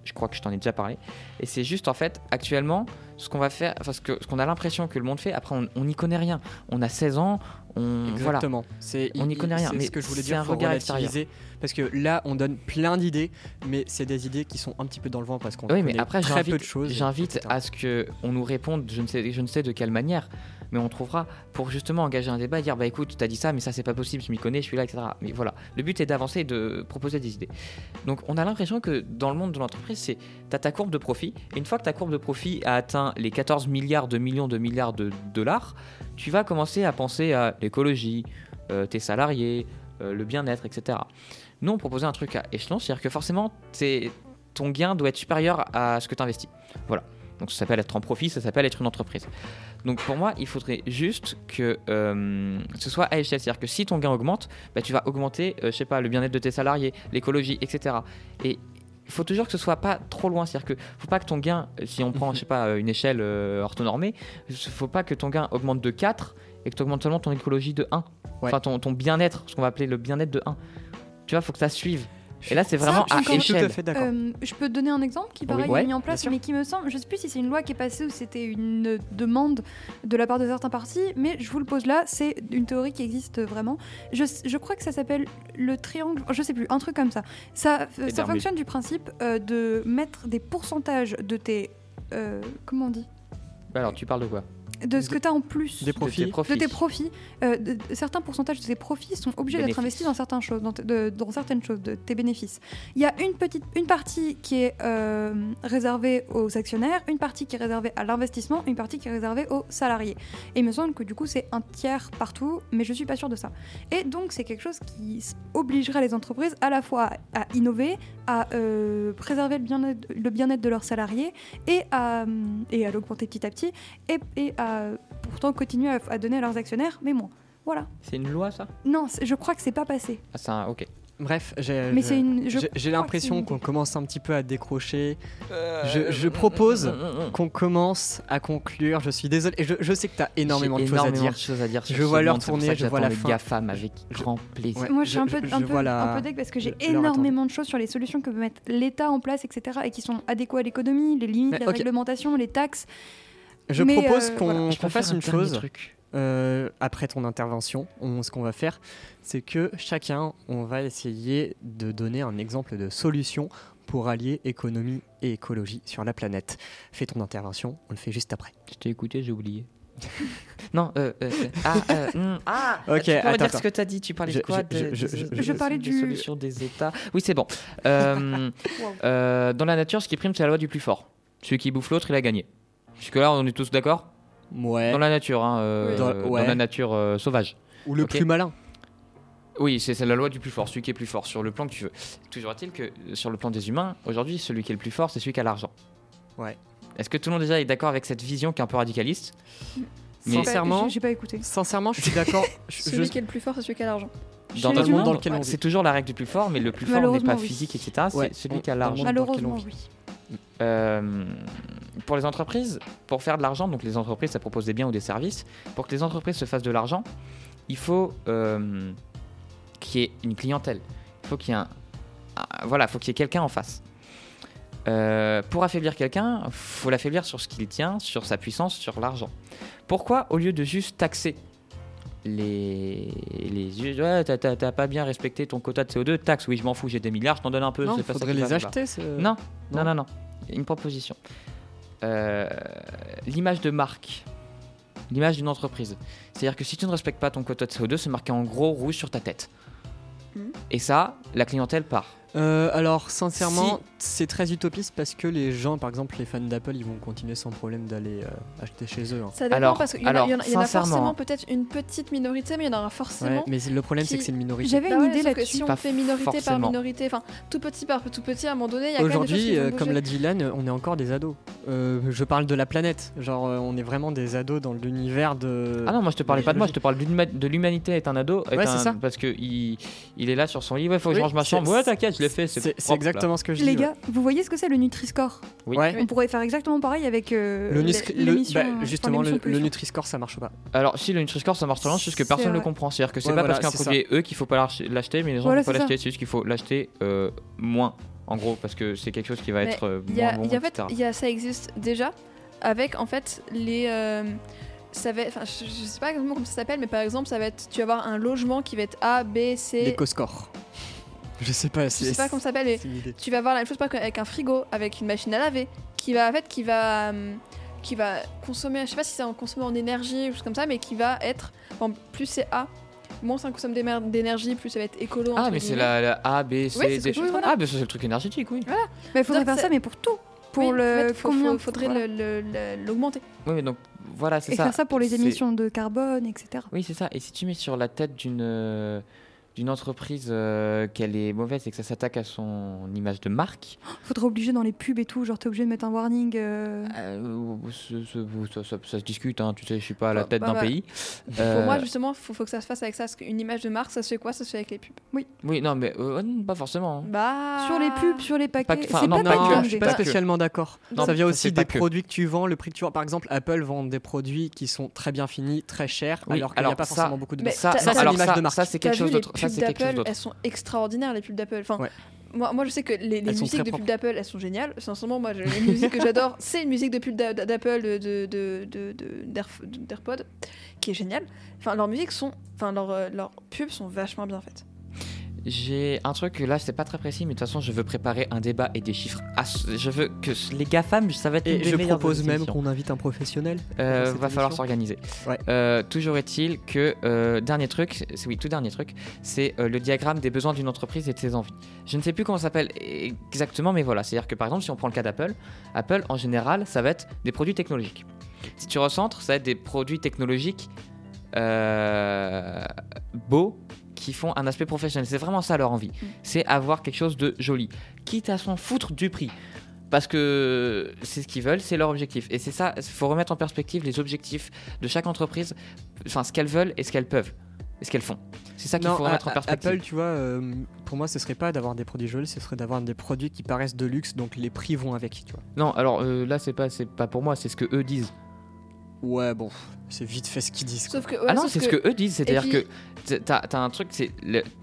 Je crois que je t'en ai déjà parlé. Et c'est juste en fait, actuellement, ce qu'on va faire, parce que ce qu'on a l'impression que le monde fait, après on n'y connaît rien. On a 16 ans, On, voilà. Exactement. C'est, On n'y connaît rien, mais ce que je voulais dire. un faut regard relativiser, Parce que là, on donne plein d'idées, mais c'est des idées qui sont un petit peu dans le vent parce qu'on Oui, mais après, très peu de choses. j'invite à ce que on nous réponde, je ne, sais, je ne sais de quelle manière, mais on trouvera pour justement engager un débat, dire bah écoute, t'as dit ça, mais ça c'est pas possible, je m'y connais, je suis là, etc. Mais voilà, le but est d'avancer et de proposer des idées. Donc on a l'impression que dans le monde de l'entreprise, c'est t'as ta courbe de profit, et une fois que ta courbe de profit a atteint les 14 milliards de millions de milliards de dollars, tu vas commencer à penser à l'écologie, euh, tes salariés, euh, le bien-être, etc. Nous, on proposait un truc à échelon, c'est-à-dire que forcément, ton gain doit être supérieur à ce que tu investis. Voilà. Donc ça s'appelle être en profit, ça s'appelle être une entreprise. Donc pour moi, il faudrait juste que euh, ce soit à échelle. C'est-à-dire que si ton gain augmente, bah, tu vas augmenter, euh, je sais pas, le bien-être de tes salariés, l'écologie, etc. Et il faut toujours que ce soit pas trop loin. C'est-à-dire que faut pas que ton gain, euh, si on prend, je sais pas, euh, une échelle euh, orthonormée, il faut pas que ton gain augmente de 4 et que tu augmentes seulement ton écologie de 1. Ouais. Enfin, ton, ton bien-être, ce qu'on va appeler le bien-être de 1. Tu vois, faut que ça suive. Et là, c'est Ça, vraiment je à échelle. Tout à fait d'accord. Euh, je peux te donner un exemple qui Oui. pareil Ouais, est mis en place, mais qui me semble, je sais plus si c'est une loi qui est passée ou c'était une demande de la part de certains partis, mais je vous le pose là, c'est une théorie qui existe vraiment. Je, je crois que ça s'appelle le triangle, je sais plus, un truc comme ça. Ça, ça Darwin. fonctionne du principe euh, de mettre des pourcentages de tes, euh, comment on dit, Alors, tu parles de quoi? De ce que tu as en plus. Des De profits. tes profits. De tes profits, euh, de- de- certains pourcentages de tes profits sont obligés d'être investis dans certaines choses, dans, de- dans certaines choses, de tes bénéfices. Il y a une petite, une partie qui est euh, réservée aux actionnaires, une partie qui est réservée à l'investissement, une partie qui est réservée aux salariés. Et il me semble que du coup c'est un tiers partout, mais je suis pas sûre de ça. Et donc c'est quelque chose qui obligerait les entreprises à la fois à, à innover, à euh, préserver le bien-être le de leurs salariés et à, hum, et à l'augmenter petit à petit et, et à pourtant continuer à, à donner à leurs actionnaires, mais moins. Voilà. C'est une loi, ça? Non, je crois que c'est pas passé. Ah, un... Ok. Bref, j'ai, l'impression qu'on commence un petit peu à décrocher. Euh, Je, je propose qu'on commence à conclure. Je suis désolé. Et je, je sais que tu as énormément de choses énormément dire. de choses à dire Je vois l'heure tourner, je vois la fin. GAFAM avec grand plaisir. Ouais. Moi, je suis un peu, un peu, la- un peu deg parce que j'ai énormément de choses sur les solutions que peut mettre l'État en place, etc., et qui sont adéquats à l'économie, les limites, Mais, les ok. réglementations, les taxes. Je Mais, propose euh, qu'on voilà. Fasse une chose. truc. Euh, après ton intervention, on- ce qu'on va faire, c'est que chacun, on va essayer de donner un exemple de solution pour allier économie et écologie sur la planète. Fais ton intervention, on le fait juste après. Je t'ai écouté, j'ai oublié. non, euh, euh, euh, ah, euh, hmm, ah, Ok, tu peux attends, redire attends. ce que tu as dit Tu parlais Je- de quoi je- de- je- des- je- parlais des du- solutions des États. Oui, c'est bon. Euh, euh, dans la nature, ce qui prime, c'est la loi du plus fort. Celui qui bouffe l'autre, il a gagné. Jusque-là, on est tous d'accord? Ouais. Dans la nature, hein, euh. Dans- la nature euh, sauvage. Ou le plus malin. Oui, c'est c'est la loi du plus fort, celui qui est plus fort, sur le plan que tu veux. Toujours est-il que sur le plan des humains, aujourd'hui, celui qui est le plus fort, c'est celui qui a l'argent. Ouais. Est-ce que tout le monde déjà est d'accord avec cette vision qui est un peu radicaliste Sincèrement, j'ai- pas écouté. sincèrement, je suis d'accord. Celui je- qui est le plus fort, c'est celui qui a l'argent. Dans monde, dans lequel on vit. c'est toujours la règle du plus fort, mais le plus fort n'est Malheureusement, pas oui. physique, etc. C'est Ouais, celui on- qui a l'argent. monde dans lequel on Malheureusement, vit. oui. Euh, pour les entreprises, pour faire de l'argent, donc les entreprises, ça propose des biens ou des services. Pour que les entreprises se fassent de l'argent, il faut euh, qu'il y ait une clientèle. Il faut qu'il y ait faut qu'il y ait quelqu'un en face. Euh, pour affaiblir quelqu'un, faut l'affaiblir sur ce qu'il tient, sur sa puissance, sur l'argent. Pourquoi, au lieu de juste taxer les, les ouais, t'as- t'as t'as pas bien respecté ton quota de CO2, taxe, oui, je m'en fous, j'ai des milliards, je t'en donne un peu. Non, c'est pas ça faudrait les acheter. ce- Non, non, non. non, non. Une proposition. Euh, L'image de marque. L'image d'une entreprise. C'est-à-dire que si tu ne respectes pas ton quota de CO2, c'est marqué en gros rouge sur ta tête. Mhm. Et ça, la clientèle part. Euh, alors, sincèrement, c'est très utopiste parce que les gens, par exemple, les fans d'Apple, ils vont continuer sans problème d'aller euh, acheter chez eux. hein. Ça dépend Alors- parce qu'il y, en a- alors, y y en forcément peut-être une petite minorité, mais il y en aura forcément. Ouais, mais le problème, c'est que c'est une minorité. J'avais Bah une ouais, idée là-dessus. si on Pas fait minorité par minorité, enfin tout petit par tout petit, à un moment donné, il y a Aujourd'hui, euh, comme l'a dit Lan, on est encore des ados. Euh, je parle de la planète. Genre, on est vraiment des ados dans l'univers de. Ah non, moi je te parlais pas de moi, je te parle de l'humanité est un ado. est Ouais, c'est un- ça. Parce que il, est là sur son lit, ouais, faut que je range ma chambre. Ouais, t'inquiète, je l'ai fait, c'est là. exactement ce que je dis. Les ouais. gars, vous voyez ce que c'est le Nutri-Score? Oui. Ouais. On pourrait faire exactement pareil avec euh, Le, le- l'émission. bah, enfin, justement, le, le Nutri-Score, ça marche pas. Alors, si le Nutri-Score ça marche sur c'est juste que personne ne le comprend. C'est-à-dire que c'est Ouais, pas voilà, parce qu'un c'est produit est eux qu'il faut pas l'ach- l'acheter, mais les gens Voilà, ne faut pas l'acheter. C'est juste qu'il faut l'acheter euh, moins, en gros, parce que c'est quelque chose qui va Mais être euh, Il y a, moins bon, en fait, y a, ça existe déjà avec en fait les. euh, ça va être, enfin, je, je sais pas exactement comment ça s'appelle, mais par exemple, ça va être, tu vas avoir un logement qui va être A, B, C. L'éco-score. Je sais pas. Je sais pas comment ça s'appelle, mais c'est une idée. tu vas avoir la même chose avec un frigo, avec une machine à laver, qui va en fait, qui va, hum, qui va consommer, je sais pas si c'est en consommer en énergie ou chose comme ça, mais qui va être, bon, plus c'est A, moins ça consomme d'énergie, plus ça va être écolo. Ah, mais c'est la, la A, B, C, ce D. voilà. Ah, mais ça, c'est le truc énergétique, oui. Mais il faudrait faire ça, mais pour tout. Pour Oui, le en fait, faut- combien faut- faudrait voilà. le- le- le- l'augmenter. Oui, mais donc, voilà, c'est Et ça. faire ça pour les émissions de carbone, etc. Oui, c'est ça. Et si tu mets sur la tête d'une euh, d'une entreprise euh, qu'elle est mauvaise et que ça s'attaque à son image de marque, Faudrait obliger dans les pubs et tout, genre t'es obligé de mettre un warning. euh, euh, ce- ce- ça, ça- ça se discute. hein, tu sais, je suis pas à la Bah, tête bah, d'un bah. pays. Pour Euh, moi, justement, faut, faut que ça se fasse avec ça. Parce qu'une image de marque, ça se fait quoi? Ça se fait avec les pubs. Oui, non, mais euh, pas forcément. hein. Bah. Sur les pubs, sur les paquets. Pas que- enfin, c'est non, pas non, je suis pas spécialement d'accord. Ça vient aussi c'est des que. produits que tu vends, le prix que tu vends. Par exemple, Apple vend des produits qui sont très bien finis, très chers, Oui, alors qu'il n'y a pas ça- forcément beaucoup de Ça, t'as- ça, t'as- alors l'image ça, de marque. ça, c'est quelque chose d'autre. Ça, pubs d'Apple, elles sont extraordinaires les pubs d'Apple. Enfin, Ouais. moi, moi je sais que les, musiques de pubs d'Apple, elles sont géniales. Sincèrement, moi, les musiques que j'adore, c'est une musique de pub d'a- d'Apple de, de, de, d'AirPod, qui est géniale. Enfin, leurs musiques sont, enfin, leurs, euh, leurs pubs sont vachement bien faites. J'ai un truc, là, c'est pas très précis, mais de toute façon, je veux préparer un débat et des chiffres. Je veux que les GAFAM, ça va être une Et des je propose même qu'on invite un professionnel. Euh, va falloir s'organiser. Ouais. Euh, toujours est-il que euh, dernier truc, c'est oui tout dernier truc, c'est euh, le diagramme des besoins d'une entreprise et de ses envies. Je ne sais plus comment ça s'appelle exactement, mais voilà, c'est-à-dire que par exemple si on prend le cas d'Apple, Apple en général ça va être des produits technologiques. Si tu recentres, ça va être des produits technologiques beaux qui font un aspect professionnel. C'est vraiment ça leur envie. C'est avoir quelque chose de joli, quitte à s'en foutre du prix. Parce que c'est ce qu'ils veulent, c'est leur objectif. Et c'est ça, il faut remettre en perspective les objectifs de chaque entreprise, enfin ce qu'elles veulent et ce qu'elles peuvent, et ce qu'elles font. C'est ça qu'il faut remettre en perspective. Apple, tu vois, euh, pour moi, ce serait pas d'avoir des produits jolis, ce serait d'avoir des produits qui paraissent de luxe, donc les prix vont avec, tu vois. Non, alors euh, là c'est pas, c'est pas pour moi, c'est ce que eux disent. Ouais, bon, c'est vite fait ce qu'ils disent. quoi. Sauf que, ah non, c'est ce que eux disent, c'est-à-dire puis- que t'as as un truc, c'est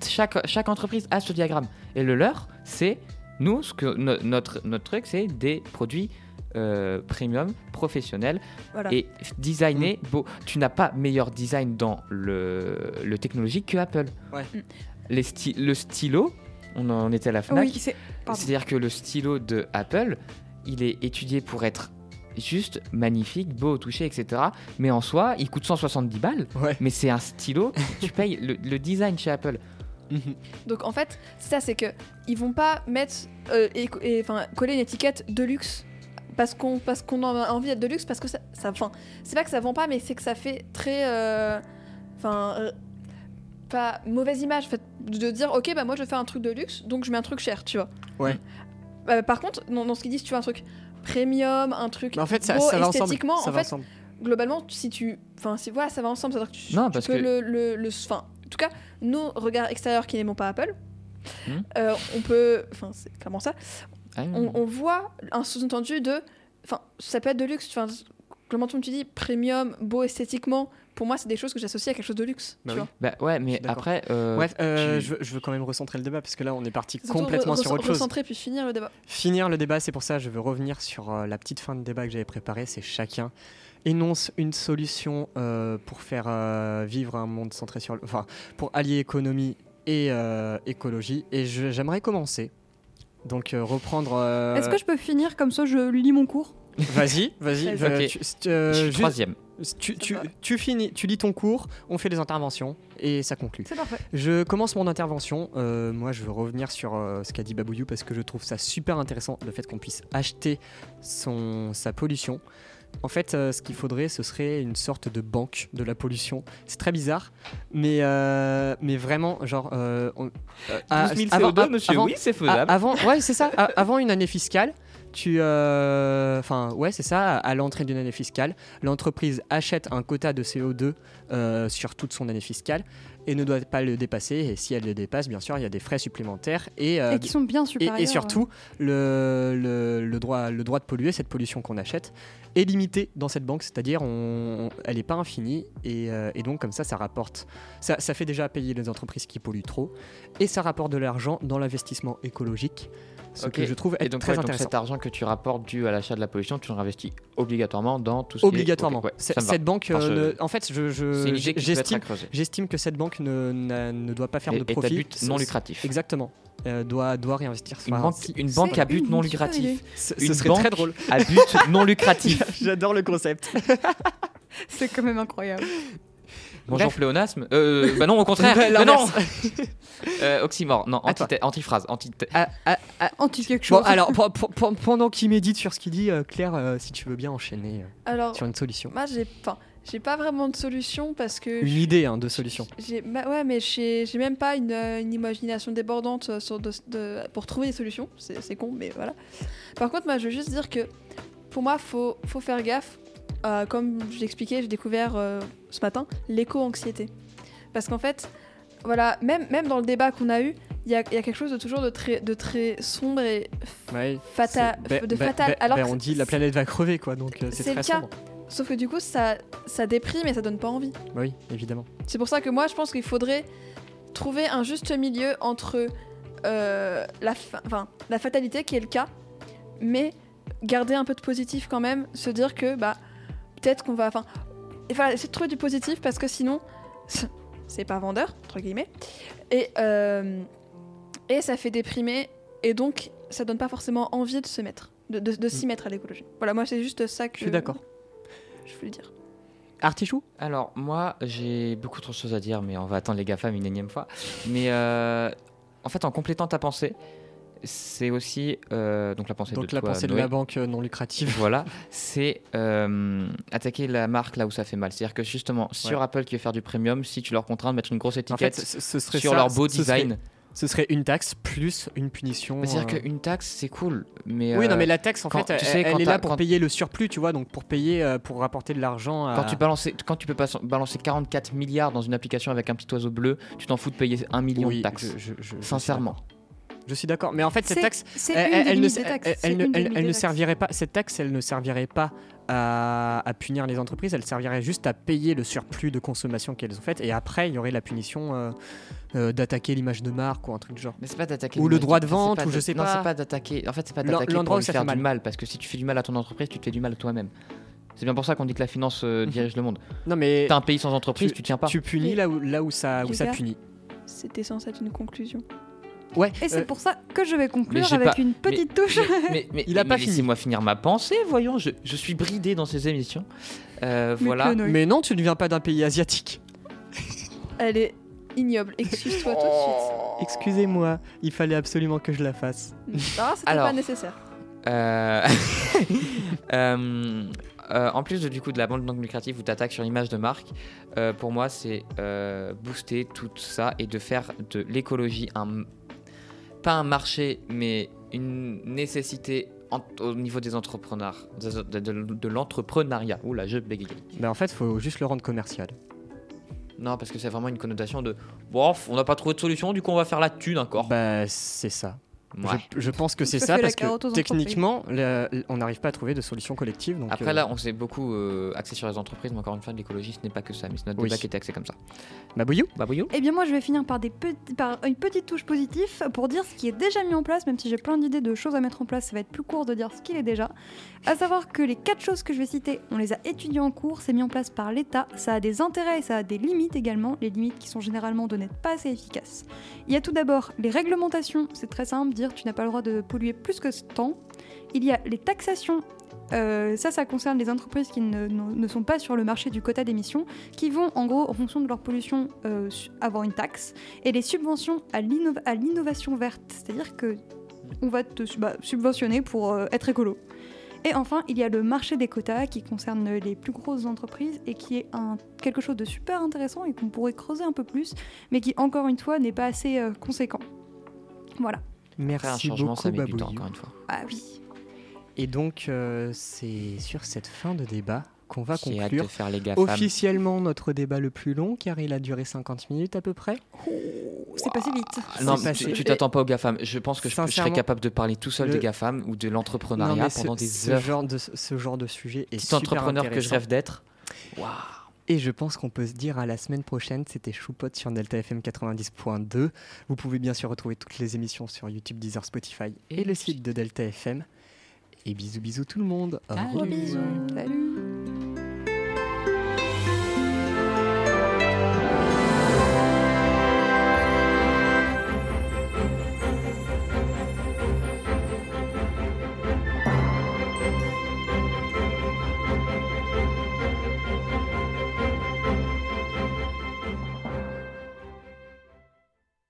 chaque, chaque entreprise a ce diagramme. Et le leur, c'est nous, ce que no- notre, notre truc, c'est des produits euh, premium, professionnels Voilà. et designés beaux. Tu n'as pas meilleur design dans le, le technologique que Apple. Ouais. Mm. Les sty- le stylo, on en était à la Fnac. Oui, c'est. pardon. C'est-à-dire que le stylo de Apple, il est étudié pour être juste magnifique, beau au toucher, etc. Mais en soi, il coûte 170 balles. Ouais. Mais c'est un stylo, tu payes le, le design chez Apple. Mhm. Donc en fait, c'est ça, c'est que ils vont pas mettre euh, et, et- enfin coller une étiquette de luxe parce qu'on parce qu'on a envie d'être de luxe parce que ça, ça enfin c'est pas que ça vend pas mais c'est que ça fait très euh, enfin euh, pas mauvaise image en fait, de dire ok bah moi je fais un truc de luxe donc je mets un truc cher tu vois. Ouais. Euh, par contre dans, dans ce qu'ils disent tu vois un truc premium un truc Mais en fait, ça, beau ça va ensemble. esthétiquement Ça en va fait ensemble. globalement, si tu. Enfin, si, voilà, ça va ensemble. C'est-à-dire que tu, Non, tu parce peux que- le. le, le- Enfin, en tout cas, nos regards extérieurs qui n'aimons pas Apple, Hmm. euh, on peut. Enfin, c'est clairement ça. Ah, On, on voit un sous-entendu de. Enfin, ça peut être de luxe. Enfin, globalement, comme tu dis, premium, beau esthétiquement. Pour moi, c'est des choses que j'associe à quelque chose de luxe. Bah tu oui. vois. Bah ouais, Je mais après. euh, Bref, euh, tu- je, veux, je veux quand même recentrer le débat parce que là on est parti complètement re- sur re- autre chose. Recentrer puis finir le débat. Finir le débat, c'est pour ça que je veux revenir sur euh, la petite fin de débat que j'avais préparée. C'est chacun énonce une solution euh, pour faire euh, vivre un monde centré sur le. Enfin, pour allier économie et euh, écologie. Et j'aimerais commencer. Donc euh, reprendre. euh, Est-ce que je peux finir comme ça Je lis mon cours? Vas-y, vas-y. Vas-y. euh, Ok. tu- euh, je suis juste- troisième. Tu, tu- tu finis, tu lis ton cours, on fait des interventions et ça conclut. C'est parfait. Je commence mon intervention. Euh, moi, je veux revenir sur euh, ce qu'a dit Babouyou parce que je trouve ça super intéressant le fait qu'on puisse acheter son, sa pollution. En fait, euh, ce qu'il faudrait, ce serait une sorte de banque de la pollution. C'est très bizarre, mais, euh, mais vraiment, genre. euh, on- euh, à- 12 000 avant- CO2, av- monsieur, avant- oui, c'est faisable. avant, ouais, c'est ça. Avant une année fiscale, euh, ouais, c'est ça. À l'entrée d'une année fiscale, l'entreprise achète un quota de CO2 euh, sur toute son année fiscale et ne doit pas le dépasser. Et si elle le dépasse, bien sûr, il y a des frais supplémentaires. Et, euh, Et qui sont bien et- supérieurs. et, surtout, le, le- le droit, le droit de polluer, cette pollution qu'on achète, est limité dans cette banque, c'est-à-dire on, elle n'est pas infinie, et, euh, et donc comme ça, ça rapporte, ça, ça fait déjà payer les entreprises qui polluent trop, et ça rapporte de l'argent dans l'investissement écologique, ce Ok. que je trouve Et être donc, très ouais, donc intéressant. cet argent que tu rapportes dû à l'achat de la pollution, tu le réinvestis obligatoirement dans tout ce qui est- Obligatoirement. Ok, ouais, C'est- ça me va. cette banque, Enfin, euh, je- ne- en fait, je, je- j'estime, j'estime que cette banque ne, doit pas faire Et- de profit. but non lucratif. Exactement. Euh, doit, doit réinvestir. Une Enfin, banque, une banque à but une non lucratif. ce, Une ce serait banque très drôle. à but non lucratif. J'adore le concept. C'est quand même incroyable. Bonjour Bref. pléonasme. Euh, bah non, au contraire. Bah, non. Euh, oxymore. Non, antiphrase. Ah, ah, ah, Anti quelque chose. Bon, alors, pe- pe- pe- pendant qu'il médite sur ce qu'il dit, euh, Claire, euh, si tu veux bien enchaîner euh, Alors, sur une solution. moi, j'ai enfin, j'ai pas vraiment de solution parce que. Une idée hein, de solution. Bah ouais, mais j'ai même pas une, euh, une imagination débordante euh, sur de- de- pour trouver des solutions. C'est con, mais voilà. Par contre, moi, je veux juste dire que pour moi, faut, faut faire gaffe. Euh, comme je l'expliquais, j'ai découvert euh, ce matin l'éco-anxiété. Parce qu'en fait, voilà, même, même dans le débat qu'on a eu, il y y a quelque chose de toujours de très, de très sombre et Ouais, fata- bah- de bah- fatal. bah- alors on dit la planète va crever, quoi, donc c'est C'est très le cas. sombre. Sauf que du coup, ça, ça déprime et ça donne pas envie. Oui, évidemment. C'est pour ça que moi, je pense qu'il faudrait trouver un juste milieu entre euh, la, enfin, la fatalité, qui est le cas, mais garder un peu de positif quand même, se dire que bah, peut-être qu'on va. Enfin, essayer de trouver du positif parce que sinon, c'est pas vendeur, entre guillemets. Et, euh, et ça fait déprimer, et donc ça donne pas forcément envie de se mettre, de, de- de s'y mettre à l'écologie. Voilà, moi, c'est juste ça que. Je suis d'accord. Je voulais dire. Artichou Alors, moi, j'ai beaucoup trop de choses à dire, mais on va attendre les GAFAM une énième fois. Mais euh, en fait, en complétant ta pensée, c'est aussi. euh, donc, la pensée Donc de la toi, pensée de Noé. la banque euh, non lucrative. Voilà, c'est euh, attaquer la marque là où ça fait mal. C'est-à-dire que justement, sur Ouais. Apple qui veut faire du premium, si tu leur contrains de mettre une grosse En étiquette fait, ce, ce serait sur ça, leur beau ce serait- design, Ce serait une taxe plus une punition. Bah, c'est-à-dire euh, qu'une taxe, c'est cool. Mais, Oui, non, euh, mais la taxe, en quand- fait, elle, sais, elle quand est là pour payer le surplus, tu vois, donc pour payer, euh, pour rapporter de l'argent à... Quand tu, balances, quand tu peux pas balancer 44 milliards dans une application avec un petit oiseau bleu, tu t'en fous de payer un million Oui, de taxes. je- je- je- je suis Sincèrement. Je suis d'accord, mais en fait, cette taxe, elle, ne, servirait pas, cette taxe, elle ne servirait pas à, à punir les entreprises, elle servirait juste à payer le surplus de consommation qu'elles ont fait, et après, il y aurait la punition euh, euh, d'attaquer l'image de marque ou un truc du genre. Mais c'est pas d'attaquer Ou le droit de vente, ou je sais non, pas. c'est pas d'attaquer. En fait, c'est pas d'attaquer l'endroit pour où lui ça faire mal. du mal, parce que si tu fais du mal à ton entreprise, tu te fais du mal à toi-même. C'est bien pour ça qu'on dit que la finance euh, dirige le monde. Non, mais T'as un pays sans entreprise, tu, tiens pas. tu punis là où, là où ça, où ça punit. C'était censé être une conclusion. Ouais, Et c'est euh, pour ça que je vais conclure avec pas- une petite touche. Mais, mais, Il a mais pas fini. Laissez-moi finir ma pensée, voyons. Je, je suis bridé dans ces émissions. Euh, Mais voilà. mais non, tu ne viens pas d'un pays asiatique. Elle est ignoble. Excuse-toi tout de Oh. Excusez-moi, il fallait absolument que je la fasse. suite. Non, c'était Alors. pas nécessaire. Euh, euh, euh, en plus de, du coup de la bande non lucrative où tu attaques sur l'image de marque, euh, pour moi c'est euh, booster tout ça et de faire de l'écologie un pas un marché mais une nécessité au niveau des entrepreneurs, de, de- de- de l'entrepreneuriat. Oula, je bégaye. Mais en fait, faut juste le rendre commercial. Non, parce que c'est vraiment une connotation de bon, on n'a pas trouvé de solution, du coup on va faire la thune encore. Bah, c'est ça. Ouais. Je, je pense que c'est Ça parce que techniquement, on n'arrive pas à trouver de solution collective. Donc, Après euh, là, on s'est beaucoup euh, axé sur les entreprises, mais encore une fois, l'écologie ce n'est pas que ça, mais c'est notre Oui. débat qui était axé comme ça. Mabouillou Babouillou Eh bien moi je vais finir par, des petits- par une petite touche positive pour dire ce qui est déjà mis en place, même si j'ai plein d'idées de choses à mettre en place, ça va être plus court de dire ce qu'il est déjà. À savoir que les quatre choses que je vais citer, on les a étudiées en cours, c'est mis en place par l'État, ça a des intérêts et ça a des limites également, les limites qui sont généralement de n'être pas assez efficaces. Il y a tout d'abord les réglementations, c'est très simple, tu n'as pas le droit de polluer plus que ce temps. Il y a les taxations. euh, ça, ça concerne les entreprises qui ne, sont pas sur le marché du quota d'émissions qui vont en gros en fonction de leur pollution euh, avoir une taxe et les subventions à l'inno- à l'innovation verte, c'est-à-dire que on va te bah, subventionner pour euh, être écolo. Et enfin, il y a le marché des quotas qui concerne les plus grosses entreprises et qui est quelque chose de super intéressant et qu'on pourrait creuser un peu plus, mais qui encore une fois n'est pas assez conséquent. Voilà. Après, un Merci changement, beaucoup, ça met du temps, encore une fois. Ah oui. Et donc, euh, c'est sur cette fin de débat qu'on va conclure de faire les GAFAM. officiellement notre débat le plus long, car il a duré 50 minutes à peu près. C'est passé vite. Non, passé. tu t'attends pas aux GAFAM. Je pense que je, je serais capable de parler tout seul le- des GAFAM ou de l'entrepreneuriat mais ce- pendant des ce heures. Genre de, ce genre de sujet est Petit super entrepreneur que je rêve d'être. Et je pense qu'on peut se dire à la semaine prochaine. C'était Choupot sur Delta FM 90.2. Vous pouvez bien sûr retrouver toutes les émissions sur YouTube, Deezer, Spotify et le site de Delta FM. Et bisous bisous tout le monde. Au Salut. revoir. Salut.